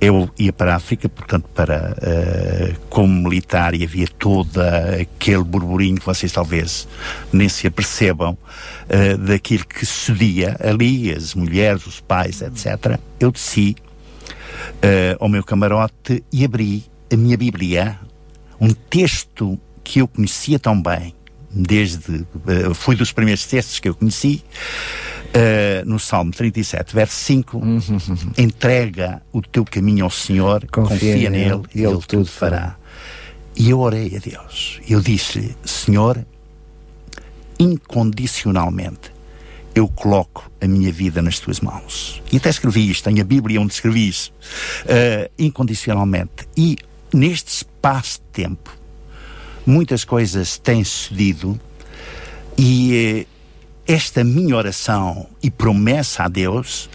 eu ia para a África, portanto, para uh, como militar, e havia todo aquele burburinho que vocês talvez nem se apercebam uh, daquilo que sucedia ali, as mulheres, os pais, etc. Eu desci uh, ao meu camarote e abri a minha Bíblia, um texto que eu conhecia tão bem, desde. Foi dos primeiros textos que eu conheci. Uh, no Salmo 37, verso 5, entrega o teu caminho ao Senhor, confia, confia nele e ele, ele tudo fará. E eu orei a Deus. Eu disse-lhe, Senhor, incondicionalmente, eu coloco a minha vida nas tuas mãos. E até escrevi isto, tenho a Bíblia onde escrevi isso, uh, incondicionalmente. E neste espaço de tempo, muitas coisas têm sucedido e uh, esta minha oração e promessa a Deus,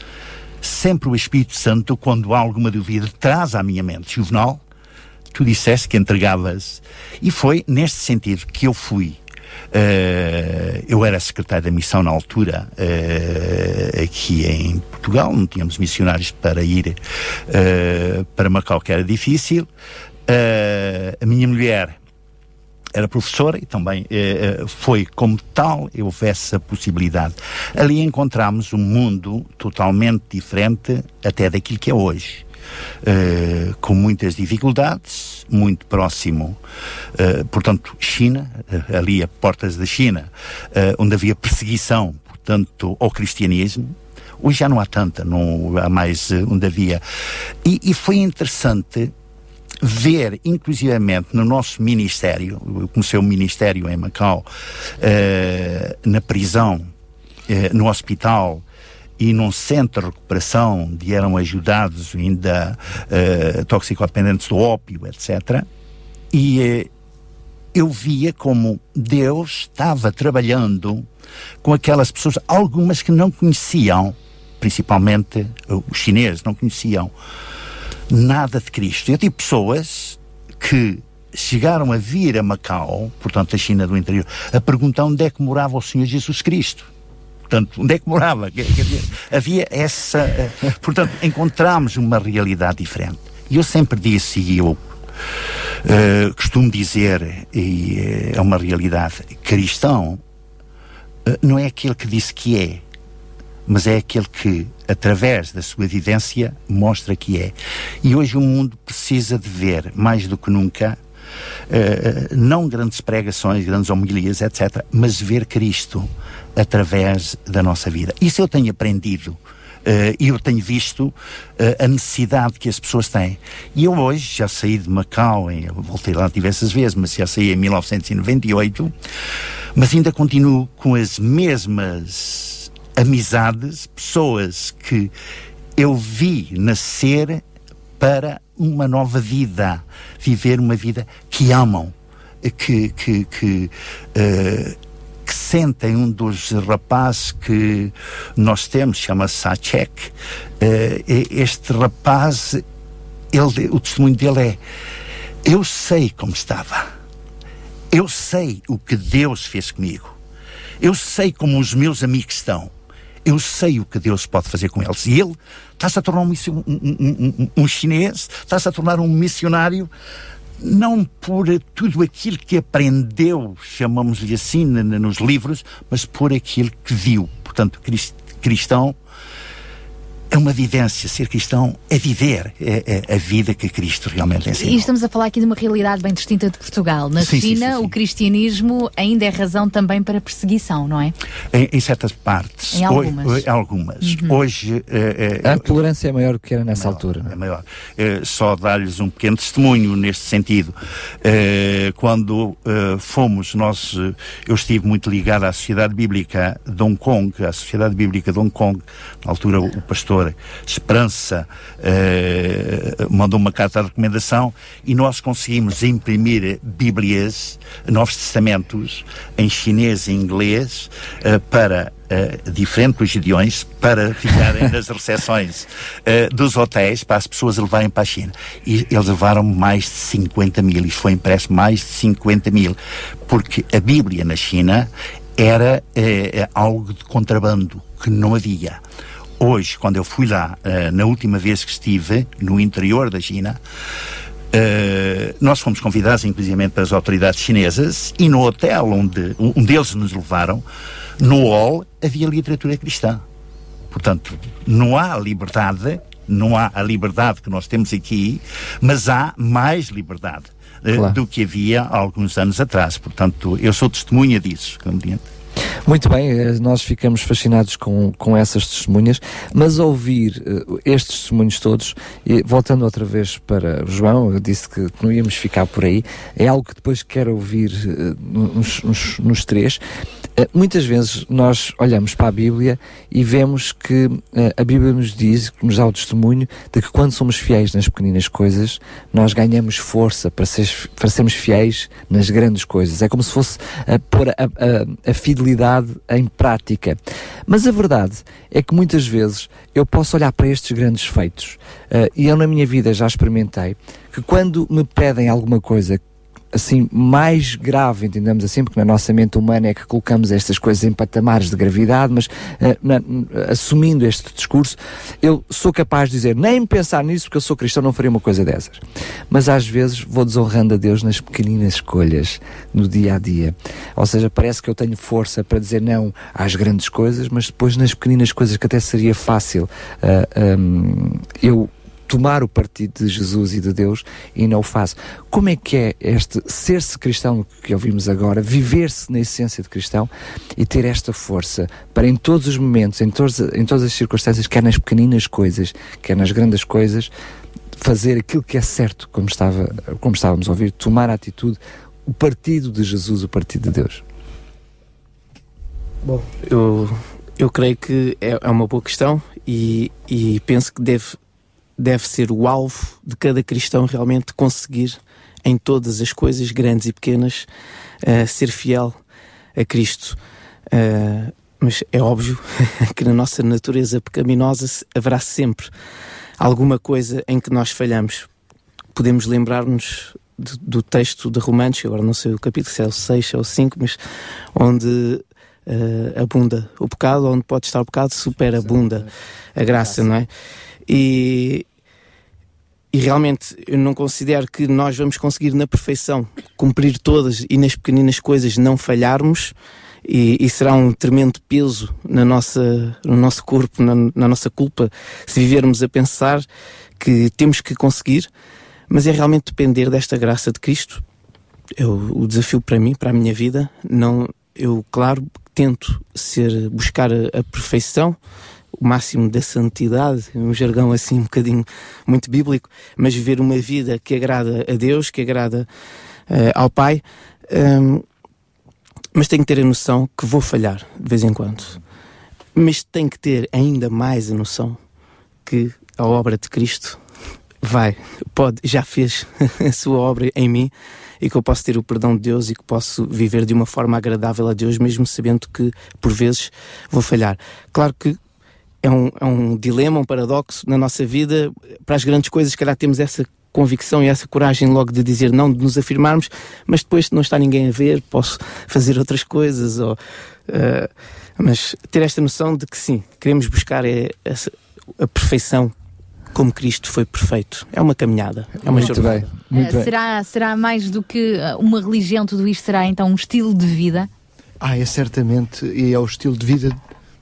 sempre o Espírito Santo, quando há alguma dúvida, traz à minha mente. Juvenal, tu disseste que entregavas. E foi neste sentido que eu fui Uh, eu era secretário da missão na altura, uh, aqui em Portugal, não tínhamos missionários para ir uh, para Macau, que era difícil. a minha mulher era professora e também foi como tal houve essa possibilidade. Ali encontramos um mundo totalmente diferente até daquilo que é hoje. Uh, com muitas dificuldades, muito próximo, uh, portanto, China, uh, ali a portas da China, onde havia perseguição, portanto, ao cristianismo. Hoje já não há tanta, não há mais onde havia. E, e foi interessante ver, inclusivamente, no nosso ministério, eu comecei o ministério em Macau, na prisão, no hospital, e num centro de recuperação onde eram ajudados ainda uh, toxicodependentes do ópio, etc. E uh, eu via como Deus estava trabalhando com aquelas pessoas, algumas que não conheciam, principalmente os chineses, não conheciam nada de Cristo. Eu tive pessoas que chegaram a vir a Macau, portanto da China do interior, a perguntar onde é que morava o Senhor Jesus Cristo. Portanto, onde é que morava? Havia essa. eh, Portanto, encontramos uma realidade diferente. E eu sempre disse, e eu eh, costumo dizer, e eh, é uma realidade, cristão eh, não é aquele que disse que é, mas é aquele que, através da sua vivência, mostra que é. E hoje o mundo precisa de ver, mais do que nunca, eh, não grandes pregações, grandes homilias, etc., mas ver Cristo através da nossa vida. Isso eu tenho aprendido. eh, E eu tenho visto eh, a necessidade que as pessoas têm. E eu hoje já saí de Macau, voltei lá diversas vezes, mas já saí em 1998, mas ainda continuo com as mesmas amizades, pessoas que eu vi nascer para uma nova vida, viver uma vida que amam, eh, que, que, que, eh, que sentem um dos rapazes que nós temos, chama-se Sacek. Eh, e- este rapaz, ele, o testemunho dele é: Eu sei como estava, eu sei o que Deus fez comigo, eu sei como os meus amigos estão. Eu sei o que Deus pode fazer com eles. E ele está-se a tornar um, um, um- um- chinês, está-se a tornar um missionário, não por tudo aquilo que aprendeu, chamamos-lhe assim, nos livros, mas por aquilo que viu. Portanto, cris- cristão é uma vivência. Ser cristão é viver é, é a vida que Cristo realmente E ensinou. estamos a falar aqui de uma realidade bem distinta de Portugal. Na Sim, sim, China, o cristianismo ainda é razão também para perseguição, não é? Em, em certas partes. Em algumas. Hoje, algumas. Uhum. Hoje. eh, eh, A tolerância é maior do que era nessa altura. É maior. Eh, só dar-lhes um pequeno testemunho neste sentido. Eh, quando eh, fomos, nós, eh, eu estive muito ligado à Sociedade Bíblica de Hong Kong, à Sociedade Bíblica de Hong Kong, na altura o pastor Esperança eh, mandou uma carta de recomendação e nós conseguimos imprimir Bíblias, Novos Testamentos, em chinês e inglês, eh, para eh, diferentes idiões para ficarem nas recepções eh, dos hotéis para as pessoas levarem para a China. E eles levaram mais de 50 mil, isto foi impresso mais de 50 mil, porque a Bíblia na China era eh, algo de contrabando que não havia. Hoje, quando eu fui lá, eh, na última vez que estive no interior da China, Uh, nós fomos convidados, inclusive, pelas autoridades chinesas e no hotel onde um deles nos levaram, no hall havia literatura cristã. Portanto, não há liberdade, não há a liberdade que nós temos aqui, mas há mais liberdade uh, Claro. do que havia há alguns anos atrás. Portanto, eu sou testemunha disso, compreende? Muito bem, eh, nós ficamos fascinados com, com essas testemunhas, mas ouvir eh, estes testemunhos todos, e voltando outra vez para João, eu disse que não íamos ficar por aí, é algo que depois quero ouvir eh, nos, nos- nos três. Eh, muitas vezes nós olhamos para a Bíblia e vemos que a Bíblia nos diz, nos dá o testemunho de que quando somos fiéis nas pequeninas coisas, nós ganhamos força para, ser, para sermos fiéis nas grandes coisas. É como se fosse pôr a, a- a fidelidade em prática. Mas a verdade é que muitas vezes eu posso olhar para estes grandes feitos eh, e eu na minha vida já experimentei que quando me pedem alguma coisa assim mais grave, entendemos assim, porque na nossa mente humana é que colocamos estas coisas em patamares de gravidade, mas eh, na- assumindo este discurso, eu sou capaz de dizer, nem pensar nisso, porque eu sou cristão, não faria uma coisa dessas. Mas às vezes vou desonrando a Deus nas pequeninas escolhas, no dia a dia. Ou seja, parece que eu tenho força para dizer não às grandes coisas, mas depois nas pequeninas coisas que até seria fácil ah, hum, eu tomar o partido de Jesus e de Deus e não o faço. Como é que é este ser-se cristão que ouvimos agora, viver-se na essência de cristão e ter esta força para em todos os momentos, em, todos, em todas as circunstâncias, quer nas pequeninas coisas, quer nas grandes coisas, fazer aquilo que é certo, como, estava, como estávamos a ouvir, tomar a atitude, o partido de Jesus, o partido de Deus. Bom, eu Eu creio que é, é uma boa questão e, e penso que deve, deve ser o alvo de cada cristão realmente conseguir, em todas as coisas, grandes e pequenas, uh, ser fiel a Cristo. Uh, mas é óbvio que na nossa natureza pecaminosa haverá sempre alguma coisa em que nós falhamos. Podemos lembrar-nos do, texto de Romanos, agora não sei o capítulo, se é o 6 ou o 5, mas onde uh, abunda o pecado, onde pode estar o pecado, superabunda a graça, não é? E, e realmente eu não considero que nós vamos conseguir na perfeição cumprir todas e nas pequeninas coisas não falharmos. E, e será um tremendo peso na nossa, no nosso corpo, na, na nossa culpa, se vivermos a pensar que temos que conseguir, mas é realmente depender desta graça de Cristo. Eu, o desafio para mim, para a minha vida, não, eu claro tento ser buscar a, a perfeição, o máximo da santidade, um jargão assim um bocadinho muito bíblico, mas viver uma vida que agrada a Deus, que agrada uh, ao Pai. Um, mas tenho que ter a noção que vou falhar de vez em quando. Mas tenho que ter ainda mais a noção que a obra de Cristo vai, pode, já fez a sua obra em mim e que eu posso ter o perdão de Deus e que posso viver de uma forma agradável a Deus, mesmo sabendo que por vezes vou falhar. Claro que é um, é um dilema, um paradoxo na nossa vida. Para as grandes coisas, se calhar temos essa convicção e essa coragem logo de dizer não, de nos afirmarmos, mas depois não está ninguém a ver, posso fazer outras coisas. Ou, uh, mas ter esta noção de que sim, queremos buscar é, essa, a perfeição como Cristo foi perfeito. É uma caminhada, é uma Muito jornada. Bem. Muito uh, será, será mais do que uma religião, tudo isto será então um estilo de vida? Ah, é certamente, e é o estilo de vida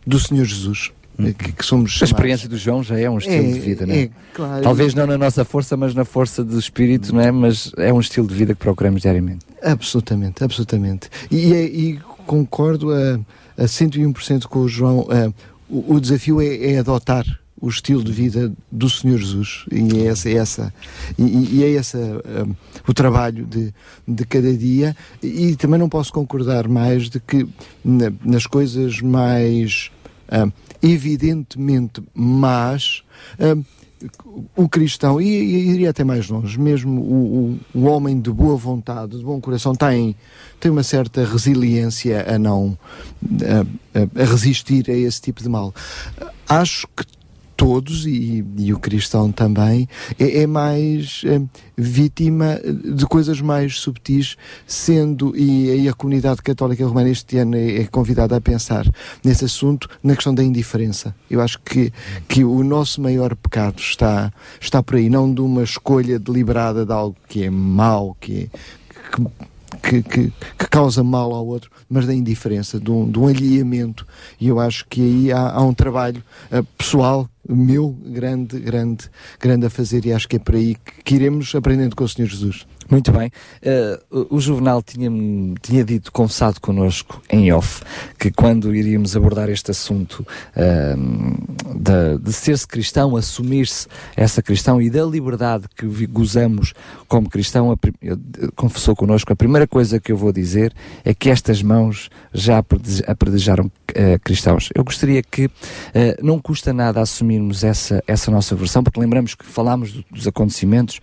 do Senhor Jesus. Que, que, somos a experiência do João já é um estilo é, de vida, não é? é claro. Talvez não na nossa força, mas na força do espírito, não é? Mas é um estilo de vida que procuramos diariamente. Absolutamente, absolutamente. E, e concordo a, a 101% com o João. A, o, o, desafio é, é adotar o estilo de vida do Senhor Jesus e é essa, é essa e, e é essa um, o trabalho de, de cada dia e também não posso concordar mais de que na, nas coisas mais um, evidentemente más um, o cristão, e, e iria até mais longe, mesmo o, o, o, homem de boa vontade, de bom coração, tem, tem uma certa resiliência a não a, a resistir a esse tipo de mal. Acho que todos, e, e o cristão também, é, é mais é, vítima de coisas mais subtis, sendo, e aí a comunidade católica romana este ano é, é convidada a pensar nesse assunto, na questão da indiferença. Eu acho que, que o nosso maior pecado está, está por aí, não de uma escolha deliberada de algo que é mau, que, que que, que, que, causa mal ao outro, mas da indiferença, de um, de um alheamento. E eu acho que aí há, há um trabalho uh, pessoal meu grande, grande, grande a fazer e acho que é por aí que, que iremos aprendendo com o Senhor Jesus. Muito bem. Uh, o Juvenal tinha, tinha dito, confessado connosco em off, que quando iríamos abordar este assunto uh, de, de ser-se cristão, assumir-se essa cristão e da liberdade que gozamos como cristão, confessou connosco, a primeira coisa que eu vou dizer é que estas mãos já apredejaram uh, cristãos. Eu gostaria que não custa nada assumirmos essa, essa nossa versão, porque lembramos que falámos do, dos acontecimentos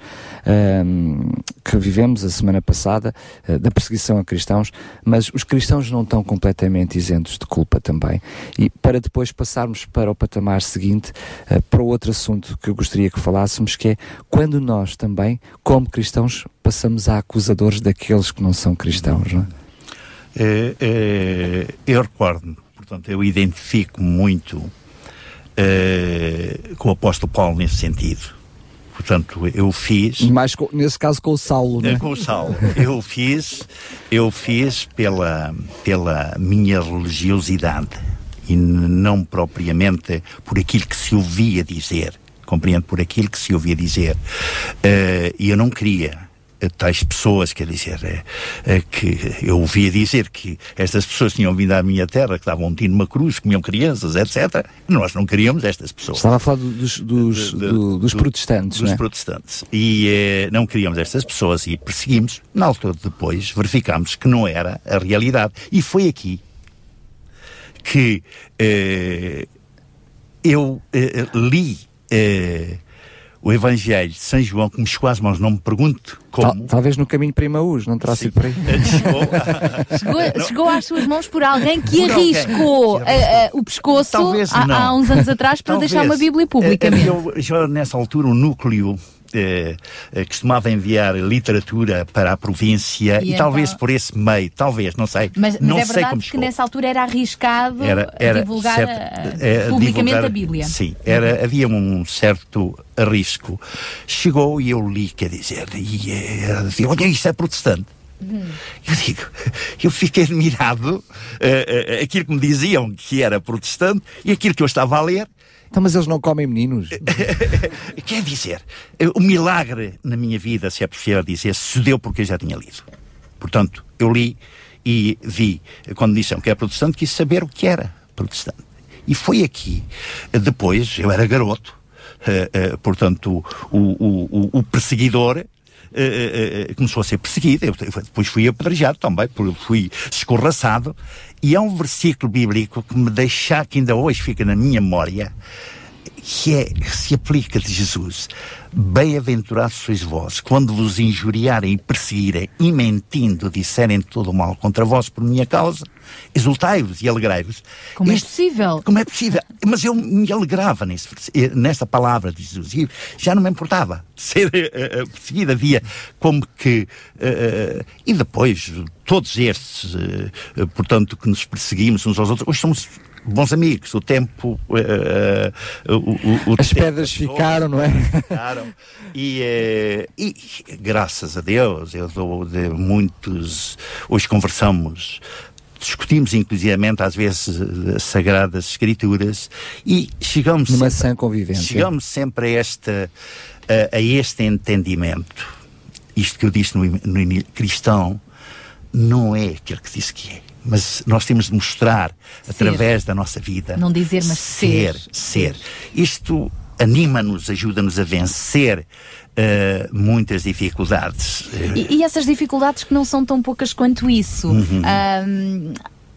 que vivemos a semana passada, uh, da perseguição a cristãos, mas os cristãos não estão completamente isentos de culpa também. E para depois passarmos para o patamar seguinte, uh, para outro assunto que eu gostaria que falássemos, que é quando nós também, como cristãos, passamos a acusadores daqueles que não são cristãos, não é? É, é, eu recordo-me, portanto, eu identifico muito é, com o apóstolo Paulo nesse sentido Portanto, eu fiz. Mais com, nesse caso com o Saulo, né? Com o Saulo. eu fiz, eu fiz pela, pela minha religiosidade e não propriamente por aquilo que se ouvia dizer. Compreendo por aquilo que se ouvia dizer. Uh, e eu não queria tais pessoas, quer dizer, é, é, que eu ouvia dizer que estas pessoas tinham vindo à minha terra, que davam um tiro numa cruz, comiam crianças, etc. Nós não queríamos estas pessoas. Estava a falar dos, dos, de, de, do, dos protestantes, Dos né? protestantes. E eh, não queríamos estas pessoas e perseguimos. Na altura depois verificámos que não era a realidade. E foi aqui que eh, eu eh, li o Evangelho de São João, que me chegou às mãos, não me pergunto como. Tal- talvez no caminho para Imaús, não terá sido por aí. Chegou, chegou às suas mãos por alguém que Por alguém. arriscou ah, ah, o pescoço há, há uns anos atrás para Talvez. deixar uma Bíblia Eh, publicamente. havia já nessa altura um núcleo eh, eh, costumava enviar literatura para a província E e, talvez então- por esse meio, talvez, não sei. Mas, mas não é sei verdade como que chegou. nessa altura era arriscado Era, era divulgar certo, ah, eh, publicamente divulgar- a Bíblia. Sim, era, havia um certo risco. Chegou e eu li, quer dizer, e eh, dizia, olha, isto é protestante. Eu digo, eu fiquei admirado eh, eh, aquilo que me diziam que era protestante e aquilo que eu estava a ler. Então, mas eles não comem meninos. Quer dizer, o milagre na minha vida, se é possível dizer, sucedeu porque eu já tinha lido. Portanto, eu li e vi, quando disseram que era protestante, quis saber o que era protestante. E foi aqui, depois, eu era garoto, eh, eh, portanto, o, o- o perseguidor eh, eh, começou a ser perseguido, eu, depois fui apedrejado também, fui escorraçado, e há um versículo bíblico que me deixa, que ainda hoje fica na minha memória, que é, se aplica de Jesus. Bem-aventurados sois vós, quando vos injuriarem e perseguirem e mentindo disserem todo o mal contra vós por minha causa, exultai-vos e alegrai-vos. Como é Este- possível? Como é possível? Mas eu me alegrava nesse, eh, nesta palavra de Jesus e já não me importava ser eh, perseguido. Havia como que. eh, e depois, todos estes, eh, portanto, que nos perseguimos uns aos outros, hoje somos bons amigos. O tempo. eh, eh, o, o- As tempo pedras passou, ficaram, não é? ficaram. E, eh, e, graças a Deus, eu dou de muitos. Hoje conversamos discutimos inclusivamente às vezes as sagradas escrituras e chegamos Numa sempre, sã convivência. chegamos sempre a este a, a este entendimento isto que eu disse no, in- no ini- cristão não é aquilo que disse que é mas nós temos de mostrar através da nossa vida Não dizer, mas ser. ser isto anima-nos ajuda-nos a vencer eh, muitas dificuldades E, e essas dificuldades que não são tão poucas quanto isso. Uhum.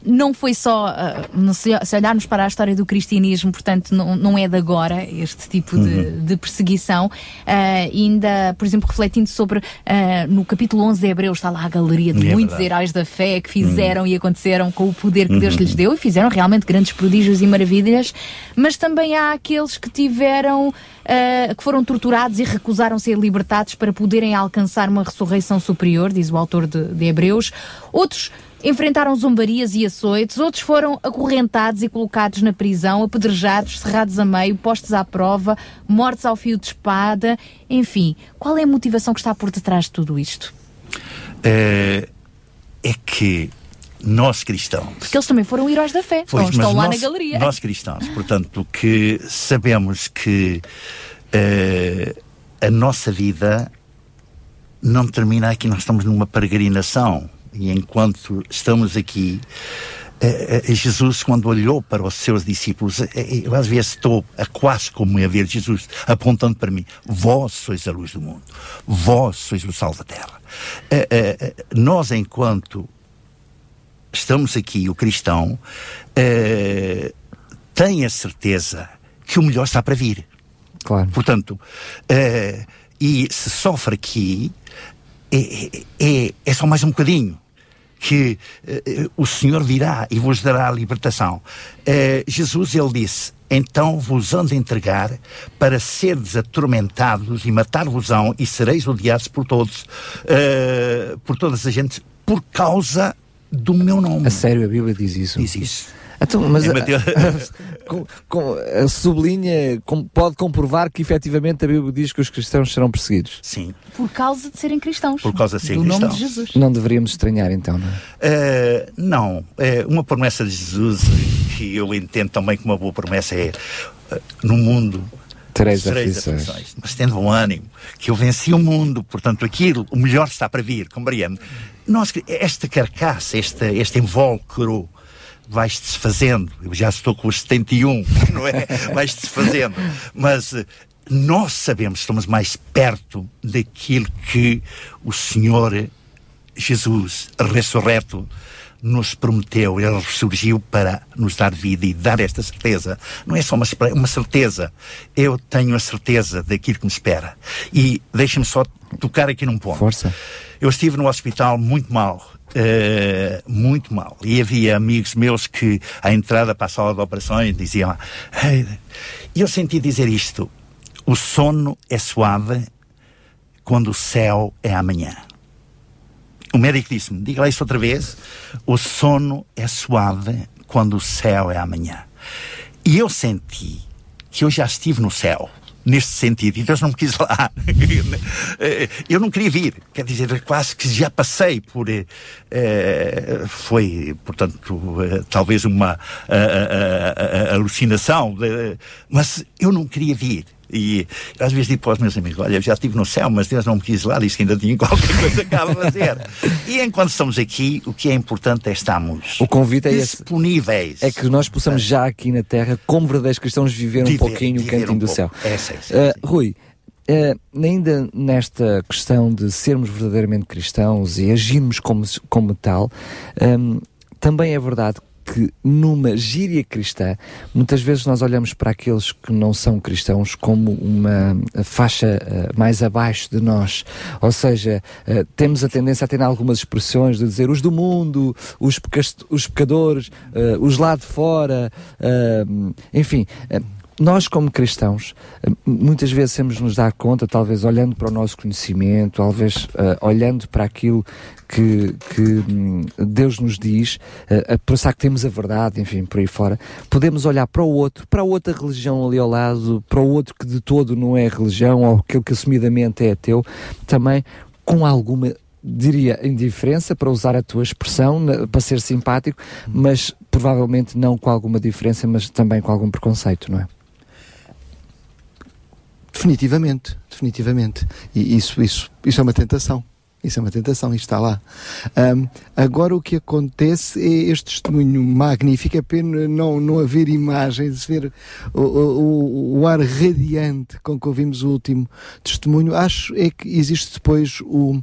Não foi só, ah, se olharmos para a história do cristianismo, portanto, não, não é de agora este tipo de, Uhum. de perseguição. Ah, ainda, por exemplo, refletindo sobre, ah, no capítulo 11 de Hebreus, está lá a galeria de É muitos verdade. heróis da fé que fizeram e aconteceram com o poder que Deus Uhum. lhes deu e fizeram realmente grandes prodígios e maravilhas, mas também há aqueles que tiveram, ah, que foram torturados e recusaram ser libertados para poderem alcançar uma ressurreição superior, diz o autor de, de Hebreus. Outros enfrentaram zombarias e açoites, outros foram acorrentados e colocados na prisão, apedrejados, cerrados a meio, postos à prova, mortos ao fio de espada. Enfim, qual é a motivação que está por detrás de tudo isto? eh, é que nós cristãos Porque eles também foram heróis da fé, Pois, estão lá nós, na galeria. Nós cristãos, portanto, que sabemos que eh, a nossa vida não termina aqui, nós estamos numa peregrinação. E enquanto estamos aqui, eh, eh, Jesus, quando olhou para os seus discípulos, eh, eu às vezes estou a quase como a ver Jesus apontando para mim: Vós sois a luz do mundo, vós sois o sal da terra. Nós, enquanto estamos aqui, o cristão, tem a certeza que o melhor está para vir. Claro. Portanto, e se sofre aqui, é, é, é só mais um bocadinho. Que eh, o Senhor virá e vos dará a libertação. Eh, Jesus, ele disse: Então vos hão de entregar para seres atormentados e matar-vos-ão e sereis odiados por todos, eh, por todas as gentes, por causa do meu nome. A sério, a Bíblia diz isso. Diz isso. Então, mas Em Mateus- com, com, a sublinha com- pode comprovar que efetivamente a Bíblia diz que os cristãos serão perseguidos. Sim. Por causa de serem cristãos. Por causa de serem do nome de cristãos. Jesus. Não deveríamos estranhar então, não é? Eh, não, Eh, uma promessa de Jesus que eu entendo também como uma boa promessa é eh, no mundo Tereis sereis aflições. aflições, mas tendo um ânimo que eu venci o mundo, portanto aquilo, o melhor está para vir, compreende? Nós, esta carcaça, este, este invólucro vai-se desfazendo, eu já estou com os 71, não é? Vai-se desfazendo, mas eh, nós sabemos estamos mais perto daquilo que o Senhor Jesus ressurreto nos prometeu, ele ressurgiu para nos dar vida e dar esta certeza. Não é só uma, uma certeza. Eu tenho a certeza daquilo que me espera. E deixa-me só tocar aqui num ponto. Força. Eu estive no hospital muito mal. Eh, muito mal. E havia amigos meus que, à entrada para a sala de operações, diziam: E eu senti dizer isto: o sono é suave quando o céu é amanhã. O médico disse-me: diga lá isso outra vez. O sono é suave quando o céu é amanhã. E eu senti que eu já estive no céu. Neste sentido, e Deus não me quis lá. Eu não queria vir, quer dizer, quase que já passei por. eh, eh, foi, portanto, eh, talvez uma alucinação, mas eu não queria vir. E às vezes digo para os meus amigos: Olha, eu já estive no céu, mas Deus não me quis lá, disse que ainda tinha qualquer coisa cá a fazer. e enquanto estamos aqui, o que é importante é estarmos O convite é esse. disponíveis. É que nós possamos já aqui na Terra, como verdadeiros cristãos, viver, um Viver- pouquinho o cantinho um do pouco. céu. É, sim, sim, Uh, Rui, uh, ainda nesta questão de sermos verdadeiramente cristãos e agirmos como, como tal, um, também é verdade que numa gíria cristã, muitas vezes nós olhamos para aqueles que não são cristãos como uma faixa uh, mais abaixo de nós. Ou seja, uh, temos a tendência a ter algumas expressões de dizer os do mundo, os, os pecadores, uh, os lá de fora, enfim. Uh, nós, como cristãos, eh, muitas vezes temos de nos dar conta, talvez olhando para o nosso conhecimento, talvez eh, olhando para aquilo que, que, hum, Deus nos diz, eh, a pensar que temos a verdade, enfim, por aí fora, podemos olhar para o outro, para outra religião ali ao lado, para o outro que de todo não é religião, ou aquele que assumidamente é ateu, também com alguma diria indiferença, para usar a tua expressão, para ser simpático, mas provavelmente não com alguma diferença, mas também com algum preconceito, não é? Definitivamente, definitivamente. E isso, isso, isso é uma tentação. Isso é uma tentação, isto está lá. Ahm, agora o que acontece é este testemunho magnífico, é pena não, não haver imagens, ver o, o, o ar radiante com que ouvimos o último testemunho. Acho é que existe depois o,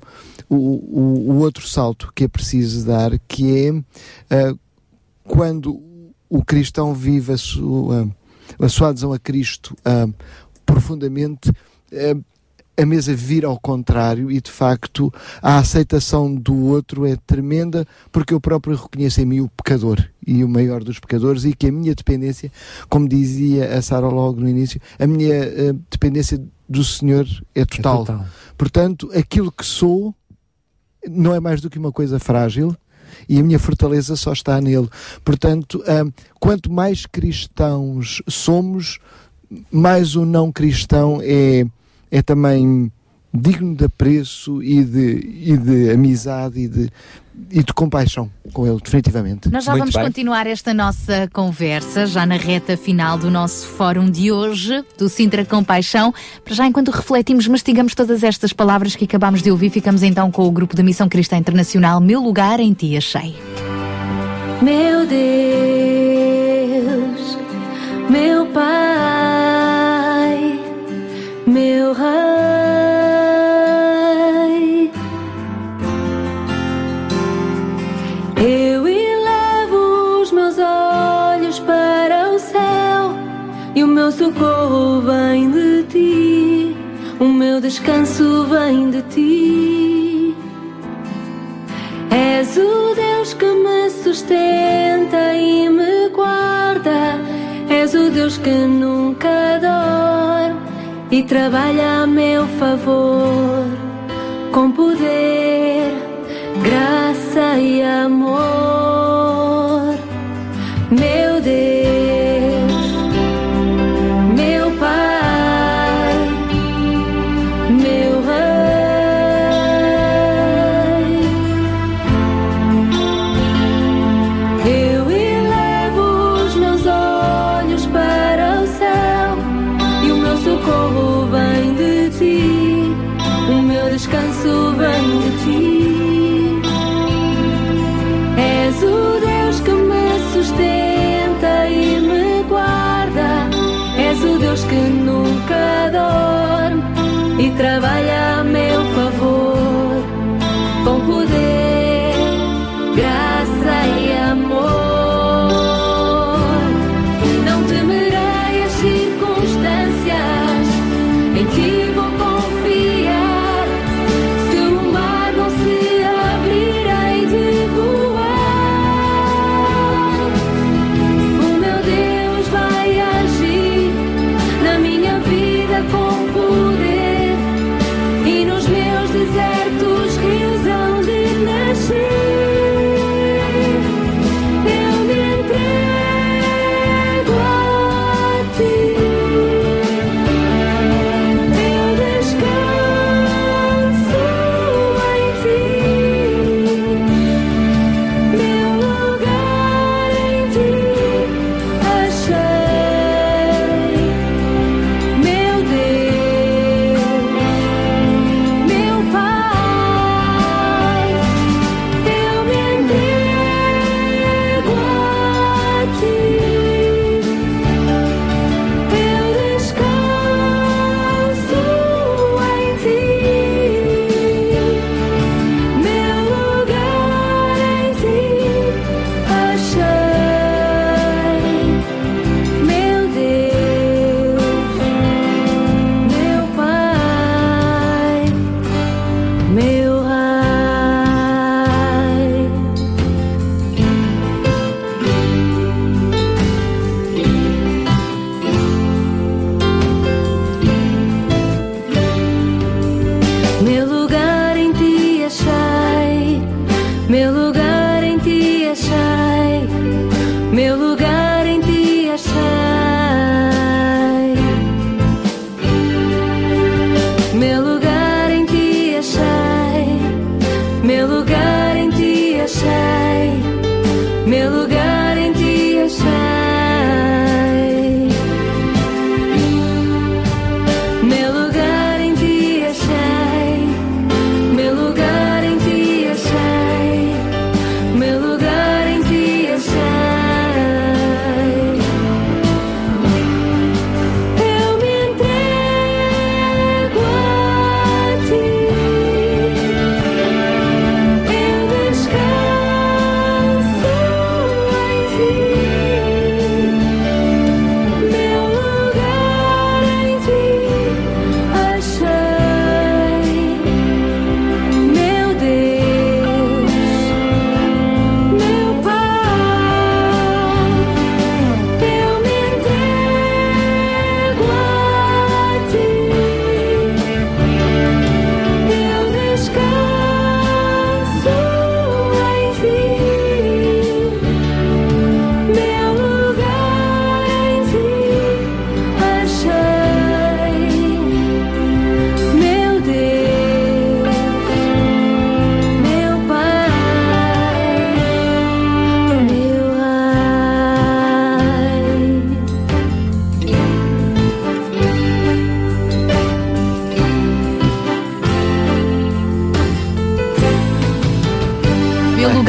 o, o, outro salto que é preciso dar, que é ah, quando o cristão vive a sua, a sua adesão a Cristo ah, profundamente, ah, a mesa vira ao contrário e de facto a aceitação do outro é tremenda porque eu próprio reconheço em mim o pecador e o maior dos pecadores e que a minha dependência, como dizia a Sara logo no início, a minha eh, dependência do Senhor é total. total. Portanto, aquilo que sou não é mais do que uma coisa frágil e a minha fortaleza só está nele. Portanto, hum, quanto mais cristãos somos, mais o não cristão é, é também digno de apreço e de, e de amizade e de, e de compaixão com ele, definitivamente. Nós já vamos continuar esta nossa conversa, já na reta final do nosso fórum de hoje, do Sintra Compaixão. Para já, enquanto refletimos, mastigamos todas estas palavras que acabámos de ouvir, ficamos então com o grupo da Missão Cristã Internacional Meu Lugar em Ti Achei. Meu Deus, meu Pai, Rei, eu elevo os meus olhos para o céu e o meu socorro vem de ti, o meu descanso vem de ti. És o Deus que me sustenta e me guarda. És o Deus que nunca dorme e trabalha a meu favor com poder, graça e amor. E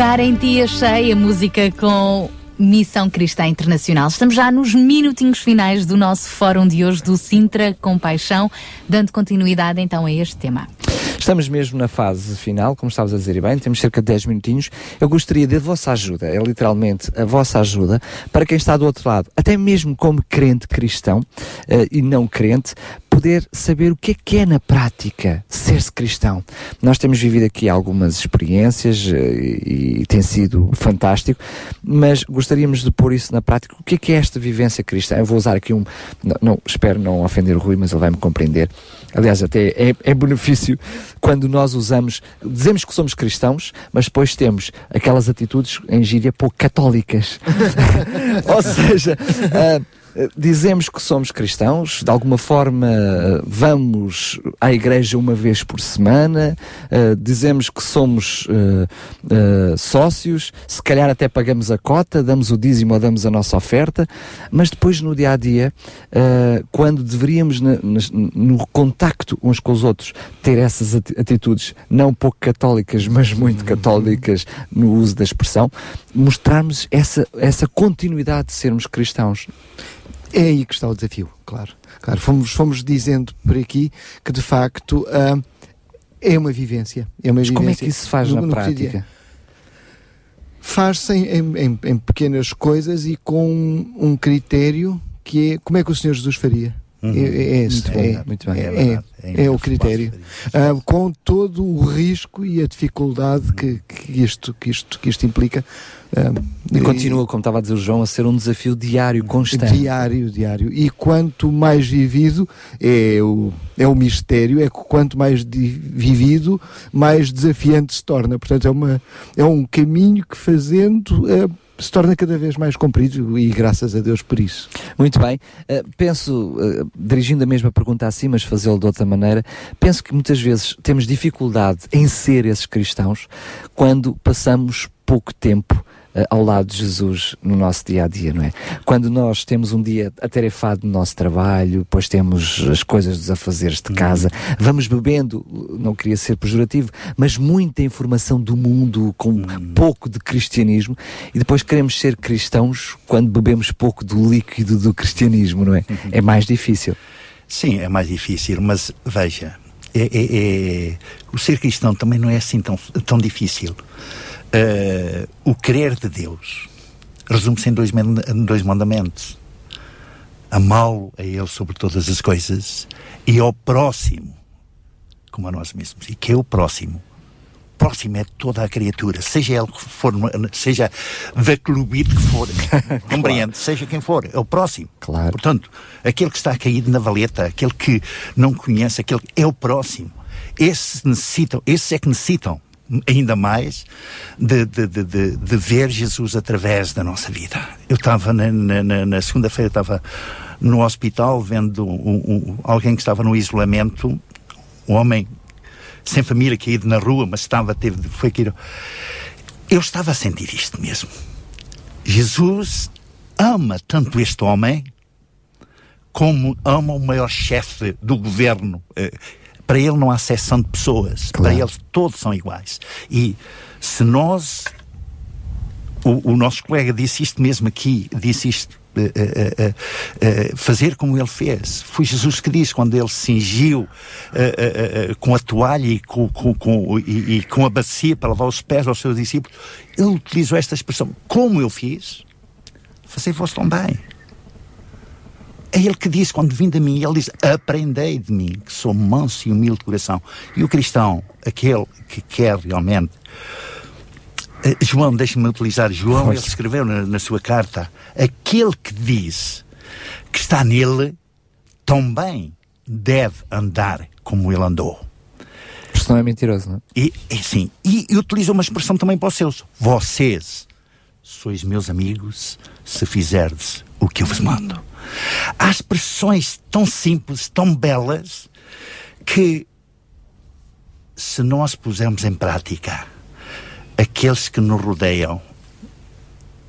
Lugar em achei a música com Missão Cristã Internacional. Estamos já nos minutinhos finais do nosso fórum de hoje do Sintra Compaixão, dando continuidade então a este tema. Estamos mesmo na fase final, como estavas a dizer e bem, temos cerca de 10 minutinhos. Eu gostaria de vossa ajuda, é literalmente a vossa ajuda, para quem está do outro lado, até mesmo como crente cristão eh, e não crente, poder saber o que é que é na prática ser-se cristão. Nós temos vivido aqui algumas experiências eh, e, e tem sido fantástico, mas gostaríamos de pôr isso na prática. O que é que é esta vivência cristã? Eu vou usar aqui um, não, não- espero não ofender o Rui, mas ele vai me compreender. Aliás, até é, é benefício quando nós usamos, dizemos que somos cristãos, mas depois temos aquelas atitudes em gíria pouco católicas. Ou seja, ah, dizemos que somos cristãos, de alguma forma ah, vamos à igreja uma vez por semana, ah, dizemos que somos ah, ah, sócios, se calhar até pagamos a cota, damos o dízimo ou damos a nossa oferta, mas depois no dia a dia, quando deveríamos no contacto uns com os outros ter essas ati- atitudes não pouco católicas, mas muito católicas no uso da expressão, mostrarmos essa, essa continuidade de sermos cristãos. É aí que está o desafio, claro. Claro, fomos, fomos dizendo por aqui que de facto ah, é uma vivência. É uma Mas como é vivência que isso se faz no- na prática? Faz-se em, em- em- pequenas coisas e com um, um critério que é como é que o Senhor Jesus faria. Uhum. É, é esse, Muito é, muito bem. é, É verdade, é é o critério. Ah, com todo o risco e a dificuldade que, que isto, que, isto, que isto implica. Ah, E continua, como estava a dizer o João, a ser um desafio diário, constante. Diário, diário. E quanto mais vivido é o, é o mistério, é que quanto mais vivido, mais desafiante se torna. Portanto, é, uma, é um caminho que fazendo eh, se torna cada vez mais comprido e graças a Deus por isso. Muito bem. Uh, penso, uh, dirigindo a mesma pergunta assim, mas fazê-lo de outra maneira, penso que muitas vezes temos dificuldade em ser esses cristãos quando passamos pouco tempo ao lado de Jesus no nosso dia a dia, não é? Quando nós temos um dia atarefado no nosso trabalho, depois temos as coisas dos afazeres de casa, vamos bebendo, não queria ser pejorativo, mas muita informação do mundo com pouco de cristianismo e depois queremos ser cristãos quando bebemos pouco do líquido do cristianismo, não é? É mais difícil. Sim, é mais difícil, mas veja, é, é- é- o ser cristão também não é assim tão, tão difícil. Eh, o querer de Deus resume-se em dois, dois mandamentos: amá-lo a Ele sobre todas as coisas e ao próximo como a nós mesmos. E que é o próximo? Próximo é toda a criatura, seja ele que for, seja da clubite que for, compreende? Seja quem for, é o próximo. Claro. Portanto, aquele que está caído na valeta, aquele que não conhece, aquele é o próximo. Esses necessitam, esses é que necessitam ainda mais de, de, de, de, ver Jesus através da nossa vida. Eu estava na, na, na- segunda-feira, estava no hospital vendo um- um- alguém que estava no isolamento, um homem sem família, caído na rua, mas estava, teve, foi caído. Eu estava a sentir isto mesmo. Jesus ama tanto este homem como ama o maior chefe do governo. Eh, Para ele não há seção de pessoas. Para eles todos são iguais. E se nós. O, o nosso colega disse isto mesmo aqui, disse isto. eh, eh, eh, fazer como ele fez. Foi Jesus que disse quando ele cingiu eh, eh, eh, com a toalha e com, com, com- e- e com a bacia para lavar os pés aos seus discípulos. Ele utilizou esta expressão: Como eu fiz, fazei vós também. É ele que disse, quando vim de mim, ele diz: Aprendei de mim, que sou manso e humilde de coração. E o cristão, aquele que quer realmente. Eh, João, deixe-me utilizar João, ele escreveu na, na sua carta: aquele que diz que está nele também deve andar como ele andou. Isto não é mentiroso, não é? E, e sim, e, e utilizou uma expressão também para os seus: Vocês sois meus amigos se fizerdes o que eu vos mando. Há expressões tão simples, tão belas, que se nós pusermos em prática, aqueles que nos rodeiam,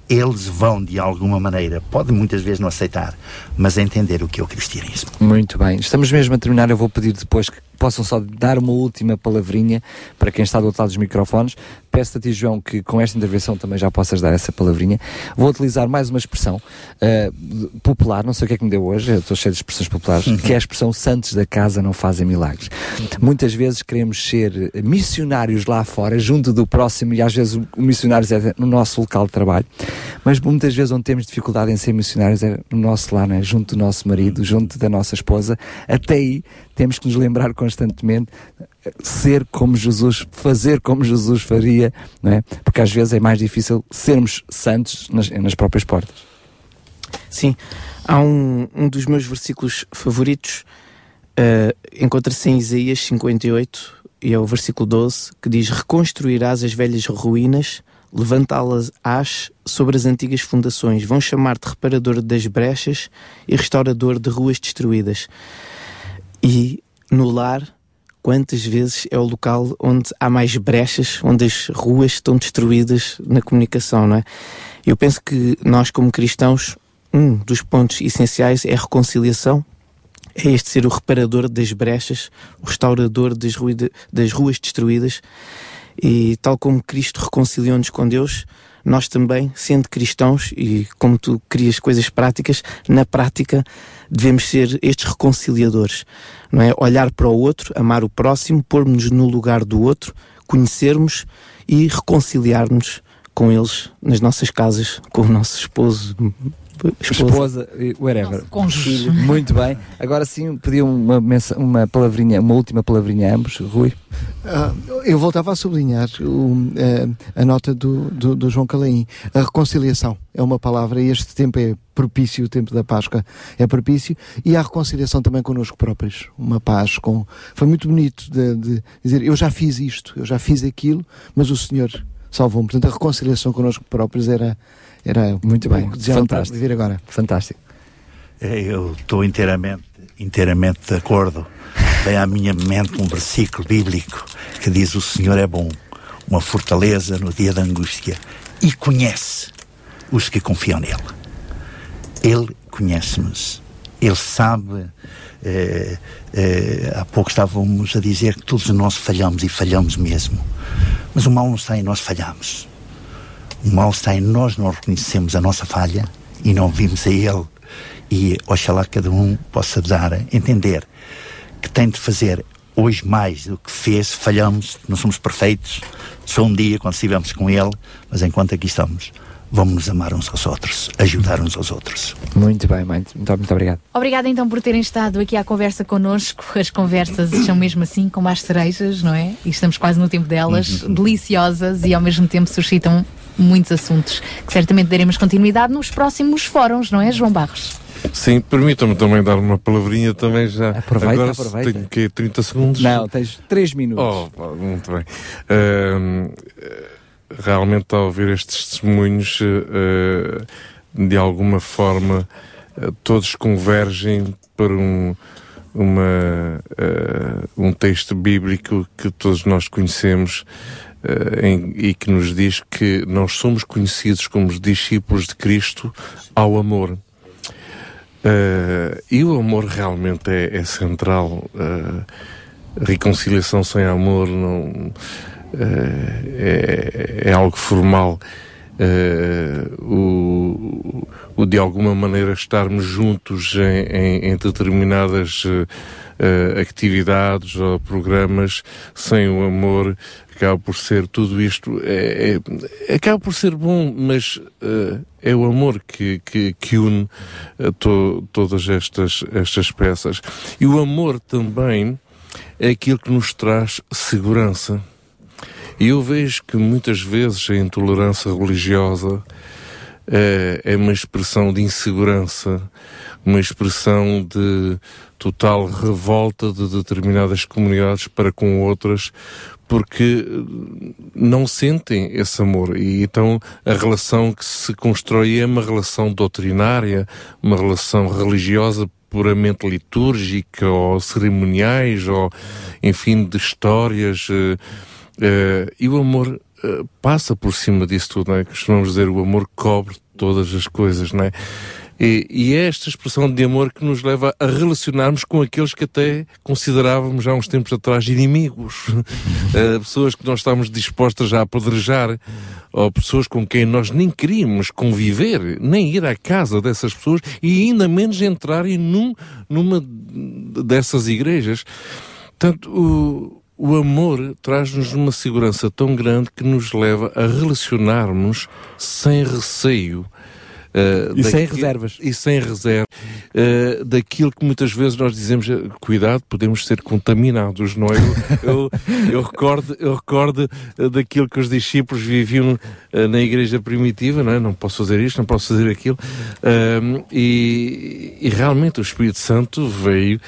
eles vão de alguma maneira, podem muitas vezes não aceitar, mas entender o que é o cristianismo. Muito bem. Estamos mesmo a terminar. Eu vou pedir depois que possam só dar uma última palavrinha para quem está do outro lado dos microfones. Peço a ti, João, que com esta intervenção também já possas dar essa palavrinha. Vou utilizar mais uma expressão eh, popular, não sei o que é que me deu hoje, estou cheio de expressões populares, que é a expressão santos da casa não fazem milagres. Muitas vezes queremos ser missionários lá fora, junto do próximo, e às vezes o missionário é no nosso local de trabalho, mas muitas vezes onde temos dificuldade em ser missionários é no nosso lar, não é? junto do nosso marido, junto da nossa esposa. Até aí temos que nos lembrar constantemente ser como Jesus, fazer como Jesus faria, não é? Porque às vezes é mais difícil sermos santos nas, nas próprias portas. Sim, há um, um dos meus versículos favoritos, eh, encontra-se em Isaías 58, e é o versículo 12, que diz: Reconstruirás as velhas ruínas, levantá-las sobre as antigas fundações, vão chamar-te reparador das brechas e restaurador de ruas destruídas. E no lar, quantas vezes é o local onde há mais brechas, onde as ruas estão destruídas na comunicação, não é? Eu penso que nós, como cristãos, um dos pontos essenciais é a reconciliação. É este ser o reparador das brechas, o restaurador das, das ruas destruídas. E tal como Cristo reconciliou-nos com Deus, nós também, sendo cristãos, e como tu crias coisas práticas, na prática devemos ser estes reconciliadores. Não é? Olhar para o outro, amar o próximo, pôr-nos no lugar do outro, conhecermos e reconciliar-nos com eles nas nossas casas, com o nosso esposo, Esposa, e whatever. Filho. Muito bem. Agora sim, pedi uma, uma palavrinha, uma última palavrinha a ambos, Rui. Ah, eu voltava a sublinhar o, eh, a nota do, do, do João Calaim. A reconciliação é uma palavra, e este tempo é propício, o tempo da Páscoa é propício, e a reconciliação também connosco próprios. Uma paz com. Foi muito bonito de, de dizer: eu já fiz isto, eu já fiz aquilo, mas o Senhor salvou-me. Portanto, a reconciliação connosco próprios era. Era Muito bem, fantástico. viver agora. Fantástico. É, Eu estou inteiramente, inteiramente de acordo. Vem à minha mente um versículo bíblico que diz: O Senhor é bom, uma fortaleza no dia da angústia, e conhece os que confiam nele. Ele conhece-nos, ele sabe. eh, eh, há pouco estávamos a dizer que todos nós falhamos e falhamos mesmo. Mas o mal não está em nós falhamos. O mal está em nós não reconhecemos a nossa falha e não vimos a Ele. E oxalá cada um possa dar a entender que tem de fazer hoje mais do que fez. Falhamos, não somos perfeitos. Só um dia quando estivemos com Ele, mas enquanto aqui estamos, vamos nos amar uns aos outros, ajudar uns aos outros. Muito bem, mãe. Muito, muito obrigado. Obrigada então por terem estado aqui à conversa connosco. As conversas são mesmo assim, como as cerejas, não é? E estamos quase no tempo delas, deliciosas e ao mesmo tempo suscitam muitos assuntos que certamente daremos continuidade nos próximos fóruns, não é, João Barros? Sim, permitam-me também dar uma palavrinha também já. Aproveita, Agora aproveita. Tenho que 30 segundos? Não, tens 3 minutos. Oh, muito bem. Eh, realmente, ao ouvir estes testemunhos, eh, de alguma forma, eh, todos convergem para um, uma, um texto bíblico que todos nós conhecemos em- e que nos diz que nós somos conhecidos como os discípulos de Cristo ao amor. Eh, e o amor realmente é, é central. Eh, reconciliação sem amor não eh, é, é algo formal. Eh, o, o de alguma maneira estarmos juntos em, em- em determinadas eh, eh, atividades ou programas sem o amor acaba por ser tudo isto é, é- acaba por ser bom mas eh, é o amor que, que, que une eh, to- todas estas, estas peças. E o amor também é aquilo que nos traz segurança. E eu vejo que muitas vezes a intolerância religiosa é, é uma expressão de insegurança, uma expressão de total revolta de determinadas comunidades para com outras, porque eh, não sentem esse amor. E então a relação que se constrói é uma relação doutrinária, uma relação religiosa puramente litúrgica ou cerimoniais ou enfim de histórias eh, eh, e o amor passa por cima disso tudo, não é? Costumamos dizer o amor cobre todas as coisas, não é? E, e é esta expressão de amor que nos leva a relacionarmos com aqueles que até considerávamos há uns tempos atrás inimigos, Eh, pessoas que nós estávamos dispostas a apedrejar, ou pessoas com quem nós nem queríamos conviver, nem ir à casa dessas pessoas e ainda menos entrarem num, numa dessas igrejas. Portanto, o, o amor traz-nos uma segurança tão grande que nos leva a relacionarmos sem receio. Eh, E sem reservas. E sem reserva. eh, daquilo que muitas vezes nós dizemos, eh, cuidado, podemos ser contaminados, não é? Eu, eu, eu recordo, eu recordo eh, daquilo que os discípulos viviam na igreja primitiva, não é? Não posso fazer isto, não posso fazer aquilo. Ahm, e, e realmente o Espírito Santo veio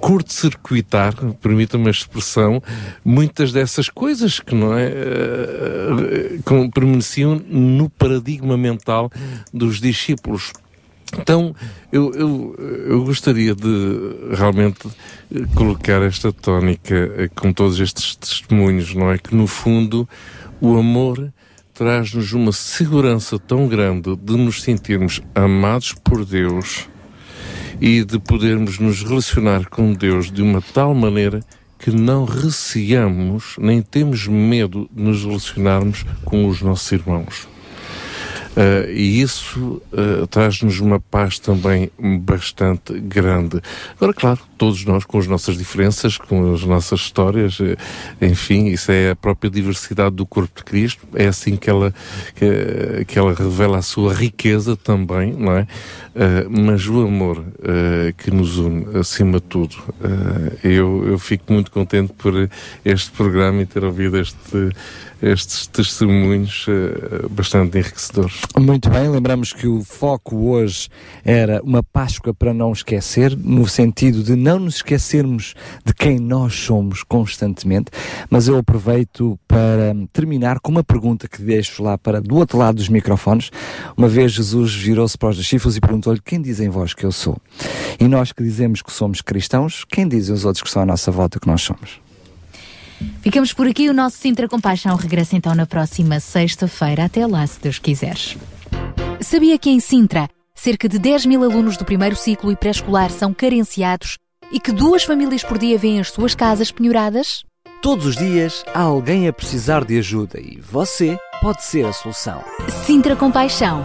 curto-circuitar, permita-me a expressão, muitas dessas coisas que não é eh, que permaneciam no paradigma mental dos discípulos. Então, eu, eu, eu gostaria de realmente eh, colocar esta tónica eh, com todos estes testemunhos, não é? Que no fundo o amor traz-nos uma segurança tão grande de nos sentirmos amados por Deus e de podermos nos relacionar com Deus de uma tal maneira que não receamos nem temos medo de nos relacionarmos com os nossos irmãos. Uh, e isso uh, traz-nos uma paz também bastante grande. Agora, claro, todos nós com as nossas diferenças, com as nossas histórias, eh, enfim, isso é a própria diversidade do corpo de Cristo, é assim que ela, que, que ela revela a sua riqueza também, não é? Mas o amor que nos une, acima de tudo. Eu, eu fico muito contente por este programa e ter ouvido este, estes testemunhos uh, bastante enriquecedores. Muito bem, lembramos que o foco hoje era uma Páscoa para não esquecer, no sentido de não nos esquecermos de quem nós somos constantemente, mas eu aproveito para terminar com uma pergunta que deixo lá para do outro lado dos microfones. Uma vez Jesus virou-se para os discípulos e perguntou-lhe: Quem dizem vós que eu sou? E nós que dizemos que somos cristãos, quem dizem os outros que estão à nossa volta que nós somos? Ficamos por aqui. O nosso Sintra Compaixão regressa então na próxima sexta-feira. Até lá, se Deus quiseres. Sabia que em Sintra, cerca de 10 mil alunos do primeiro ciclo e pré-escolar são carenciados e que duas famílias por dia vêm as suas casas penhoradas? Todos os dias há alguém a precisar de ajuda e você pode ser a solução. Sintra Compaixão,